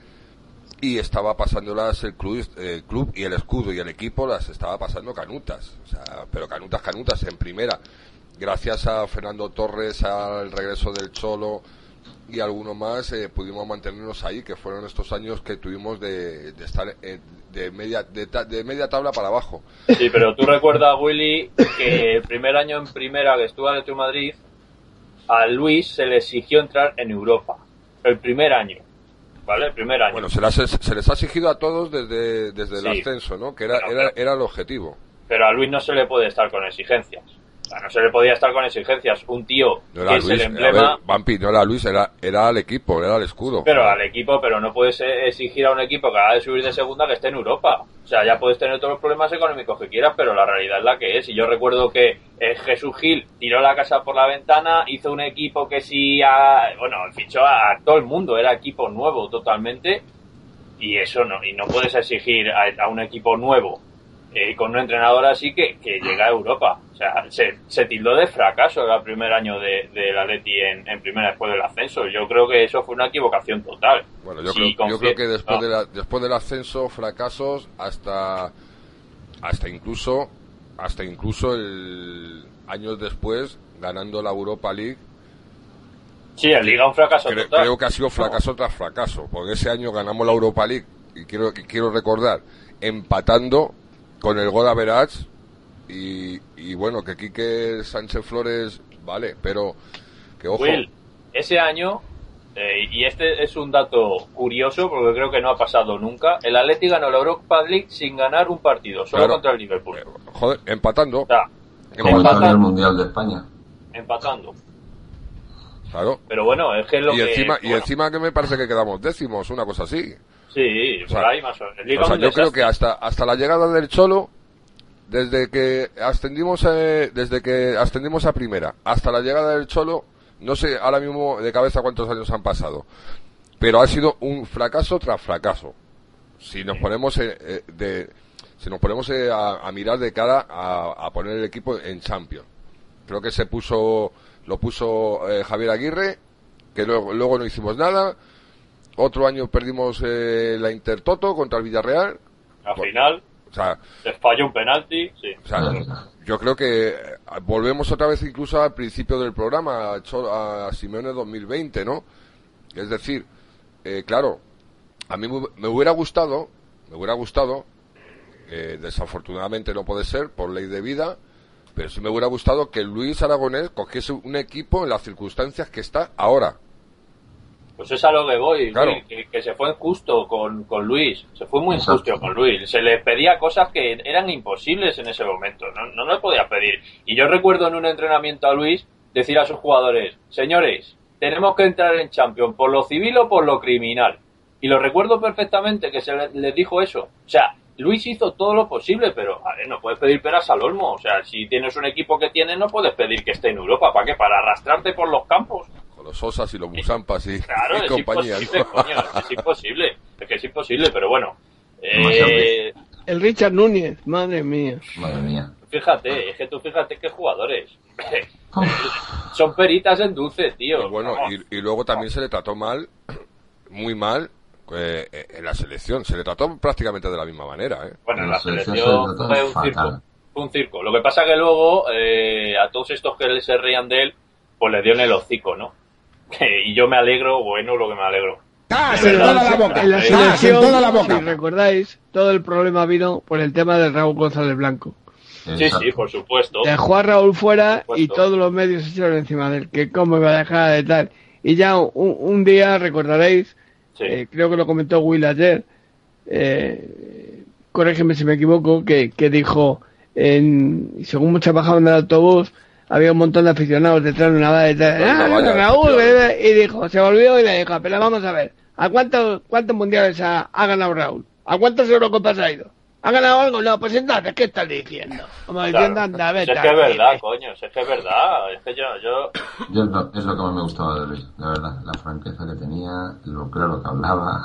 y estaba pasándolas el club, el club y el escudo y el equipo las estaba pasando canutas. O sea, pero canutas, canutas en primera. Gracias a Fernando Torres, al regreso del Cholo y alguno más, eh, pudimos mantenernos ahí, que fueron estos años que tuvimos de, de estar eh, de media de, ta- de media tabla para abajo. Sí, pero tú recuerdas, Willy, que el primer año en primera que estuvo en de Madrid, a Luis se le exigió entrar en Europa. El primer año. ¿Vale? El primer año. Bueno, se, las- se les ha exigido a todos desde, desde el ascenso, ¿no? Que era, era, era el objetivo. Pero a Luis no se le puede estar con exigencias. No se le podía estar con exigencias. Un tío No que es Luis, el a emblema, ver, Vampi, no era Luis, era, era el equipo, era el escudo. pero al equipo, pero no puedes exigir a un equipo que acaba de subir de segunda que esté en Europa. O sea, ya puedes tener todos los problemas económicos que quieras, pero la realidad es la que es. Y yo recuerdo que eh, Jesús Gil tiró la casa por la ventana, hizo un equipo que sí, a- bueno, fichó a, a todo el mundo, era equipo nuevo totalmente. Y eso no, y no puedes exigir a, a un equipo nuevo eh, con un entrenador así que, que llega a Europa. O sea, se, se tildó de fracaso el primer año de, del Atleti en, en primera después del ascenso. Yo creo que eso fue una equivocación total. Bueno, yo, creo, yo creo que después, no. de la- después del ascenso, fracasos, hasta, hasta incluso, hasta incluso el años después, ganando la Europa League, Sí, en Liga un fracaso Cre- total. creo que ha sido fracaso tras fracaso, porque ese año ganamos la Europa League, y quiero, y quiero recordar, empatando con el gol Average, y, y bueno, que Quique Sánchez Flores, vale, pero que ojo, Will, ese año, eh, y este es un dato curioso porque creo que no ha pasado nunca, el Atleti ganó la Europa League sin ganar un partido, solo Claro. contra el Liverpool. joder, empatando, O sea, Como el empatando, Mundial de España. empatando. Claro. Pero bueno, es que es lo y que... encima, y encima que me parece que quedamos décimos, una cosa así. Sí, O sea, por ahí más o menos. O sea, yo creo que hasta, hasta la llegada del Cholo, desde que ascendimos, eh, desde que ascendimos a primera, hasta la llegada del Cholo, no sé ahora mismo de cabeza cuántos años han pasado, pero ha sido un fracaso tras fracaso. Si nos ponemos eh, eh, de, si nos ponemos eh, a, a mirar de cara a, a poner el equipo en Champions, creo que se puso, lo puso eh, Javier Aguirre, que luego, luego no hicimos nada. Otro año perdimos eh, la Intertoto contra el Villarreal. Al final, O sea, se falló un penalti, sí. o sea, yo creo que eh, volvemos otra vez incluso al principio del programa, a, a Simeone 2020, ¿no? Es decir, eh, claro, a mí me hubiera gustado, me hubiera gustado, eh, desafortunadamente no puede ser por ley de vida, pero sí me hubiera gustado que Luis Aragonés cogiese un equipo en las circunstancias que está ahora. Pues es a lo que voy, Claro. Luis, que, que se fue injusto con, con Luis, se fue muy injusto con Luis, se le pedía cosas que eran imposibles en ese momento, no, no le podía pedir. Y yo recuerdo en un entrenamiento a Luis decir a sus jugadores, señores, tenemos que entrar en Champions por lo civil o por lo criminal. Y lo recuerdo perfectamente que se le- les dijo eso. O sea, Luis hizo todo lo posible, pero a ver, no puedes pedir peras al olmo. O sea, si tienes un equipo que tienes, no puedes pedir que esté en Europa. ¿Para qué? Para arrastrarte por los campos. Con los Osas y los Musampas y, Claro, y es compañía. imposible, ¿no? coño, es imposible. Es que es imposible, pero bueno. Eh, El Richard Núñez, madre mía. Madre mía. fíjate, es que tú fíjate qué jugadores. Son peritas en dulce, tío. Y bueno, y luego también se le trató mal, muy mal, eh, en la selección. Se le trató prácticamente de la misma manera, ¿eh? Bueno, en la la selección selección se trató fue un fatal. circo. Fue un circo. Lo que pasa que luego, eh, a todos estos que se reían de él, pues le dio en el hocico, ¿no? y yo me alegro, bueno, lo que me alegro. Pero en toda la boca. en la ¡Gas en selección, toda la boca! si recordáis, todo el problema vino por el tema de Raúl González Blanco. Sí, sí, por supuesto. Dejó a Raúl fuera y todos los medios se echaron encima de él, que cómo iba a dejar de tal. Y ya un, un día, recordaréis, Sí. eh, creo que lo comentó Will ayer, eh, corrígeme si me equivoco, que, que dijo, en, según muchos bajaban del autobús, había un montón de aficionados detrás de una valla "Ah, Raúl, y dijo, se volvió y le dijo, pero vamos a ver, ¿a cuántos, cuántos mundiales ha, ha ganado Raúl? ¿A cuántas Eurocopas ha ido? ¿Ha ganado algo? No, pues entonces, ¿qué estás diciendo? Como diciendo, Claro. anda, Si vete. es que es aquí". verdad, coño, si es que es verdad. Es que yo, yo, Yo es lo, es lo que más me gustaba de Luis, la verdad. La franqueza que tenía, lo claro que hablaba.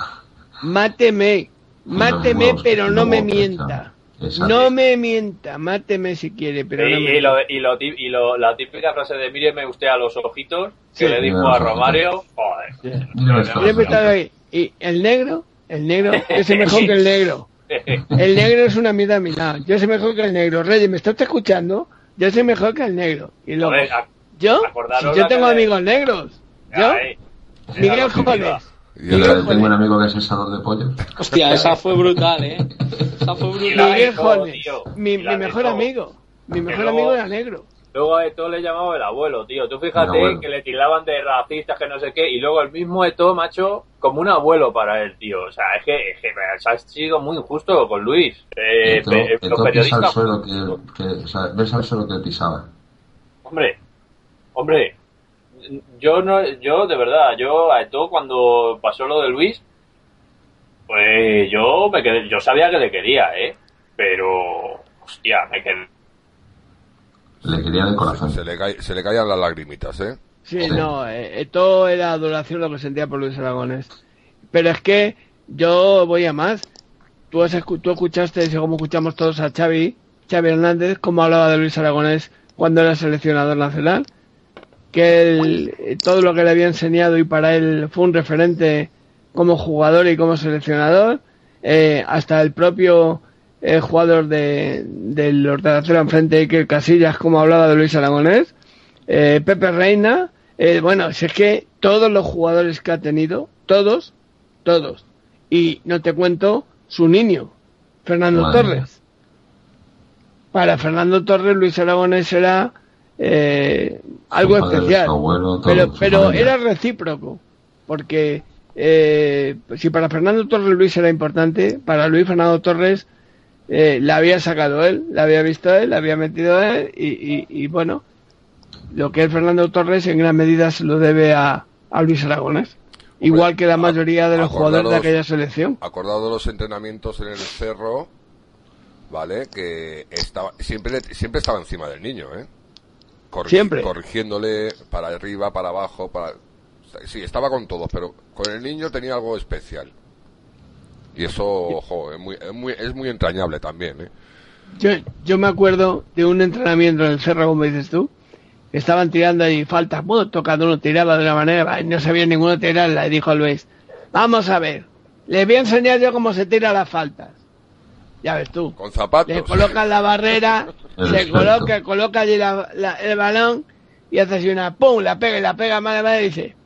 Máteme, máteme, huevos, pero no me mienta. Exacto. No me mienta, máteme si quiere, pero y, no me y lo, y, lo, y lo- la típica frase de míreme usted a los ojitos que Sí. le dijo a Romario, joder. Ahí. Y el negro, el negro, soy mejor que el negro. El negro es una mierda a mi lado. Yo soy mejor que el negro. Reyes, ¿me estás escuchando? Yo soy mejor que el negro. Y luego, Joder, yo, si yo tengo amigos negros. Yo, Ay, Miguel. Jones. Yo tengo un amigo que es asador de pollo. Hostia, esa fue brutal, ¿eh? Esa fue brutal. Miguel Jones. Mi, mejor amigo. Mi mejor luego- amigo era negro. Luego a Eto le llamaba el abuelo, tío. Tú fíjate que le tildaban de racistas, que no sé qué, y luego el mismo Eto, macho, como un abuelo para él, tío. O sea, es que, es que ha sido muy injusto con Luis. Eh, Esto, pe- esto los pisa al periodistas, suelo que, que o sea, ves al suelo que pisaba. hombre, hombre, yo no, yo de verdad, yo a Eto cuando pasó lo de Luis, pues yo me quedé, yo sabía que le quería, eh, pero, hostia, me quedé. Le quería de corazón. Se le, cae- se le caían las lagrimitas, ¿eh? Sí, no, eh, eh, todo era adoración lo que sentía por Luis Aragonés. Pero es que yo voy a más. Tú, has escu- tú escuchaste, y como escuchamos todos a Xavi, Xavi Hernández, cómo hablaba de Luis Aragonés cuando era seleccionador nacional, que él, eh, todo lo que le había enseñado y para él fue un referente como jugador y como seleccionador, eh, hasta el propio eh, jugador de, del ordenador enfrente, Iker Casillas, como hablaba de Luis Aragonés, eh, Pepe Reina, eh, bueno, si es que todos los jugadores que ha tenido, todos, todos, y no te cuento su niño, Fernando Madre Torres. Para Fernando Torres, Luis Aragonés era eh, algo padre, especial, abuelo, pero, pero era recíproco, porque eh, si para Fernando Torres Luis era importante, para Luis Fernando Torres eh, la había sacado él, la había visto él, la había metido él y, y- y, bueno, lo que es Fernando Torres en gran medida se lo debe a, a Luis Aragonés. Igual que la mayoría de los jugadores de aquella selección. Acordado de los entrenamientos en el cerro, ¿vale? Que estaba, siempre, siempre estaba encima del niño, ¿eh? Corri- Siempre. Corrigiéndole para arriba, para abajo, para... Sí, estaba con todos, pero con el niño tenía algo especial. Y eso, ojo, es muy, es muy, es muy entrañable también, ¿eh? Yo, yo me acuerdo de un entrenamiento en el cerro, como dices tú, que estaban tirando ahí faltas, bueno, tocando uno tiraba de una manera, y no sabía ninguno tirarla, y dijo Luis, vamos a ver, les voy a enseñar yo cómo se tira las faltas. Ya ves tú. Con zapatos. Le colocan la barrera, experto. coloca, coloca allí la- la- el balón y hace así una pum, la pega y la pega madre madre y dice,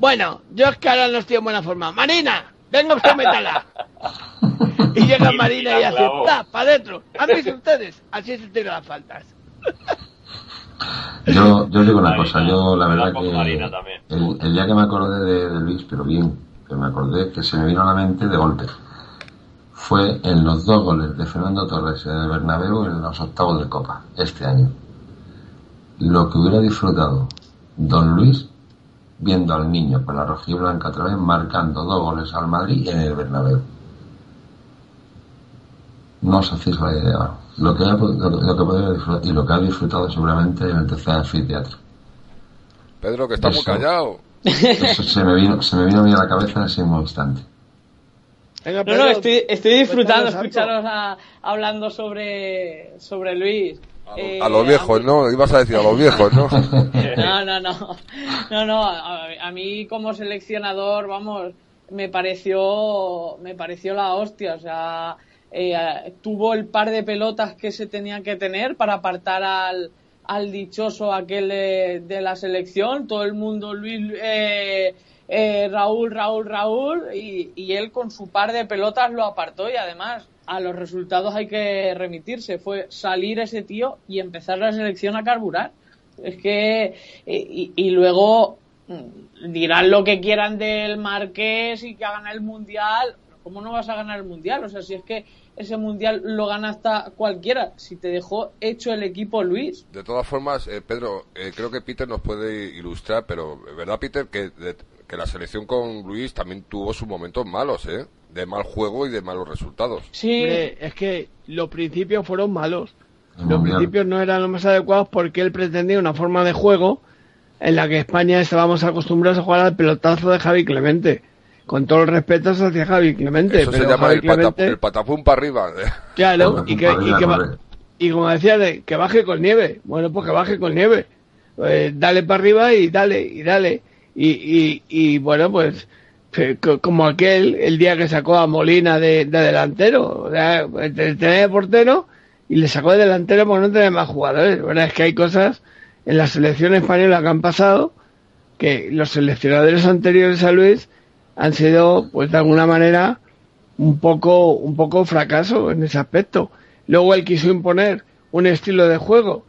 bueno, yo es que ahora no estoy en buena forma. Marina, venga usted, métala. y llega Marina y hace, pa, para adentro. ¿Han visto ustedes? Así se tiran las faltas. Yo, yo os digo una Marina, cosa, yo la verdad que Marina también. el, el día que me acordé de, de Luis, pero bien, que me acordé que se me vino a la mente de golpe, fue en los dos goles de Fernando Torres en el Bernabéu en los octavos de Copa, este año. Lo que hubiera disfrutado Don Luis viendo al niño con la rojiblanca otra vez marcando dos goles al Madrid en el Bernabéu. No os hacéis la idea. Lo que, ha- lo, lo que podría disfrutar y lo que ha disfrutado seguramente en el tercer anfiteatro. Pedro, que está muy Eso. callado. Eso se me vino, se me vino a mí a la cabeza en ese mismo instante. Venga, No, no, estoy, estoy disfrutando escucharos a- hablando sobre, sobre Luis. Eh, A los viejos, ¿no? Ibas a decir a los viejos, ¿no? No, no, no. No, no. A, a mí como seleccionador, vamos, me pareció, me pareció la hostia. O sea, eh, tuvo el par de pelotas que se tenían que tener para apartar al, al dichoso aquel de, de la selección. Todo el mundo, Luis, eh, eh, Raúl, Raúl, Raúl, y, y él con su par de pelotas lo apartó y además a los resultados hay que remitirse. Fue salir ese tío y empezar la selección a carburar. Es que, eh, y, luego mm, dirán lo que quieran del Marqués y que hagan el Mundial. ¿cómo no vas a ganar el mundial? O sea, si es que ese mundial lo gana hasta cualquiera, si te dejó hecho el equipo Luis. De todas formas, eh, Pedro, eh, creo que Peter nos puede ilustrar, pero ¿verdad, Peter, que, de- que la selección con Luis también tuvo sus momentos malos, ¿eh? De mal juego y de malos resultados. Hombre, es que los principios fueron malos. El Los principios no eran los más adecuados porque él pretendía una forma de juego en la que España estábamos acostumbrados a jugar al pelotazo de Javi Clemente. Con todo el respeto hacia Javi Clemente. Eso se pero llama Javi el, pata- Clemente- el patapum para arriba. Claro, y que, y, que ba- y como decía, de, que baje con nieve. Bueno, pues que baje con nieve. Eh, dale para arriba y dale, y dale. Y, y, y bueno, pues como aquel, el día que sacó a Molina de, de delantero. O sea, de portero y le sacó de delantero porque no tenía más jugadores. Bueno, es que hay cosas en la selección española que han pasado que los seleccionadores anteriores a Luis han sido, pues de alguna manera, un poco, un poco fracaso en ese aspecto. Luego él quiso imponer un estilo de juego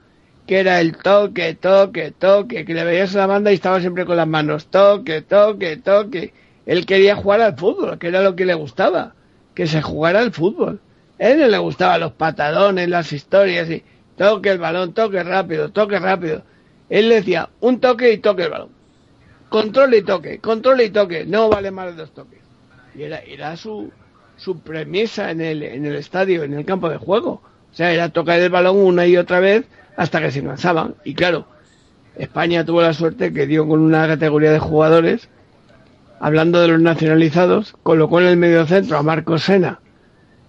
que era el toque, toque, toque, que le veías a la banda y estaba siempre con las manos, toque, toque, toque. Él quería jugar al fútbol, que era lo que le gustaba, que se jugara al fútbol. A él no le gustaban los patadones, las historias y toque el balón, toque rápido, toque rápido. Él decía un toque y toque el balón. Control y toque, control y toque, no vale más de dos toques. Y era, era su, su premisa en el, en el estadio, en el campo de juego. O sea, era tocar el balón una y otra vez hasta que se cansaban. Y claro, España tuvo la suerte que dio con una categoría de jugadores, hablando de los nacionalizados, colocó en el medio centro a Marcos Sena,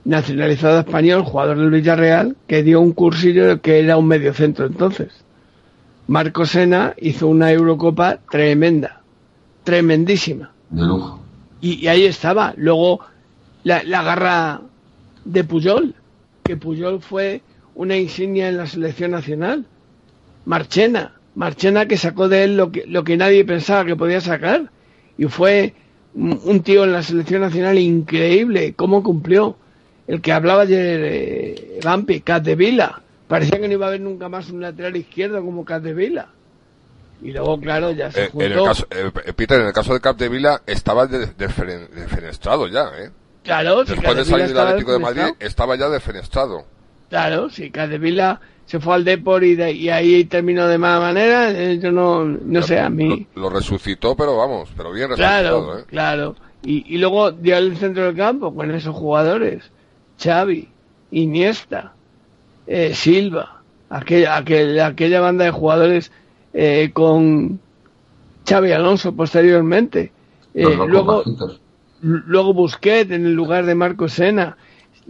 nacionalizado español, jugador del Villarreal, que dio un cursillo que era un medio centro entonces. Marcos Sena hizo una Eurocopa tremenda, tremendísima. De lujo. Y, y ahí estaba. Luego la, la garra de Puyol, que Puyol fue una insignia en la selección nacional. Marchena, Marchena que sacó de él lo que, lo que nadie pensaba que podía sacar. Y fue un, tío en la selección nacional increíble, cómo cumplió. El que hablaba ayer, eh, Vampi, Catevila. Parecía que no iba a haber nunca más un lateral izquierdo como Catevila. Y luego, claro, ya se Eh, en el juntó. caso, eh, Peter, en el caso de Capdevila estaba de- defene- defenestrado ya, ¿eh? Claro, si Después de Capdevila salir del Atlético de Madrid, estaba ya defenestrado. Claro, si Capdevila se fue al Depor y, de- y ahí terminó de mala manera, eh, yo no, no sé, a mí. Lo resucitó, pero vamos, pero bien Claro, resucitado, ¿eh? claro. Y, y luego dio al centro del campo con esos jugadores. Xavi, Iniesta, eh, Silva, aquella, aquel- aquella banda de jugadores eh, con Xavi Alonso posteriormente. Eh, luego, bajitos. luego Busquets en el lugar de Marco Sena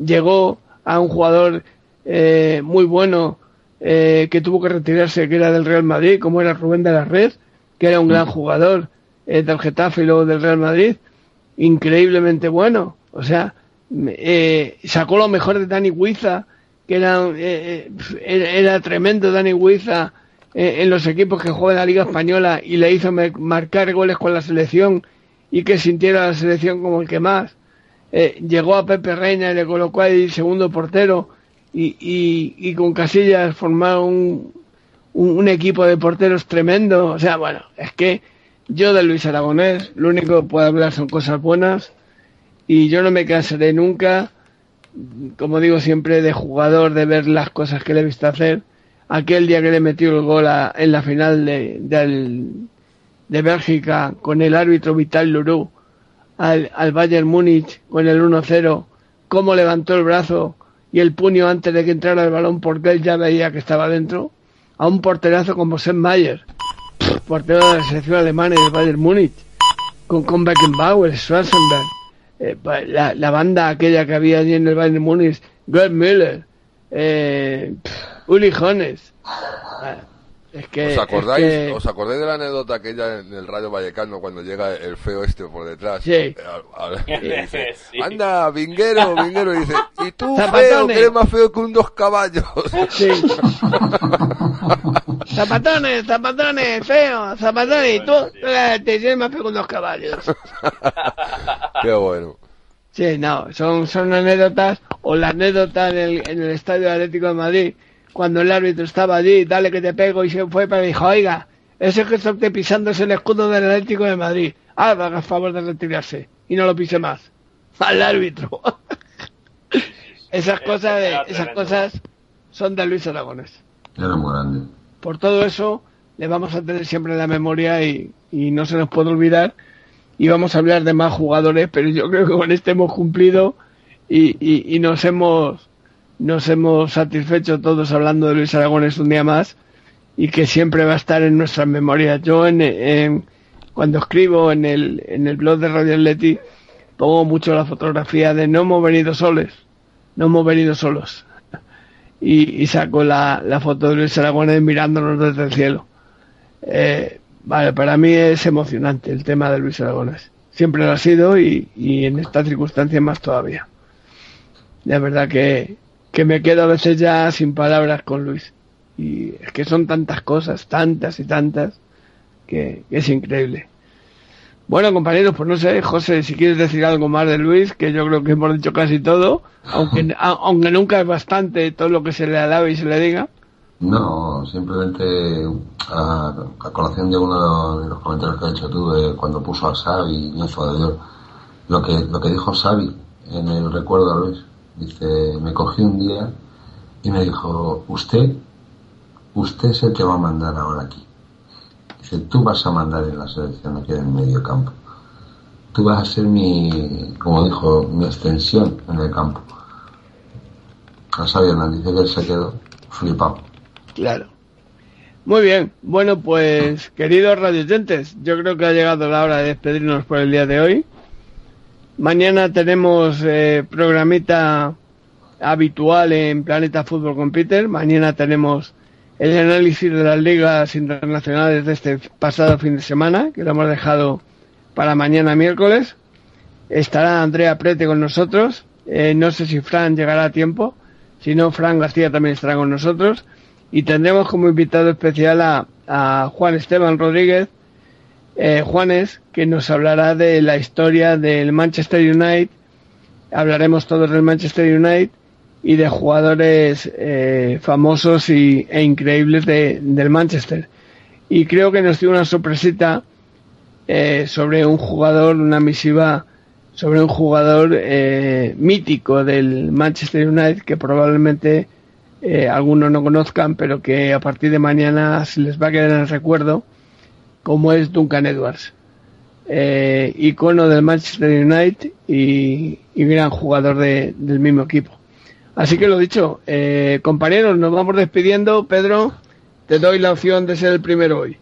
llegó a un jugador eh, muy bueno eh, que tuvo que retirarse que era del Real Madrid como era Rubén de la Red que era un gran jugador eh, del Getafe y luego del Real Madrid. Increíblemente bueno. O sea eh, sacó lo mejor de Dani Huiza que era, eh, eh, era, tremendo Dani Huiza en los equipos que juega en la Liga Española y le hizo marcar goles con la selección y que sintiera la selección como el que más. Eh, llegó a Pepe Reina y le colocó ahí segundo portero y, y, y con Casillas formaron un, un, equipo de porteros tremendo. O sea, bueno, es que yo de Luis Aragonés lo único que puedo hablar son cosas buenas y yo no me cansaré nunca, como digo siempre, de jugador, de ver las cosas que le he visto hacer. Aquel día que le metió el gol a- en la final de, de Bélgica con el árbitro Vital Lurú al, al Bayern Múnich con el 1-0, cómo levantó el brazo y el puño antes de que entrara el balón porque él ya veía que estaba dentro, a un porterazo como Sepp Mayer, portero de la selección alemana y del Bayern Múnich, con, con Beckenbauer, Schwarzenberg, eh, la, banda aquella que había allí en el Bayern Múnich, Gerd Müller, eh, Uli Jones. Es que, ¿Os acordáis, es que- ¿Os acordáis de la anécdota aquella en el Rayo Vallecano cuando llega el feo este por detrás? Sí. Eh, le dice, Sí. anda, vinguero, vinguero, y dice, y tú feo, que eres más feo que un dos caballos. Sí. Zapatones, zapatones, feo, zapatones, y tú eh, te tienes más feo con dos caballos. Qué bueno. Sí, no, son, son anécdotas, o la anécdota en el, en el Estadio Atlético de Madrid, cuando el árbitro estaba allí, dale que te pego, y se fue para dijo, oiga, ese que está usted pisando es el escudo del Atlético de Madrid. Ah, haga favor de retirarse, y no lo pise más. al árbitro. esas cosas, de- esas cosas son de Luis Aragones. Era muy grande. Por todo eso, le vamos a tener siempre en la memoria y, y no se nos puede olvidar. Y vamos a hablar de más jugadores, pero yo creo que con este hemos cumplido y, y- y nos hemos nos hemos satisfecho todos hablando de Luis Aragones un día más y que siempre va a estar en nuestras memorias. Yo en, cuando escribo en el, en el blog de Radio Atleti pongo mucho la fotografía de no hemos venido soles, no hemos venido solos y, saco la, la foto de Luis Aragones mirándonos desde el cielo. Eh, vale, para mí es emocionante el tema de Luis Aragones. Siempre lo ha sido y, y en estas circunstancias más todavía. La verdad que, que me quedo a veces ya sin palabras con Luis. Y es que son tantas cosas, tantas y tantas, que, que es increíble. Bueno, compañeros, pues no sé, José, si quieres decir algo más de Luis, que yo creo que hemos dicho casi todo, aunque, a- aunque nunca es bastante todo lo que se le alabe y se le diga. No, simplemente a, a colación de uno de los comentarios que has hecho tú, de cuando puso a Xavi y Info de Dios, lo que, lo que dijo Xavi en el recuerdo a Luis, dice, me cogí un día y me dijo, usted, usted es el que va a mandar ahora aquí. Dice, tú vas a mandar en la selección aquí en el medio campo. Tú vas a ser mi, como dijo, mi extensión en el campo. A Xavi dice que él se quedó flipado. Claro. Muy bien. Bueno, pues, queridos radioyentes, yo creo que ha llegado la hora de despedirnos por el día de hoy. Mañana tenemos eh, programita habitual en Planeta Fútbol con Peter. Mañana tenemos el análisis de las ligas internacionales de este pasado fin de semana, que lo hemos dejado para mañana miércoles. Estará Andrea Prete con nosotros. Eh, no sé si Fran llegará a tiempo. Si no, Fran García también estará con nosotros. Y tendremos como invitado especial a, a Juan Esteban Rodríguez, eh, Juanes, que nos hablará de la historia del Manchester United. Hablaremos todos del Manchester United y de jugadores eh, famosos y, e increíbles de- del Manchester. Y creo que nos dio una sorpresita eh, sobre un jugador, una misiva sobre un jugador eh, mítico del Manchester United que probablemente eh, algunos no conozcan, pero que a partir de mañana se les va a quedar en el recuerdo, como es Duncan Edwards, eh, icono del Manchester United y, y gran jugador de- del mismo equipo. Así que lo dicho, eh, compañeros, nos vamos despidiendo. Pedro, te doy la opción de ser el primero hoy.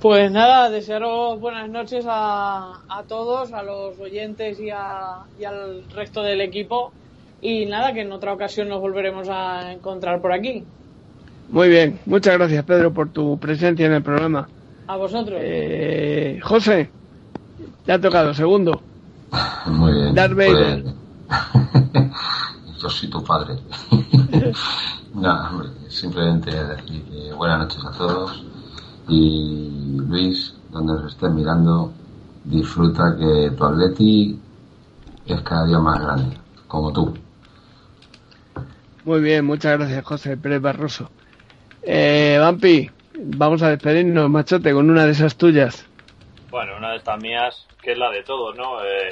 Pues nada, desearos buenas noches a, a todos, a los oyentes y, a- y al resto del equipo. Y nada, que en otra ocasión nos volveremos a encontrar por aquí. Muy bien, muchas gracias Pedro por tu presencia en el programa. A vosotros. Eh, José, te ha tocado, segundo. Muy bien. Darth Vader. Pues, yo soy tu padre. no, hombre, simplemente decir que buenas noches a todos. Y Luis, donde nos estés mirando, disfruta que tu atleti es cada día más grande, como tú. Muy bien, muchas gracias José Pérez Barroso. Eh, Vampi, vamos a despedirnos, machote, con una de esas tuyas. Bueno, una de estas mías, que es la de todos, ¿no? Eh,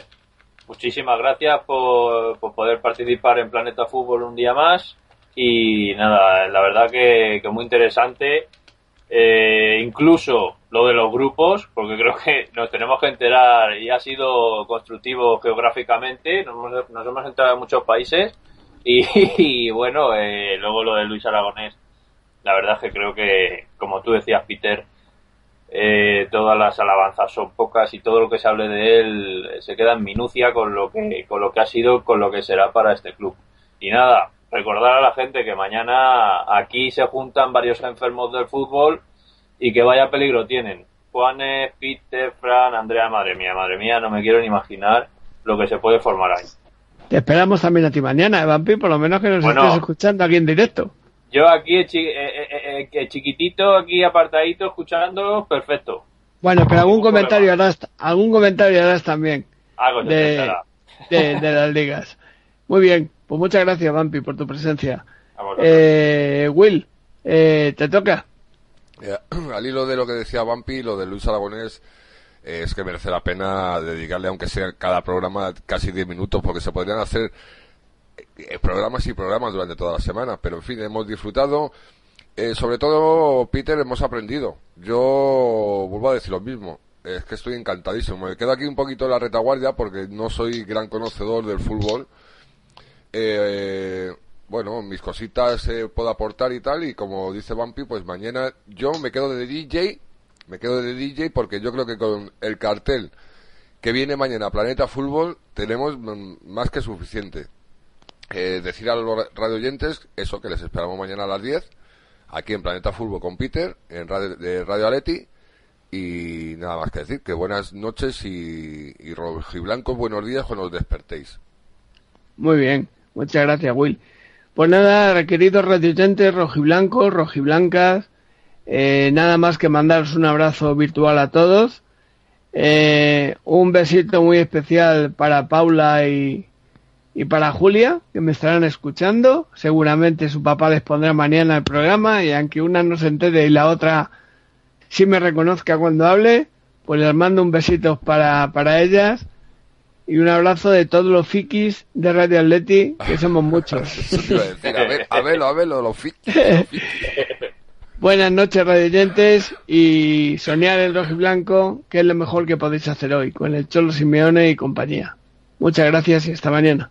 muchísimas gracias por, poder participar en Planeta Fútbol un día más. Y nada, la verdad que, que muy interesante. Eh, incluso lo de los grupos, porque creo que nos tenemos que enterar y ha sido constructivo geográficamente. Nos hemos, nos hemos enterado en muchos países. Y, y bueno, eh, luego lo de Luis Aragonés. La verdad es que creo que, como tú decías, Peter, eh, todas las alabanzas son pocas y todo lo que se hable de él se queda en minucia con lo que con lo que ha sido con lo que será para este club y nada recordar a la gente que mañana aquí se juntan varios enfermos del fútbol y que vaya peligro tienen Juanes, Peter, Fran, Andrea, madre mía, madre mía, no me quiero ni imaginar lo que se puede formar ahí. Te esperamos también a ti mañana, eh, Vampi, por lo menos que nos Bueno. estés escuchando aquí en directo. Yo aquí, eh, chi- eh, eh, eh, chiquitito, aquí apartadito, escuchando, perfecto. Bueno, pero algún comentario harás, algún comentario harás también Algo de, de, de las ligas. Muy bien, pues muchas gracias, Vampi, por tu presencia. Eh, Will, eh, te toca. Eh, al hilo de lo que decía Vampi, lo de Luis Aragonés, eh, es que merece la pena dedicarle, aunque sea cada programa, casi 10 minutos, porque se podrían hacer programas y programas durante toda la semana. Pero en fin, hemos disfrutado. Eh, sobre todo, Peter, hemos aprendido. Yo vuelvo a decir lo mismo. Es que estoy encantadísimo. Me quedo aquí un poquito en la retaguardia porque no soy gran conocedor del fútbol. Eh, bueno, mis cositas eh, puedo aportar y tal. Y como dice Bumpy, pues mañana yo me quedo de DJ. Me quedo de DJ porque yo creo que con el cartel que viene mañana Planeta Fútbol tenemos mm, más que suficiente. Eh, decir a los radio oyentes eso, que les esperamos mañana a las 10 aquí en Planeta Fútbol con Peter, en Radio, de Radio Aleti. Y nada más que decir, que buenas noches y, y rojiblancos, buenos días cuando os despertéis. Muy bien, muchas gracias, Will. Pues nada, queridos radioyentes rojiblancos, rojiblancas, eh, nada más que mandaros un abrazo virtual a todos. Eh, un besito muy especial para Paula y, y para Julia, que me estarán escuchando. Seguramente su papá les pondrá mañana el programa y aunque una no se entere y la otra sí me reconozca cuando hable, pues les mando un besito para, para ellas y un abrazo de todos los fikis de Radio Atleti, que somos muchos. Eso te iba a decir, a ver, a verlo, a verlo, los fi- Buenas noches, radioyentes, y soñar en rojo y blanco, que es lo mejor que podéis hacer hoy, con el Cholo Simeone y compañía. Muchas gracias y hasta mañana.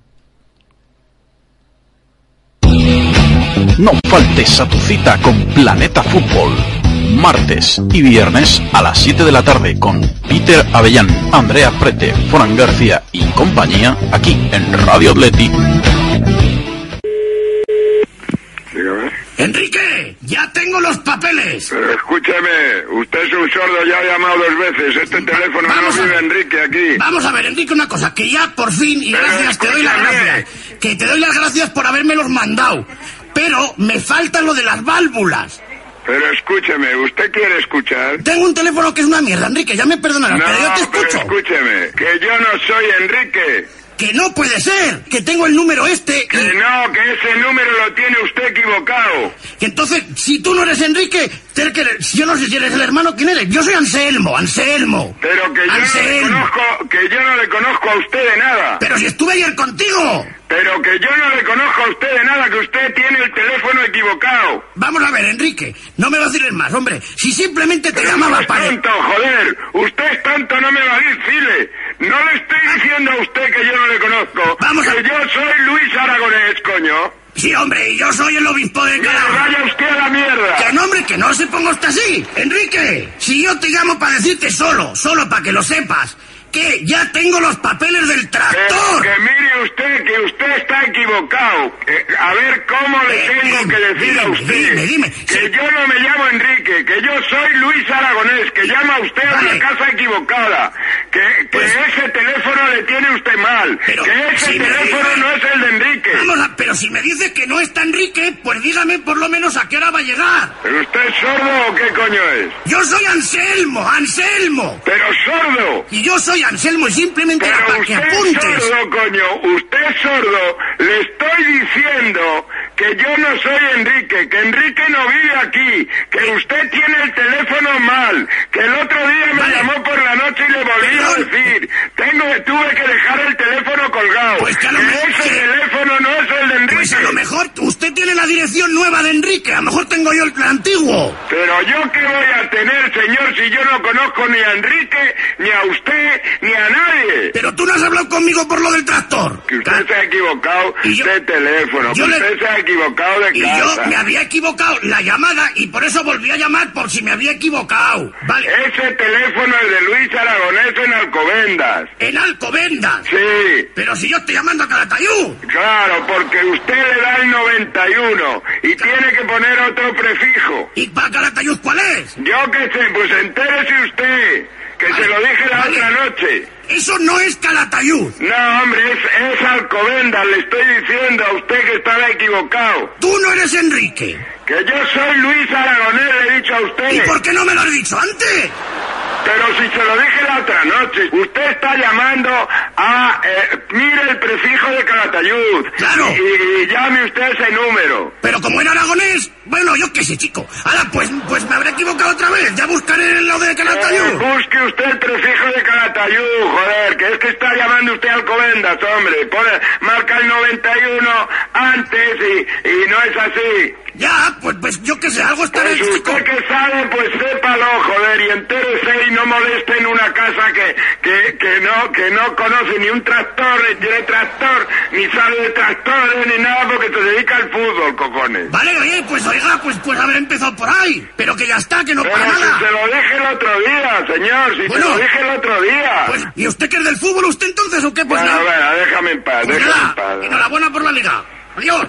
No faltes a tu cita con Planeta Fútbol. Martes y viernes a las 7 de la tarde con Peter Avellán, Andrea Prete, Fran García y compañía aquí en Radio Atleti. Enrique, ya tengo los papeles. Pero escúcheme, usted es un sordo, ya ha llamado dos veces. Este teléfono Vamos no vive. Enrique aquí. Vamos a ver, Enrique, una cosa, que ya por fin, y Pero gracias, te doy las gracias, que te doy las gracias por habérmelos mandado, pero me falta lo de las válvulas. Pero escúcheme, ¿usted quiere escuchar? Tengo un teléfono que es una mierda, Enrique, ya me perdonarás, No, pero yo te pero escucho. escúcheme, que yo no soy Enrique. Que no puede ser, que tengo el número este. Que no, que ese número lo tiene usted equivocado. Entonces, si tú no eres Enrique, que yo no sé si eres el hermano, ¿quién eres? Yo soy Anselmo, Anselmo. Pero que yo no le Anselmo. conozco, que yo no le conozco a usted de nada. Pero si estuve ayer contigo. Pero que yo no le conozco a usted de nada, que usted tiene el teléfono equivocado. Vamos a ver, Enrique, no me vaciles más, hombre. Si simplemente te llamaba es para... tonto, joder. Usted es tonto, no me va a decirle. No le estoy diciendo a usted que yo no le conozco. Vamos a- Que yo soy Luis Aragonés, coño. Sí, hombre, y yo soy el obispo de Que Calahorra. vaya usted a la mierda. Que no, hombre, que no se ponga usted así. Enrique, si yo te llamo para decirte solo, solo para que lo sepas, que ya tengo los papeles del tractor. que mire usted que usted está equivocado. Eh, a ver cómo le Eh, tengo dime, que decir a dime, usted. dime, dime. Que Sí. yo no me llamo Enrique, que yo soy Luis Aragonés, que llama usted a Vale. la casa equivocada. Que, que Pues- ese teléfono le tiene usted mal. Pero que ese si teléfono dice- no es el de Enrique. Vamos a, pero si me dice que no está Enrique, pues dígame por lo menos a qué hora va a llegar. ¿Pero usted es sordo o qué coño es? Yo soy Anselmo, Anselmo. Pero sordo. Y yo soy Anselmo simplemente Pero para que usted es apuntes. sordo, coño. Usted sordo. Le estoy diciendo que yo no soy Enrique, que Enrique no vive aquí, que usted tiene el teléfono mal, que el otro día me Vale. llamó por la noche y le volví a decir, tengo, tuve que dejar el teléfono colgado. Pues que a lo que mejor- ese teléfono no es el de Enrique. Pues a lo mejor usted tiene la dirección nueva de Enrique, a lo mejor tengo yo el antiguo. Pero yo qué voy a tener, señor, si yo no conozco ni a Enrique, ni a usted, ni a nadie. Pero tú no has hablado conmigo por lo del tractor. Que usted se ha equivocado yo- de teléfono, le- se ha equivocado de Y casa. yo me había equivocado la llamada y por eso volví a llamar por si me había equivocado. Vale. Ese teléfono es de Luis Aragonés en Alcobendas. En Alcobendas. Sí, Pero si yo estoy llamando a Calatayud. claro, porque usted le da el 91 y tiene que poner otro prefijo. ¿Y para Calatayud cuál es? Yo qué sé, pues entérese usted, que se lo dije la otra noche. Eso no es Calatayud. No, hombre, es, es Alcobendas, le estoy diciendo a usted que estaba equivocado. Tú no eres Enrique. Que yo soy Luis Aragonés, le he dicho a usted. ¿Y por qué no me lo has dicho antes? Pero si se lo dije la otra noche, usted está llamando Ah, eh, mire el prefijo de Calatayud. Claro. Y, y llame usted ese número. Pero como era aragonés, bueno, yo qué sé, chico. Ahora, pues, pues me habré equivocado otra vez. Ya buscaré lo de Eh, Calatayud. busque usted el prefijo de Calatayud, joder, que es que está llamando usted al Covendas, hombre. Pone, marca el 91 antes y, y no es así. Ya, pues, pues yo qué sé, algo estará Pues usted que sabe, pues sépalo, joder, y entérese y no moleste en una casa que, que, que no, que no conoce ni un tractor, ni tiene tractor, ni sabe de tractores, ni nada, porque se dedica al fútbol, cojones. Vale, oye, pues oiga, pues, pues haber empezado por ahí. Pero que ya está, que no Pero para si nada. se lo dije el otro día, señor, si Bueno. se lo dije el otro día. Pues, ¿y usted que es del fútbol, usted entonces o qué? Pues Bueno, nada. bueno, déjame en paz, Pues déjame nada, en paz. enhorabuena por la liga. Adiós.